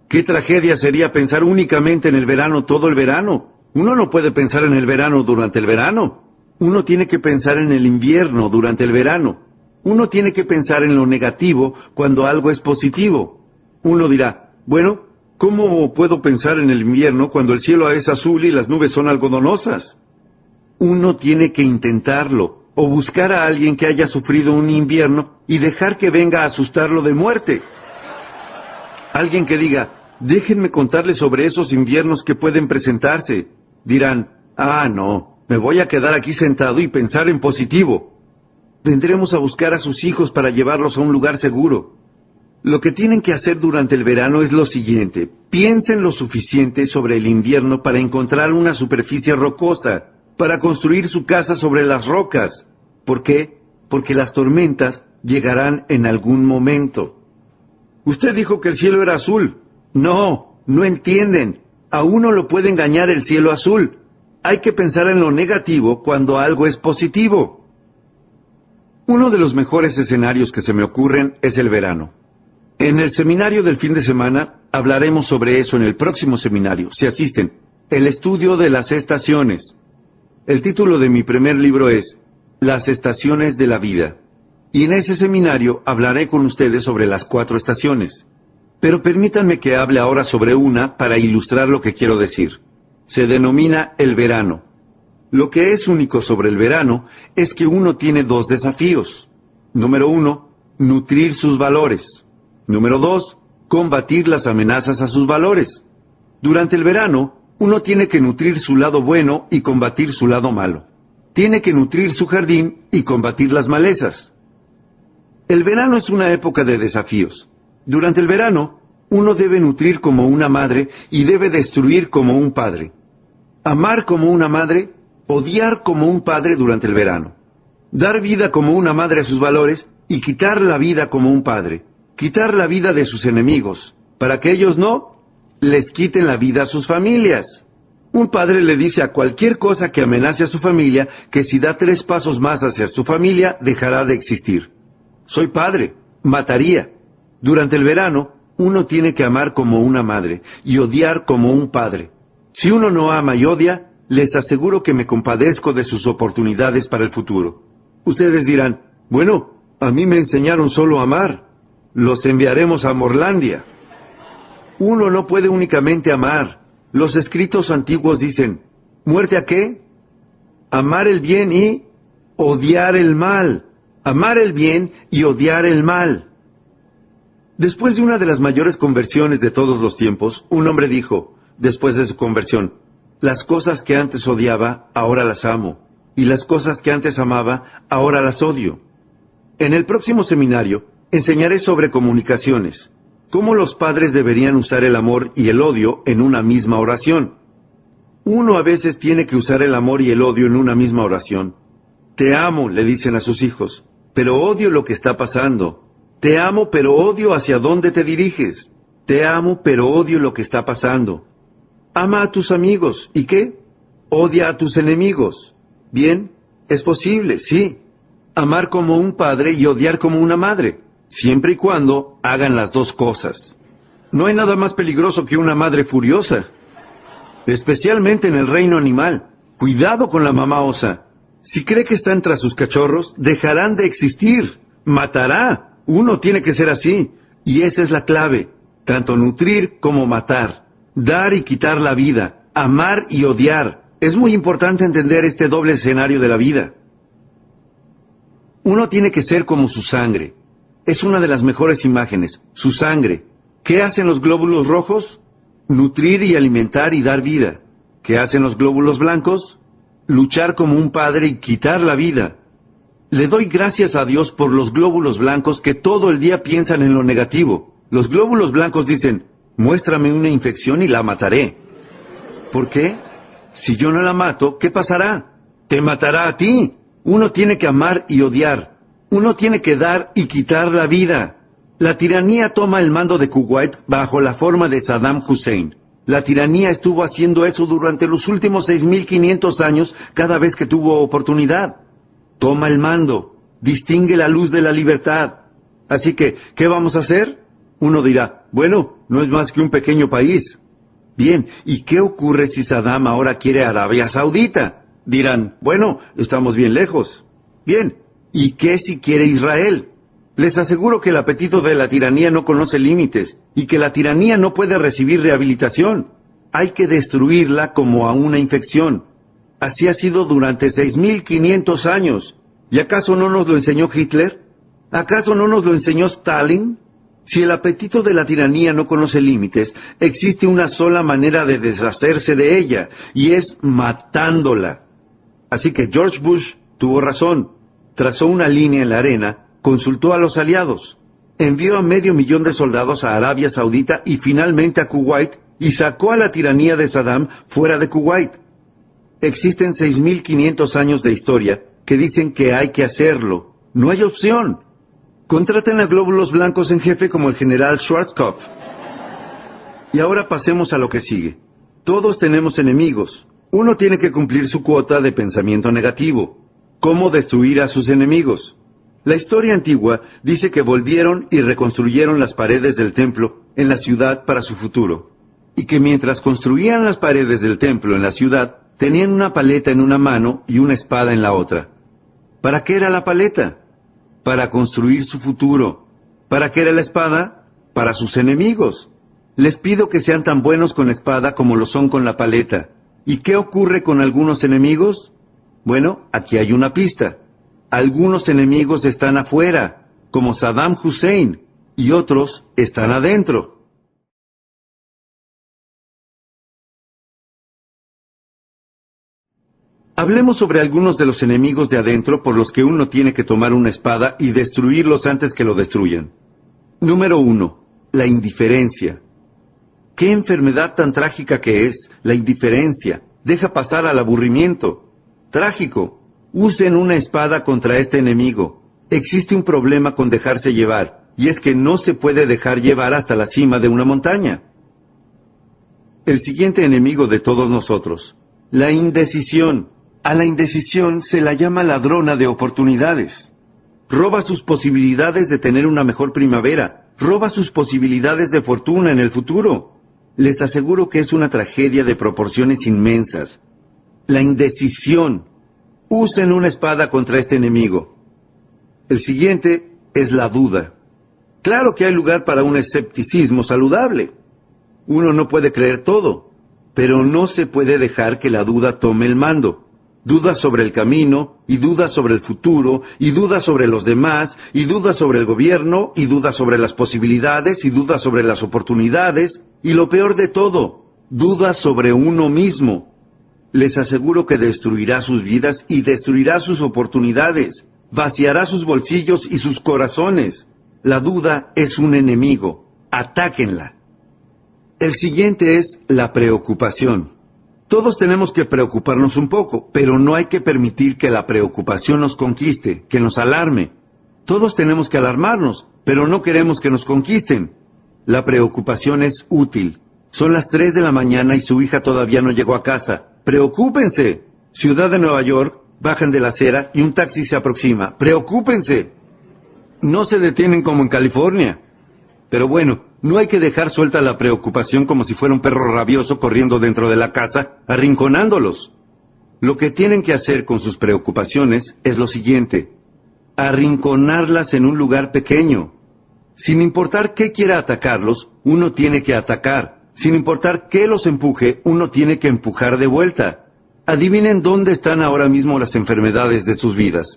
Qué tragedia sería pensar únicamente en el verano todo el verano. Uno no puede pensar en el verano durante el verano. Uno tiene que pensar en el invierno durante el verano. Uno tiene que pensar en lo negativo cuando algo es positivo. Uno dirá, bueno, ¿cómo puedo pensar en el invierno cuando el cielo es azul y las nubes son algodonosas? Uno tiene que intentarlo, o buscar a alguien que haya sufrido un invierno y dejar que venga a asustarlo de muerte. Alguien que diga, Déjenme contarles sobre esos inviernos que pueden presentarse. Dirán, ah, no, me voy a quedar aquí sentado y pensar en positivo. Vendremos a buscar a sus hijos para llevarlos a un lugar seguro. Lo que tienen que hacer durante el verano es lo siguiente. Piensen lo suficiente sobre el invierno para encontrar una superficie rocosa, para construir su casa sobre las rocas. ¿Por qué? Porque las tormentas llegarán en algún momento. Usted dijo que el cielo era azul. No, no entienden. A uno lo puede engañar el cielo azul. Hay que pensar en lo negativo cuando algo es positivo. Uno de los mejores escenarios que se me ocurren es el verano. En el seminario del fin de semana hablaremos sobre eso en el próximo seminario, si asisten. El estudio de las estaciones. El título de mi primer libro es Las estaciones de la vida. Y en ese seminario hablaré con ustedes sobre las cuatro estaciones. Pero permítanme que hable ahora sobre una para ilustrar lo que quiero decir. Se denomina el verano. Lo que es único sobre el verano es que uno tiene dos desafíos. Número uno, nutrir sus valores. Número dos, combatir las amenazas a sus valores. Durante el verano, uno tiene que nutrir su lado bueno y combatir su lado malo. Tiene que nutrir su jardín y combatir las malezas. El verano es una época de desafíos. Durante el verano, uno debe nutrir como una madre y debe destruir como un padre. Amar como una madre, odiar como un padre durante el verano. Dar vida como una madre a sus valores y quitar la vida como un padre. Quitar la vida de sus enemigos, para que ellos no les quiten la vida a sus familias. Un padre le dice a cualquier cosa que amenace a su familia que si da tres pasos más hacia su familia dejará de existir. Soy padre, mataría. Durante el verano, uno tiene que amar como una madre y odiar como un padre. Si uno no ama y odia, les aseguro que me compadezco de sus oportunidades para el futuro. Ustedes dirán, bueno, a mí me enseñaron solo a amar. Los enviaremos a Morlandia. Uno no puede únicamente amar. Los escritos antiguos dicen, ¿muerte a qué? Amar el bien y odiar el mal. Amar el bien y odiar el mal. Después de una de las mayores conversiones de todos los tiempos, un hombre dijo, después de su conversión, las cosas que antes odiaba, ahora las amo, y las cosas que antes amaba, ahora las odio. En el próximo seminario, enseñaré sobre comunicaciones, cómo los padres deberían usar el amor y el odio en una misma oración. Uno a veces tiene que usar el amor y el odio en una misma oración. Te amo, le dicen a sus hijos, pero odio lo que está pasando, te amo, pero odio hacia dónde te diriges. Te amo, pero odio lo que está pasando. Ama a tus amigos. ¿Y qué? Odia a tus enemigos. Bien, es posible, sí. Amar como un padre y odiar como una madre, siempre y cuando hagan las dos cosas. No hay nada más peligroso que una madre furiosa, especialmente en el reino animal. Cuidado con la mamá osa. Si cree que están tras sus cachorros, dejarán de existir. Matará. Uno tiene que ser así, y esa es la clave. tanto nutrir como matar, dar y quitar la vida, amar y odiar. Es muy importante entender este doble escenario de la vida. Uno tiene que ser como su sangre. Es una de las mejores imágenes, su sangre. ¿Qué hacen los glóbulos rojos? Nutrir y alimentar y dar vida. ¿Qué hacen los glóbulos blancos? Luchar como un padre y quitar la vida. Le doy gracias a Dios por los glóbulos blancos que todo el día piensan en lo negativo. Los glóbulos blancos dicen, muéstrame una infección y la mataré. ¿Por qué? Si yo no la mato, ¿qué pasará? Te matará a ti. Uno tiene que amar y odiar. Uno tiene que dar y quitar la vida. La tiranía toma el mando de Kuwait bajo la forma de Saddam Hussein. La tiranía estuvo haciendo eso durante los últimos 6.500 años cada vez que tuvo oportunidad. Toma el mando, distingue la luz de la libertad. Así que, ¿qué vamos a hacer? Uno dirá, bueno, no es más que un pequeño país. Bien, ¿y qué ocurre si Saddam ahora quiere Arabia Saudita? Dirán, bueno, estamos bien lejos. Bien, ¿y qué si quiere Israel? Les aseguro que el apetito de la tiranía no conoce límites y que la tiranía no puede recibir rehabilitación. Hay que destruirla como a una infección. Así ha sido durante 6.500 años. ¿Y acaso no nos lo enseñó Hitler? ¿Acaso no nos lo enseñó Stalin? Si el apetito de la tiranía no conoce límites, existe una sola manera de deshacerse de ella, y es matándola. Así que George Bush tuvo razón. Trazó una línea en la arena, consultó a los aliados, envió a medio millón de soldados a Arabia Saudita y finalmente a Kuwait y sacó a la tiranía de Saddam fuera de Kuwait. Existen 6.500 años de historia que dicen que hay que hacerlo. No hay opción. Contraten a glóbulos blancos en jefe como el general Schwarzkopf. Y ahora pasemos a lo que sigue. Todos tenemos enemigos. Uno tiene que cumplir su cuota de pensamiento negativo. ¿Cómo destruir a sus enemigos? La historia antigua dice que volvieron y reconstruyeron las paredes del templo en la ciudad para su futuro. Y que mientras construían las paredes del templo en la ciudad, tenían una paleta en una mano y una espada en la otra. ¿Para qué era la paleta? Para construir su futuro. ¿Para qué era la espada? Para sus enemigos. Les pido que sean tan buenos con la espada como lo son con la paleta. ¿Y qué ocurre con algunos enemigos? Bueno, aquí hay una pista. Algunos enemigos están afuera, como Saddam Hussein, y otros están adentro. Hablemos sobre algunos de los enemigos de adentro por los que uno tiene que tomar una espada y destruirlos antes que lo destruyan. Número uno, la indiferencia. Qué enfermedad tan trágica que es la indiferencia. Deja pasar al aburrimiento. Trágico. Usen una espada contra este enemigo. Existe un problema con dejarse llevar, y es que no se puede dejar llevar hasta la cima de una montaña. El siguiente enemigo de todos nosotros, la indecisión. A la indecisión se la llama ladrona de oportunidades. Roba sus posibilidades de tener una mejor primavera, roba sus posibilidades de fortuna en el futuro. Les aseguro que es una tragedia de proporciones inmensas. La indecisión. Usen una espada contra este enemigo. El siguiente es la duda. Claro que hay lugar para un escepticismo saludable. Uno no puede creer todo, pero no se puede dejar que la duda tome el mando dudas sobre el camino, y dudas sobre el futuro, y dudas sobre los demás, y dudas sobre el gobierno, y dudas sobre las posibilidades, y dudas sobre las oportunidades, y lo peor de todo, dudas sobre uno mismo. Les aseguro que destruirá sus vidas y destruirá sus oportunidades, vaciará sus bolsillos y sus corazones. La duda es un enemigo. Atáquenla. El siguiente es la preocupación. Todos tenemos que preocuparnos un poco, pero no hay que permitir que la preocupación nos conquiste, que nos alarme. Todos tenemos que alarmarnos, pero no queremos que nos conquisten. La preocupación es útil. Son las 3 de la mañana y su hija todavía no llegó a casa. Preocúpense. Ciudad de Nueva York, bajan de la acera y un taxi se aproxima. Preocúpense. No se detienen como en California. Pero bueno, no hay que dejar suelta la preocupación como si fuera un perro rabioso corriendo dentro de la casa, arrinconándolos. Lo que tienen que hacer con sus preocupaciones es lo siguiente, arrinconarlas en un lugar pequeño. Sin importar qué quiera atacarlos, uno tiene que atacar. Sin importar qué los empuje, uno tiene que empujar de vuelta. Adivinen dónde están ahora mismo las enfermedades de sus vidas.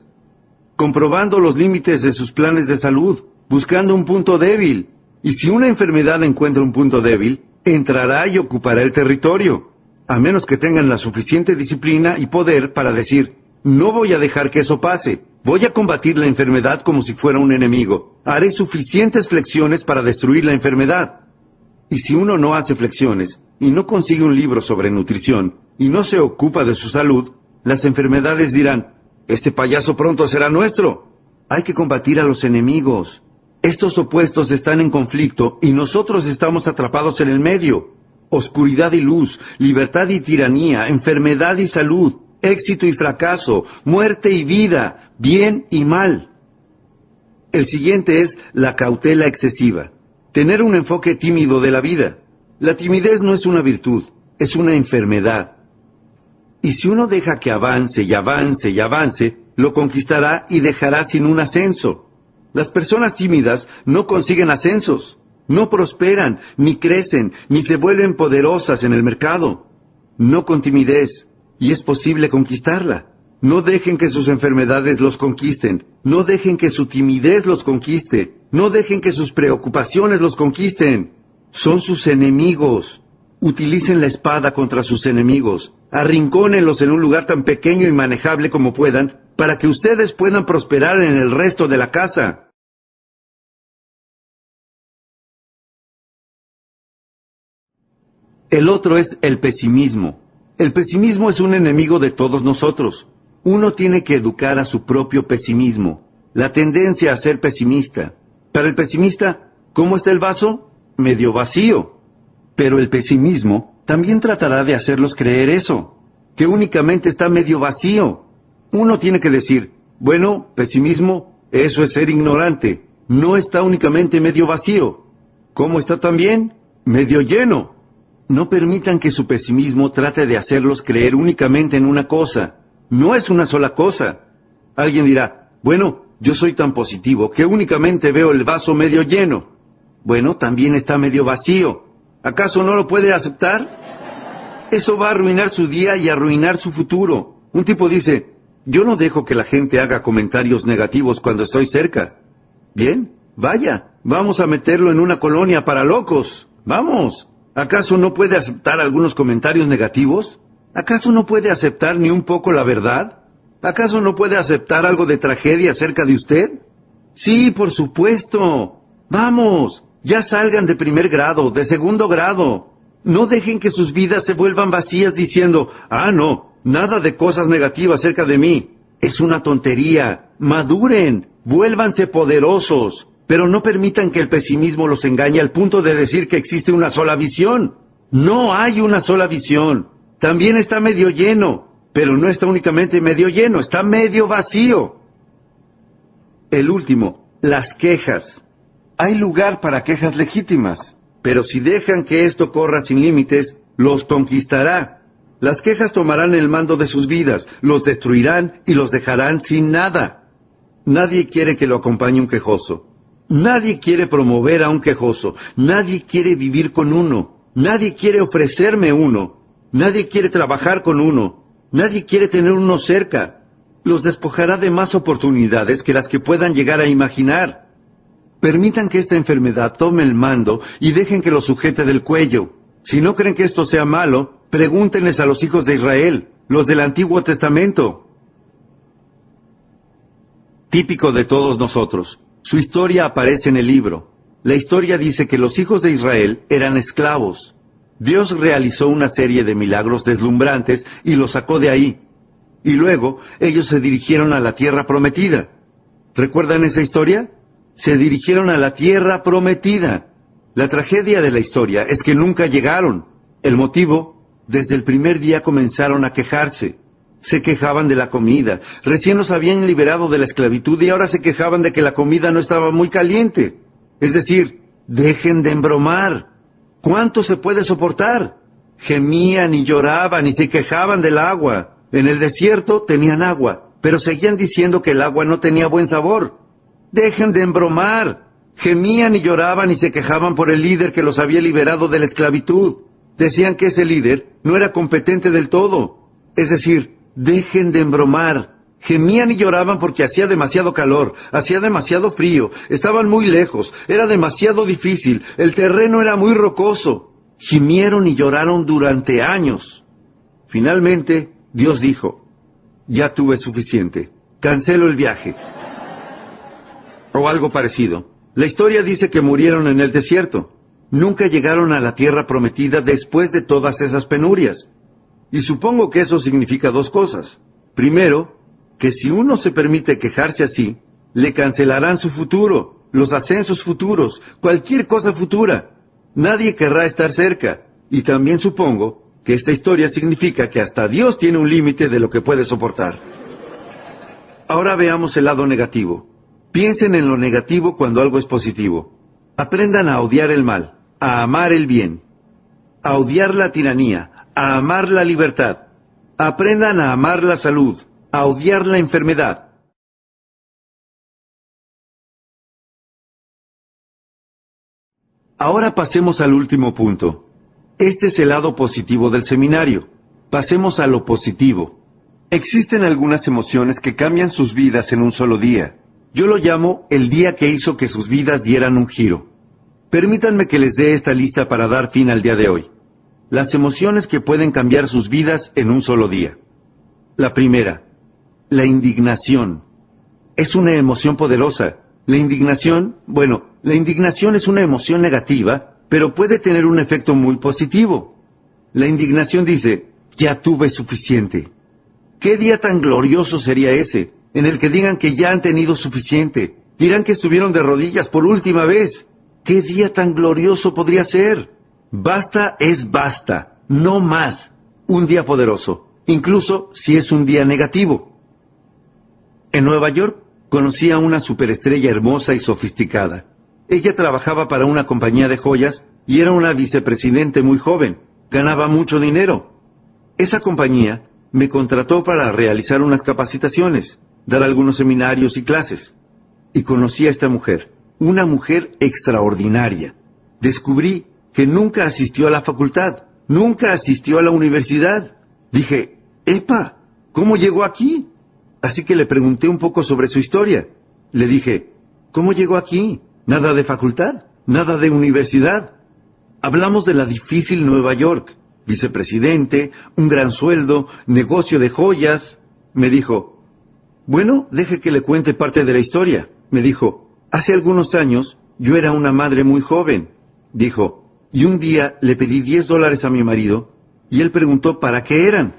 Comprobando los límites de sus planes de salud, buscando un punto débil. Y si una enfermedad encuentra un punto débil, entrará y ocupará el territorio, a menos que tengan la suficiente disciplina y poder para decir, no voy a dejar que eso pase, voy a combatir la enfermedad como si fuera un enemigo, haré suficientes flexiones para destruir la enfermedad. Y si uno no hace flexiones y no consigue un libro sobre nutrición, y no se ocupa de su salud, las enfermedades dirán, este payaso pronto será nuestro. Hay que combatir a los enemigos. Estos opuestos están en conflicto y nosotros estamos atrapados en el medio. Oscuridad y luz, libertad y tiranía, enfermedad y salud, éxito y fracaso, muerte y vida, bien y mal. El siguiente es la cautela excesiva. Tener un enfoque tímido de la vida. La timidez no es una virtud, es una enfermedad. Y si uno deja que avance y avance y avance, lo conquistará y dejará sin un ascenso. Las personas tímidas no consiguen ascensos, no prosperan, ni crecen, ni se vuelven poderosas en el mercado. No con timidez, y es posible conquistarla. No dejen que sus enfermedades los conquisten, no dejen que su timidez los conquiste, no dejen que sus preocupaciones los conquisten. Son sus enemigos. Utilicen la espada contra sus enemigos. Arrincónenlos en un lugar tan pequeño y manejable como puedan para que ustedes puedan prosperar en el resto de la casa. El otro es el pesimismo. El pesimismo es un enemigo de todos nosotros. Uno tiene que educar a su propio pesimismo, la tendencia a ser pesimista. Para el pesimista, ¿cómo está el vaso? Medio vacío. Pero el pesimismo también tratará de hacerlos creer eso, que únicamente está medio vacío. Uno tiene que decir, bueno, pesimismo, eso es ser ignorante, no está únicamente medio vacío. ¿Cómo está también? Medio lleno. No permitan que su pesimismo trate de hacerlos creer únicamente en una cosa. No es una sola cosa. Alguien dirá, bueno, yo soy tan positivo que únicamente veo el vaso medio lleno. Bueno, también está medio vacío. ¿Acaso no lo puede aceptar? Eso va a arruinar su día y arruinar su futuro. Un tipo dice, yo no dejo que la gente haga comentarios negativos cuando estoy cerca. Bien, vaya, vamos a meterlo en una colonia para locos. Vamos. ¿Acaso no puede aceptar algunos comentarios negativos? ¿Acaso no puede aceptar ni un poco la verdad? ¿Acaso no puede aceptar algo de tragedia acerca de usted? Sí, por supuesto. Vamos, ya salgan de primer grado, de segundo grado. No dejen que sus vidas se vuelvan vacías diciendo, ah, no, nada de cosas negativas acerca de mí. Es una tontería. Maduren, vuélvanse poderosos, pero no permitan que el pesimismo los engañe al punto de decir que existe una sola visión. No hay una sola visión. También está medio lleno, pero no está únicamente medio lleno, está medio vacío. El último, las quejas. Hay lugar para quejas legítimas, pero si dejan que esto corra sin límites, los conquistará. Las quejas tomarán el mando de sus vidas, los destruirán y los dejarán sin nada. Nadie quiere que lo acompañe un quejoso. Nadie quiere promover a un quejoso. Nadie quiere vivir con uno. Nadie quiere ofrecerme uno. Nadie quiere trabajar con uno. Nadie quiere tener uno cerca. Los despojará de más oportunidades que las que puedan llegar a imaginar. Permitan que esta enfermedad tome el mando y dejen que lo sujete del cuello. Si no creen que esto sea malo, pregúntenles a los hijos de Israel, los del Antiguo Testamento. Típico de todos nosotros. Su historia aparece en el libro. La historia dice que los hijos de Israel eran esclavos. Dios realizó una serie de milagros deslumbrantes y los sacó de ahí. Y luego ellos se dirigieron a la tierra prometida. ¿Recuerdan esa historia? Se dirigieron a la tierra prometida. La tragedia de la historia es que nunca llegaron. El motivo, desde el primer día comenzaron a quejarse. Se quejaban de la comida. Recién los habían liberado de la esclavitud y ahora se quejaban de que la comida no estaba muy caliente. Es decir, dejen de embromar. ¿Cuánto se puede soportar? Gemían y lloraban y se quejaban del agua. En el desierto tenían agua, pero seguían diciendo que el agua no tenía buen sabor. Dejen de embromar. Gemían y lloraban y se quejaban por el líder que los había liberado de la esclavitud. Decían que ese líder no era competente del todo. Es decir, dejen de embromar. Gemían y lloraban porque hacía demasiado calor, hacía demasiado frío, estaban muy lejos, era demasiado difícil, el terreno era muy rocoso. Gimieron y lloraron durante años. Finalmente, Dios dijo, ya tuve suficiente, cancelo el viaje. O algo parecido. La historia dice que murieron en el desierto. Nunca llegaron a la tierra prometida después de todas esas penurias. Y supongo que eso significa dos cosas. Primero, que si uno se permite quejarse así, le cancelarán su futuro, los ascensos futuros, cualquier cosa futura. Nadie querrá estar cerca. Y también supongo que esta historia significa que hasta Dios tiene un límite de lo que puede soportar. Ahora veamos el lado negativo. Piensen en lo negativo cuando algo es positivo. Aprendan a odiar el mal, a amar el bien, a odiar la tiranía, a amar la libertad. Aprendan a amar la salud, a odiar la enfermedad. Ahora pasemos al último punto. Este es el lado positivo del seminario. Pasemos a lo positivo. Existen algunas emociones que cambian sus vidas en un solo día. Yo lo llamo el día que hizo que sus vidas dieran un giro. Permítanme que les dé esta lista para dar fin al día de hoy. Las emociones que pueden cambiar sus vidas en un solo día. La primera, la indignación. Es una emoción poderosa. La indignación, bueno, la indignación es una emoción negativa, pero puede tener un efecto muy positivo. La indignación dice, ya tuve suficiente. ¿Qué día tan glorioso sería ese? en el que digan que ya han tenido suficiente. Dirán que estuvieron de rodillas por última vez. ¿Qué día tan glorioso podría ser? Basta es basta, no más. Un día poderoso, incluso si es un día negativo. En Nueva York conocí a una superestrella hermosa y sofisticada. Ella trabajaba para una compañía de joyas y era una vicepresidente muy joven. Ganaba mucho dinero. Esa compañía me contrató para realizar unas capacitaciones dar algunos seminarios y clases. Y conocí a esta mujer, una mujer extraordinaria. Descubrí que nunca asistió a la facultad, nunca asistió a la universidad. Dije, ¡epa! ¿Cómo llegó aquí? Así que le pregunté un poco sobre su historia. Le dije, ¿cómo llegó aquí? Nada de facultad, nada de universidad. Hablamos de la difícil Nueva York, vicepresidente, un gran sueldo, negocio de joyas. Me dijo, bueno, deje que le cuente parte de la historia. Me dijo, hace algunos años yo era una madre muy joven. Dijo, y un día le pedí 10 dólares a mi marido y él preguntó para qué eran.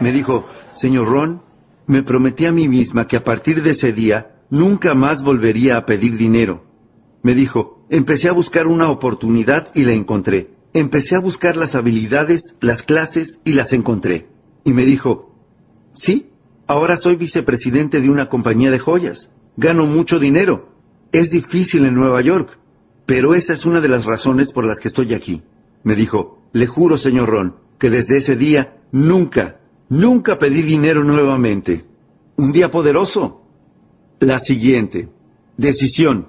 Me dijo, señor Ron, me prometí a mí misma que a partir de ese día nunca más volvería a pedir dinero. Me dijo, empecé a buscar una oportunidad y la encontré. Empecé a buscar las habilidades, las clases y las encontré. Y me dijo, sí, Ahora soy vicepresidente de una compañía de joyas. Gano mucho dinero. Es difícil en Nueva York, pero esa es una de las razones por las que estoy aquí. Me dijo, le juro, señor Ron, que desde ese día nunca, nunca pedí dinero nuevamente. Un día poderoso. La siguiente. Decisión.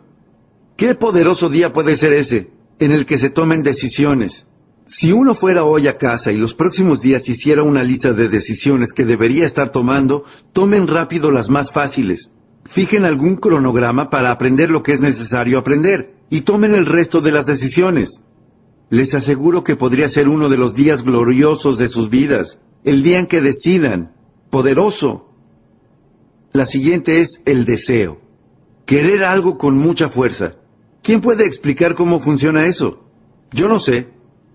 ¿Qué poderoso día puede ser ese en el que se tomen decisiones? Si uno fuera hoy a casa y los próximos días hiciera una lista de decisiones que debería estar tomando, tomen rápido las más fáciles. Fijen algún cronograma para aprender lo que es necesario aprender y tomen el resto de las decisiones. Les aseguro que podría ser uno de los días gloriosos de sus vidas, el día en que decidan, poderoso. La siguiente es el deseo. Querer algo con mucha fuerza. ¿Quién puede explicar cómo funciona eso? Yo no sé,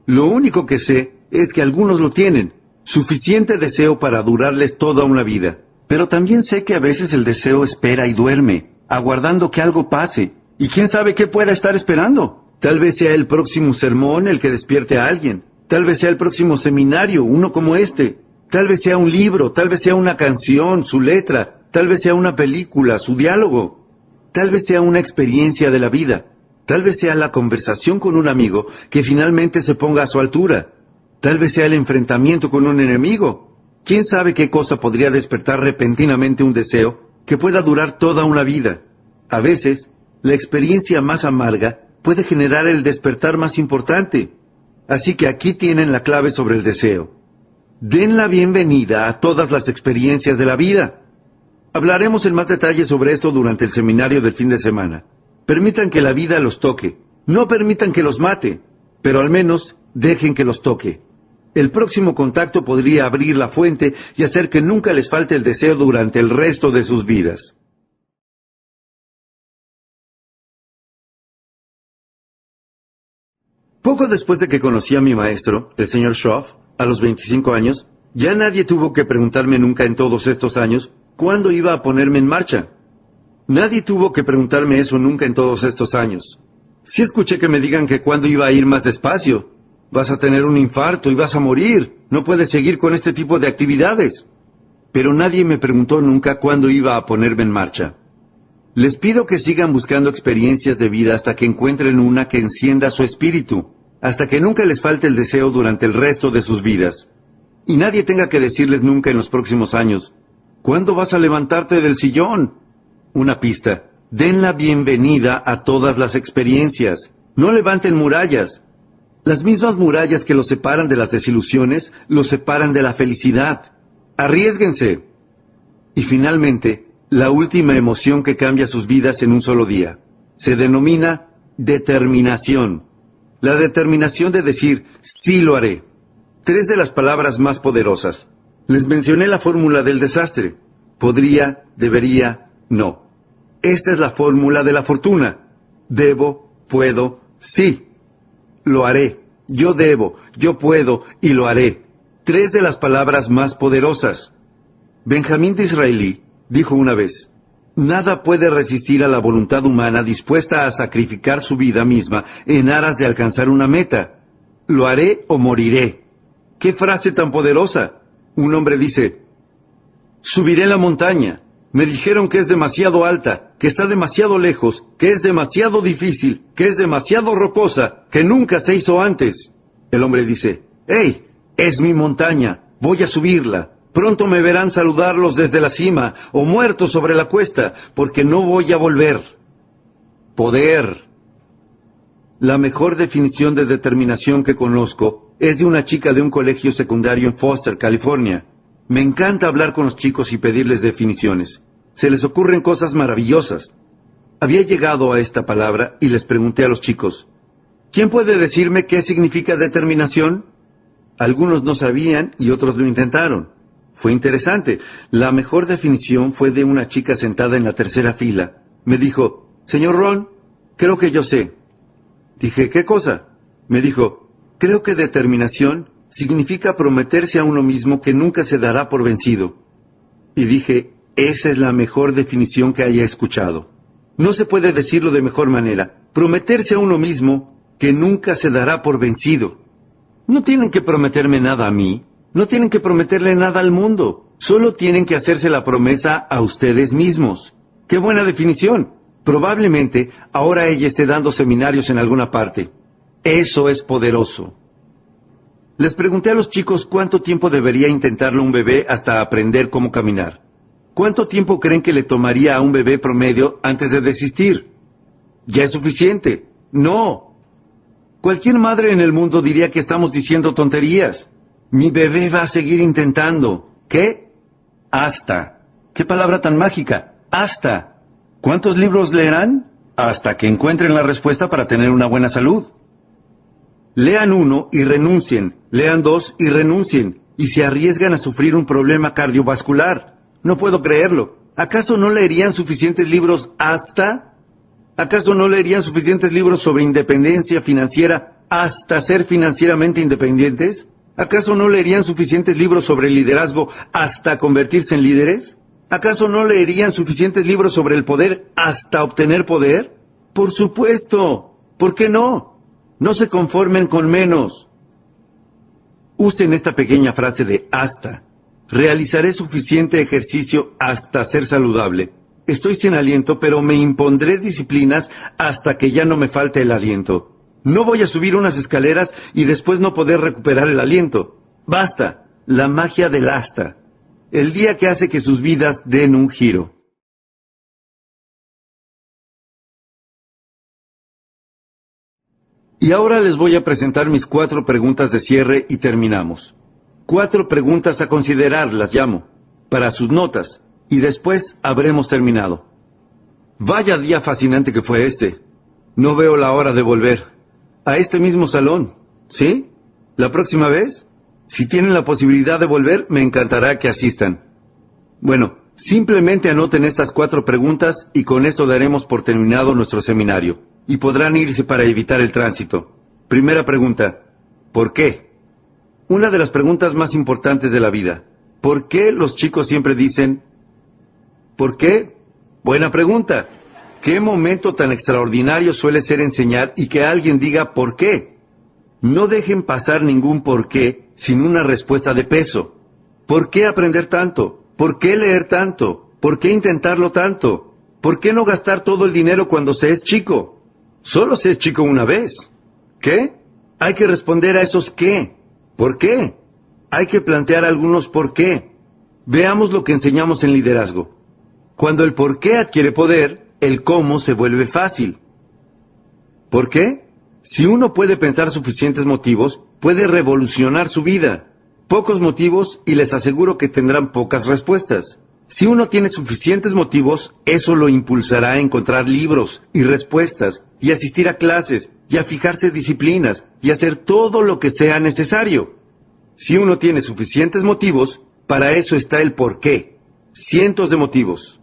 lo único que sé es que algunos lo tienen, suficiente deseo para durarles toda una vida. Pero también sé que a veces el deseo espera y duerme, aguardando que algo pase. Y quién sabe qué pueda estar esperando. Tal vez sea el próximo sermón el que despierte a alguien. Tal vez sea el próximo seminario, uno como este. Tal vez sea un libro, tal vez sea una canción, su letra. Tal vez sea una película, su diálogo. Tal vez sea una experiencia de la vida. Tal vez sea la conversación con un amigo que finalmente se ponga a su altura. Tal vez sea el enfrentamiento con un enemigo. ¿Quién sabe qué cosa podría despertar repentinamente un deseo que pueda durar toda una vida? A veces, La experiencia más amarga puede generar el despertar más importante. Así que aquí tienen la clave sobre el deseo. Den la bienvenida a todas las experiencias de la vida. Hablaremos en más detalle sobre esto durante el seminario del fin de semana. Permitan que la vida los toque. No permitan que los mate, pero al menos dejen que los toque. El próximo contacto podría abrir la fuente y hacer que nunca les falte el deseo durante el resto de sus vidas. Poco después de que conocí a mi maestro, el señor Schroff, a los 25 años, ya nadie tuvo que preguntarme nunca en todos estos años cuándo iba a ponerme en marcha. Nadie tuvo que preguntarme eso nunca en todos estos años. Sí escuché que me digan que cuándo iba a ir más despacio. Vas a tener un infarto y vas a morir. No puedes seguir con este tipo de actividades. Pero nadie me preguntó nunca cuándo iba a ponerme en marcha. Les pido que sigan buscando experiencias de vida hasta que encuentren una que encienda su espíritu, hasta que nunca les falte el deseo durante el resto de sus vidas. Y nadie tenga que decirles nunca en los próximos años, ¿cuándo vas a levantarte del sillón? Una pista. Den la bienvenida a todas las experiencias. No levanten murallas. Las mismas murallas que los separan de las desilusiones los separan de la felicidad. Arriesguense. Y finalmente, la última emoción que cambia sus vidas en un solo día. Se denomina determinación. La determinación de decir, sí lo haré. Tres de las palabras más poderosas. Les mencioné la fórmula del desastre. Podría, debería, no. Esta es la fórmula de la fortuna. Debo, puedo, sí. Lo haré. Yo debo, yo puedo y lo haré. Tres de las palabras más poderosas. Benjamín de Israelí dijo una vez, Nada puede resistir a la voluntad humana dispuesta a sacrificar su vida misma en aras de alcanzar una meta. Lo haré o moriré. ¡Qué frase tan poderosa! Un hombre dice, Subiré la montaña, me dijeron que es demasiado alta, que está demasiado lejos, que es demasiado difícil, que es demasiado rocosa, que nunca se hizo antes. El hombre dice, ¡Hey! Es mi montaña, voy a subirla. Pronto me verán saludarlos desde la cima o muertos sobre la cuesta, porque no voy a volver. Poder. La mejor definición de determinación que conozco es de una chica de un colegio secundario en Foster, California. Me encanta hablar con los chicos y pedirles definiciones. Se les ocurren cosas maravillosas. Había llegado a esta palabra y les pregunté a los chicos, ¿quién puede decirme qué significa determinación? Algunos no sabían y otros lo intentaron. Fue interesante. La mejor definición fue de una chica sentada en la tercera fila. Me dijo, Señor Ron, creo que yo sé. Dije, ¿qué cosa? Me dijo, creo que determinación significa prometerse a uno mismo que nunca se dará por vencido. Y dije, esa es la mejor definición que haya escuchado. No se puede decirlo de mejor manera. Prometerse a uno mismo que nunca se dará por vencido. No tienen que prometerme nada a mí, no tienen que prometerle nada al mundo, solo tienen que hacerse la promesa a ustedes mismos. ¡Qué buena definición! Probablemente ahora ella esté dando seminarios en alguna parte. Eso es poderoso. Les pregunté a los chicos cuánto tiempo debería intentarlo un bebé hasta aprender cómo caminar. ¿Cuánto tiempo creen que le tomaría a un bebé promedio antes de desistir? ¿Ya es suficiente? No. Cualquier madre en el mundo diría que estamos diciendo tonterías. Mi bebé va a seguir intentando. ¿Qué? Hasta. ¿Qué palabra tan mágica? Hasta. ¿Cuántos libros leerán? Hasta que encuentren la respuesta para tener una buena salud. Lean uno y renuncien, lean dos y renuncien, y se arriesgan a sufrir un problema cardiovascular. No puedo creerlo. ¿Acaso no leerían suficientes libros hasta? ¿Acaso no leerían suficientes libros sobre independencia financiera hasta ser financieramente independientes? ¿Acaso no leerían suficientes libros sobre liderazgo hasta convertirse en líderes? ¿Acaso no leerían suficientes libros sobre el poder hasta obtener poder? Por supuesto. ¿Por qué no? No se conformen con menos. Usen esta pequeña frase de hasta. Realizaré suficiente ejercicio hasta ser saludable. Estoy sin aliento, pero me impondré disciplinas hasta que ya no me falte el aliento. No voy a subir unas escaleras y después no poder recuperar el aliento. Basta. La magia del hasta. El día que hace que sus vidas den un giro. Y ahora les voy a presentar mis cuatro preguntas de cierre y terminamos. Cuatro preguntas a considerar, las llamo, para sus notas, y después habremos terminado. Vaya día fascinante que fue este. No veo la hora de volver. A este mismo salón. ¿Sí? ¿La próxima vez? Si tienen la posibilidad de volver, me encantará que asistan. Bueno, simplemente anoten estas cuatro preguntas y con esto daremos por terminado nuestro seminario. Y podrán irse para evitar el tránsito. Primera pregunta. ¿Por qué? Una de las preguntas más importantes de la vida. ¿Por qué los chicos siempre dicen, ¿por qué? Buena pregunta. ¿Qué momento tan extraordinario suele ser enseñar y que alguien diga por qué? No dejen pasar ningún por qué sin una respuesta de peso. ¿Por qué aprender tanto? ¿Por qué leer tanto? ¿Por qué intentarlo tanto? ¿Por qué no gastar todo el dinero cuando se es chico? Solo se es chico una vez. ¿Qué? Hay que responder a esos qué. ¿Por qué? Hay que plantear algunos por qué. Veamos lo que enseñamos en liderazgo. Cuando el por qué adquiere poder, el cómo se vuelve fácil. ¿Por qué? Si uno puede pensar suficientes motivos, puede revolucionar su vida. Pocos motivos y les aseguro que tendrán pocas respuestas. Si uno tiene suficientes motivos, eso lo impulsará a encontrar libros y respuestas y asistir a clases y a fijarse disciplinas y hacer todo lo que sea necesario. Si uno tiene suficientes motivos, para eso está el por qué. Cientos de motivos.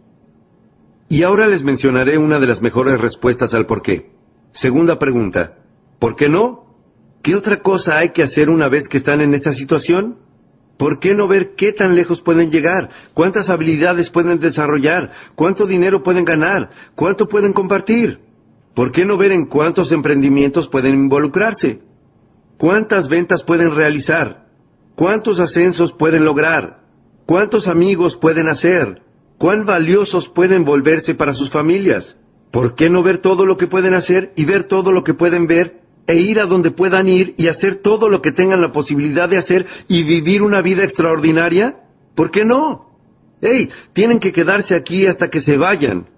Y ahora les mencionaré una de las mejores respuestas al por qué. Segunda pregunta. ¿Por qué no? ¿Qué otra cosa hay que hacer una vez que están en esa situación? ¿Por qué no ver qué tan lejos pueden llegar? ¿Cuántas habilidades pueden desarrollar? ¿Cuánto dinero pueden ganar? ¿Cuánto pueden compartir? ¿Por qué no ver en cuántos emprendimientos pueden involucrarse? ¿Cuántas ventas pueden realizar? ¿Cuántos ascensos pueden lograr? ¿Cuántos amigos pueden hacer? cuán valiosos pueden volverse para sus familias. ¿Por qué no ver todo lo que pueden hacer y ver todo lo que pueden ver e ir a donde puedan ir y hacer todo lo que tengan la posibilidad de hacer y vivir una vida extraordinaria? ¿Por qué no? ¡Ey! Tienen que quedarse aquí hasta que se vayan.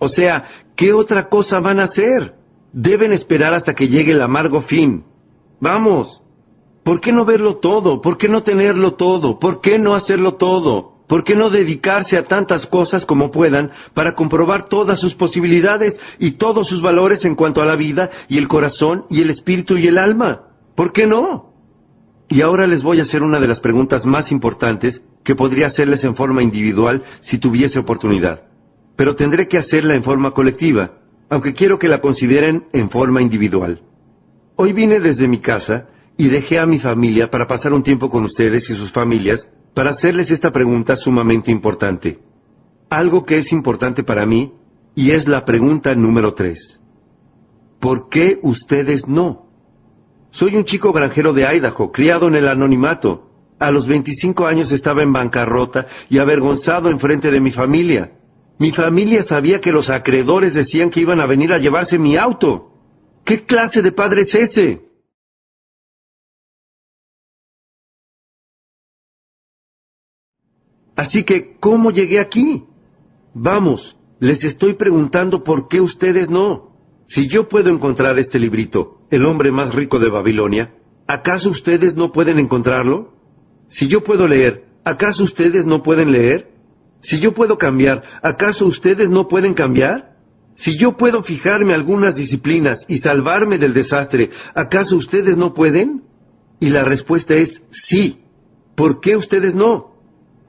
O sea, ¿qué otra cosa van a hacer? Deben esperar hasta que llegue el amargo fin. Vamos. ¿Por qué no verlo todo? ¿Por qué no tenerlo todo? ¿Por qué no hacerlo todo? ¿Por qué no dedicarse a tantas cosas como puedan para comprobar todas sus posibilidades y todos sus valores en cuanto a la vida y el corazón y el espíritu y el alma? ¿Por qué no? Y ahora les voy a hacer una de las preguntas más importantes que podría hacerles en forma individual si tuviese oportunidad. Pero tendré que hacerla en forma colectiva, aunque quiero que la consideren en forma individual. Hoy vine desde mi casa y dejé a mi familia para pasar un tiempo con ustedes y sus familias para hacerles esta pregunta sumamente importante. Algo que es importante para mí y es la pregunta número tres. ¿Por qué ustedes no? Soy un chico granjero de Idaho, criado en el anonimato. A los 25 años estaba en bancarrota y avergonzado en frente de mi familia. Mi familia sabía que los acreedores decían que iban a venir a llevarse mi auto. ¿Qué clase de padre es ese? Así que, ¿cómo llegué aquí? Vamos, les estoy preguntando por qué ustedes no. Si yo puedo encontrar este librito, El hombre más rico de Babilonia, ¿acaso ustedes no pueden encontrarlo? Si yo puedo leer, ¿acaso ustedes no pueden leer? Si yo puedo cambiar, ¿acaso ustedes no pueden cambiar? Si yo puedo fijarme algunas disciplinas y salvarme del desastre, ¿acaso ustedes no pueden? Y la respuesta es sí. ¿Por qué ustedes no?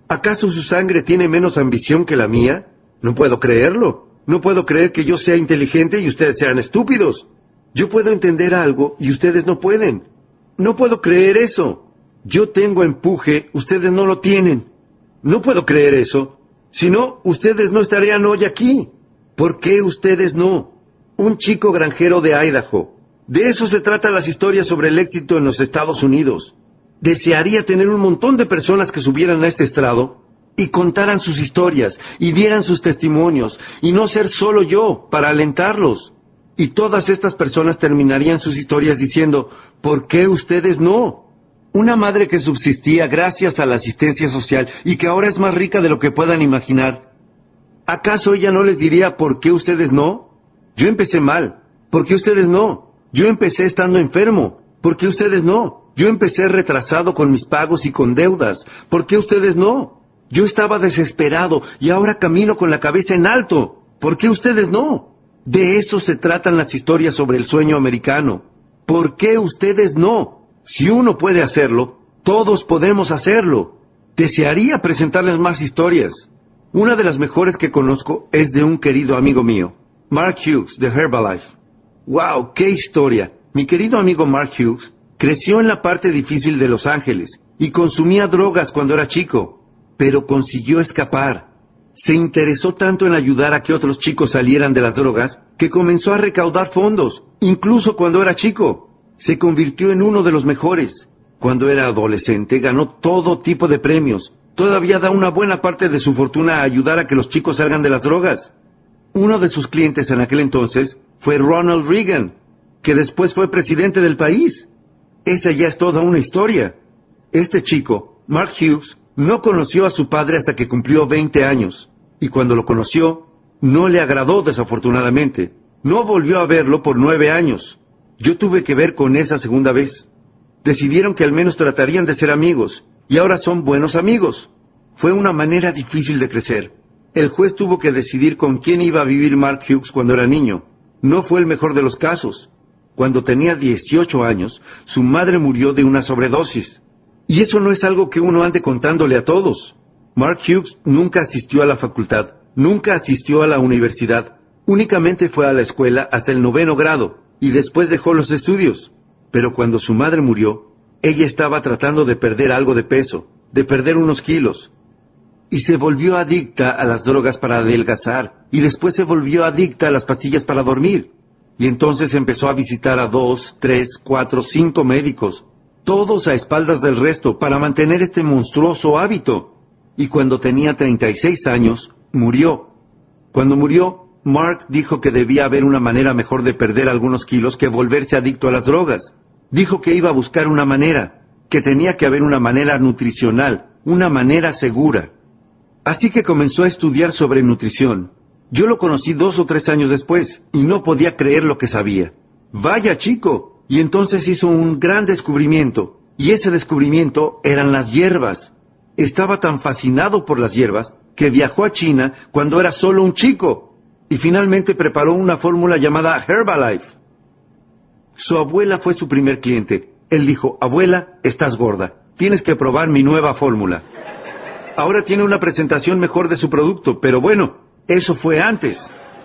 ¿Acaso su sangre tiene menos ambición que la mía? No puedo creerlo. No puedo creer que yo sea inteligente y ustedes sean estúpidos. Yo puedo entender algo y ustedes no pueden. No puedo creer eso. Yo tengo empuje, ustedes no lo tienen. No puedo creer eso. Si no, ustedes no estarían hoy aquí. ¿Por qué ustedes no? Un chico granjero de Idaho. De eso se tratan las historias sobre el éxito en los Estados Unidos. Desearía tener un montón de personas que subieran a este estrado y contaran sus historias y dieran sus testimonios y no ser solo yo para alentarlos. Y todas estas personas terminarían sus historias diciendo, ¿por qué ustedes no? Una madre que subsistía gracias a la asistencia social y que ahora es más rica de lo que puedan imaginar. ¿Acaso ella no les diría, ¿por qué ustedes no? Yo empecé mal. ¿Por qué ustedes no? Yo empecé estando enfermo. ¿Por qué ustedes no? Yo empecé retrasado con mis pagos y con deudas. ¿Por qué ustedes no? Yo estaba desesperado y ahora camino con la cabeza en alto. ¿Por qué ustedes no? De eso se tratan las historias sobre el sueño americano. ¿Por qué ustedes no? Si uno puede hacerlo, todos podemos hacerlo. Desearía presentarles más historias. Una de las mejores que conozco es de un querido amigo mío, Mark Hughes, de Herbalife. ¡Wow! ¡Qué historia! Mi querido amigo Mark Hughes creció en la parte difícil de Los Ángeles y consumía drogas cuando era chico, pero consiguió escapar. Se interesó tanto en ayudar a que otros chicos salieran de las drogas que comenzó a recaudar fondos, incluso cuando era chico. Se convirtió en uno de los mejores. Cuando era adolescente ganó todo tipo de premios. Todavía da una buena parte de su fortuna a ayudar a que los chicos salgan de las drogas. Uno de sus clientes en aquel entonces fue Ronald Reagan, que después fue presidente del país. Esa ya es toda una historia. Este chico, Mark Hughes, no conoció a su padre hasta que cumplió 20 años, y cuando lo conoció, no le agradó desafortunadamente. No volvió a verlo por nueve años. Yo tuve que ver con esa segunda vez. Decidieron que al menos tratarían de ser amigos, y ahora son buenos amigos. Fue una manera difícil de crecer. El juez tuvo que decidir con quién iba a vivir Mark Hughes cuando era niño. No fue el mejor de los casos. Cuando tenía 18 años, su madre murió de una sobredosis. Y eso no es algo que uno ande contándole a todos. Mark Hughes nunca asistió a la facultad, nunca asistió a la universidad, únicamente fue a la escuela hasta el noveno grado y después dejó los estudios. Pero cuando su madre murió, ella estaba tratando de perder algo de peso, de perder unos kilos. Y se volvió adicta a las drogas para adelgazar, y después se volvió adicta a las pastillas para dormir. Y entonces empezó a visitar a dos, tres, cuatro, cinco médicos, todos a espaldas del resto, para mantener este monstruoso hábito. Y cuando tenía 36 años, murió. Cuando murió, Mark dijo que debía haber una manera mejor de perder algunos kilos que volverse adicto a las drogas. Dijo que iba a buscar una manera, que tenía que haber una manera nutricional, una manera segura. Así que comenzó a estudiar sobre nutrición. Yo lo conocí dos o tres años después y no podía creer lo que sabía. Vaya chico, y entonces hizo un gran descubrimiento, y ese descubrimiento eran las hierbas. Estaba tan fascinado por las hierbas que viajó a China cuando era solo un chico, y finalmente preparó una fórmula llamada Herbalife. Su abuela fue su primer cliente. Él dijo, abuela, estás gorda, tienes que probar mi nueva fórmula. Ahora tiene una presentación mejor de su producto, pero bueno, eso fue antes.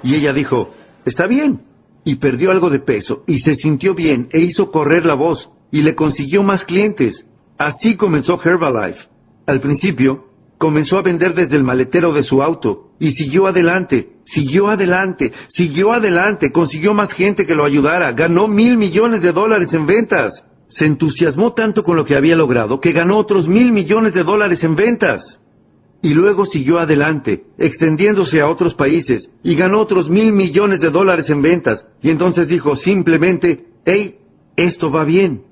Y ella dijo, está bien, y perdió algo de peso y se sintió bien e hizo correr la voz y le consiguió más clientes. Así comenzó Herbalife. Al principio, comenzó a vender desde el maletero de su auto y siguió adelante, siguió adelante, siguió adelante, consiguió más gente que lo ayudara, ganó mil millones de dólares en ventas. Se entusiasmó tanto con lo que había logrado que ganó otros mil millones de dólares en ventas y luego siguió adelante, extendiéndose a otros países, y ganó otros mil millones de dólares en ventas, y entonces dijo simplemente, hey, esto va bien.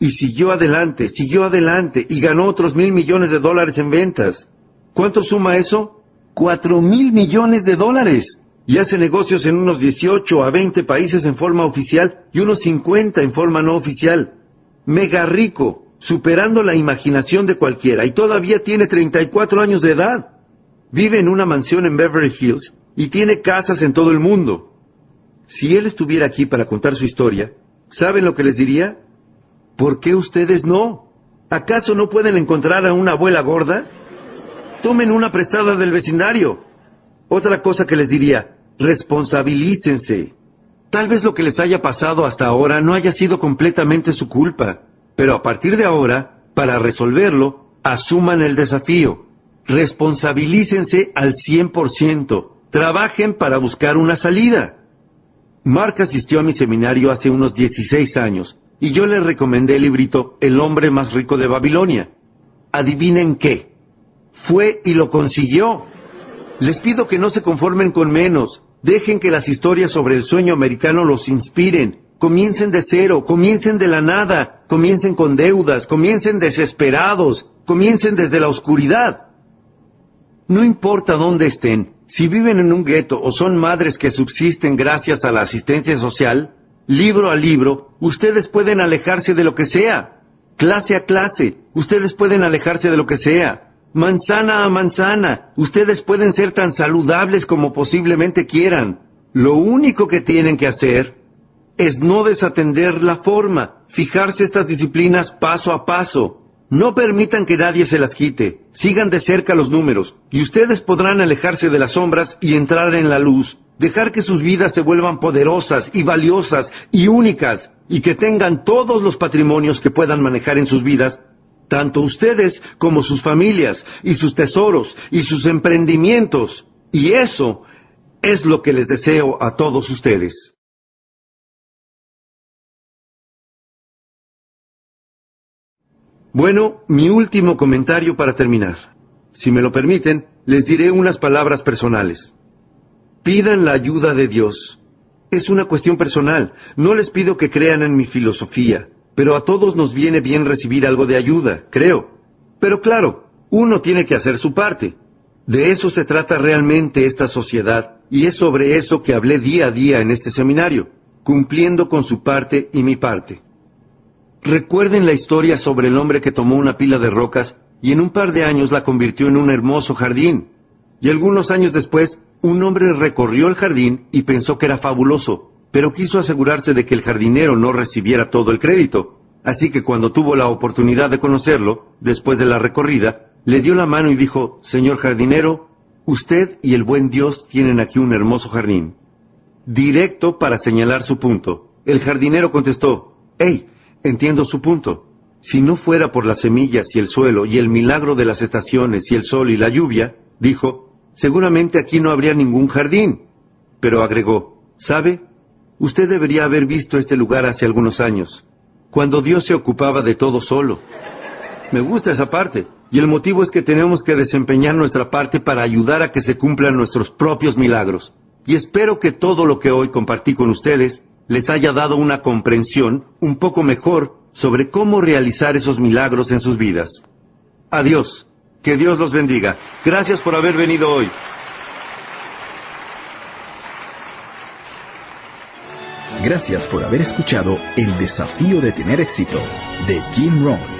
Y siguió adelante, siguió adelante, y ganó otros mil millones de dólares en ventas. ¿Cuánto suma eso? Cuatro mil millones de dólares. Y hace negocios en unos 18 a 20 países en forma oficial y unos 50 en forma no oficial. Mega rico, superando la imaginación de cualquiera, y todavía tiene 34 años de edad. Vive en una mansión en Beverly Hills y tiene casas en todo el mundo. Si él estuviera aquí para contar su historia, ¿saben lo que les diría? ¿Por qué ustedes no? ¿Acaso no pueden encontrar a una abuela gorda? Tomen una prestada del vecindario. Otra cosa que les diría, responsabilícense. Tal vez lo que les haya pasado hasta ahora no haya sido completamente su culpa. Pero a partir de ahora, para resolverlo, asuman el desafío. Responsabilícense al 100%. Trabajen para buscar una salida. Mark asistió a mi seminario hace unos 16 años y yo le recomendé el librito El hombre más rico de Babilonia. Adivinen qué. Fue y lo consiguió. Les pido que no se conformen con menos. Dejen que las historias sobre el sueño americano los inspiren Comiencen de cero, comiencen de la nada, comiencen con deudas, comiencen desesperados, comiencen desde la oscuridad. No importa dónde estén, si viven en un gueto o son madres que subsisten gracias a la asistencia social, libro a libro, ustedes pueden alejarse de lo que sea. Clase a clase, ustedes pueden alejarse de lo que sea. Manzana a manzana, ustedes pueden ser tan saludables como posiblemente quieran. Lo único que tienen que hacer es no desatender la forma, fijarse estas disciplinas paso a paso. No permitan que nadie se las quite. Sigan de cerca los números, y ustedes podrán alejarse de las sombras y entrar en la luz. Dejar que sus vidas se vuelvan poderosas y valiosas y únicas, y que tengan todos los patrimonios que puedan manejar en sus vidas, tanto ustedes como sus familias, y sus tesoros, y sus emprendimientos. Y eso es lo que les deseo a todos ustedes. Bueno, mi último comentario para terminar. Si me lo permiten, les diré unas palabras personales. Pidan la ayuda de Dios. Es una cuestión personal. No les pido que crean en mi filosofía, pero a todos nos viene bien recibir algo de ayuda, creo. Pero claro, uno tiene que hacer su parte. De eso se trata realmente esta sociedad, y es sobre eso que hablé día a día en este seminario, cumpliendo con su parte y mi parte. Recuerden la historia sobre el hombre que tomó una pila de rocas y en un par de años la convirtió en un hermoso jardín. Y algunos años después, un hombre recorrió el jardín y pensó que era fabuloso, pero quiso asegurarse de que el jardinero no recibiera todo el crédito. Así que cuando tuvo la oportunidad de conocerlo, después de la recorrida, le dio la mano y dijo, Señor jardinero, usted y el buen Dios tienen aquí un hermoso jardín. Directo para señalar su punto. El jardinero contestó, ¡Hey! Entiendo su punto. Si no fuera por las semillas y el suelo y el milagro de las estaciones y el sol y la lluvia, dijo, seguramente aquí no habría ningún jardín. Pero agregó, ¿sabe? Usted debería haber visto este lugar hace algunos años, cuando Dios se ocupaba de todo solo. Me gusta esa parte, y el motivo es que tenemos que desempeñar nuestra parte para ayudar a que se cumplan nuestros propios milagros. Y espero que todo lo que hoy compartí con ustedes les haya dado una comprensión un poco mejor sobre cómo realizar esos milagros en sus vidas. Adiós. Que Dios los bendiga. Gracias por haber venido hoy. Gracias por haber escuchado El desafío de tener éxito de Jim Rohn.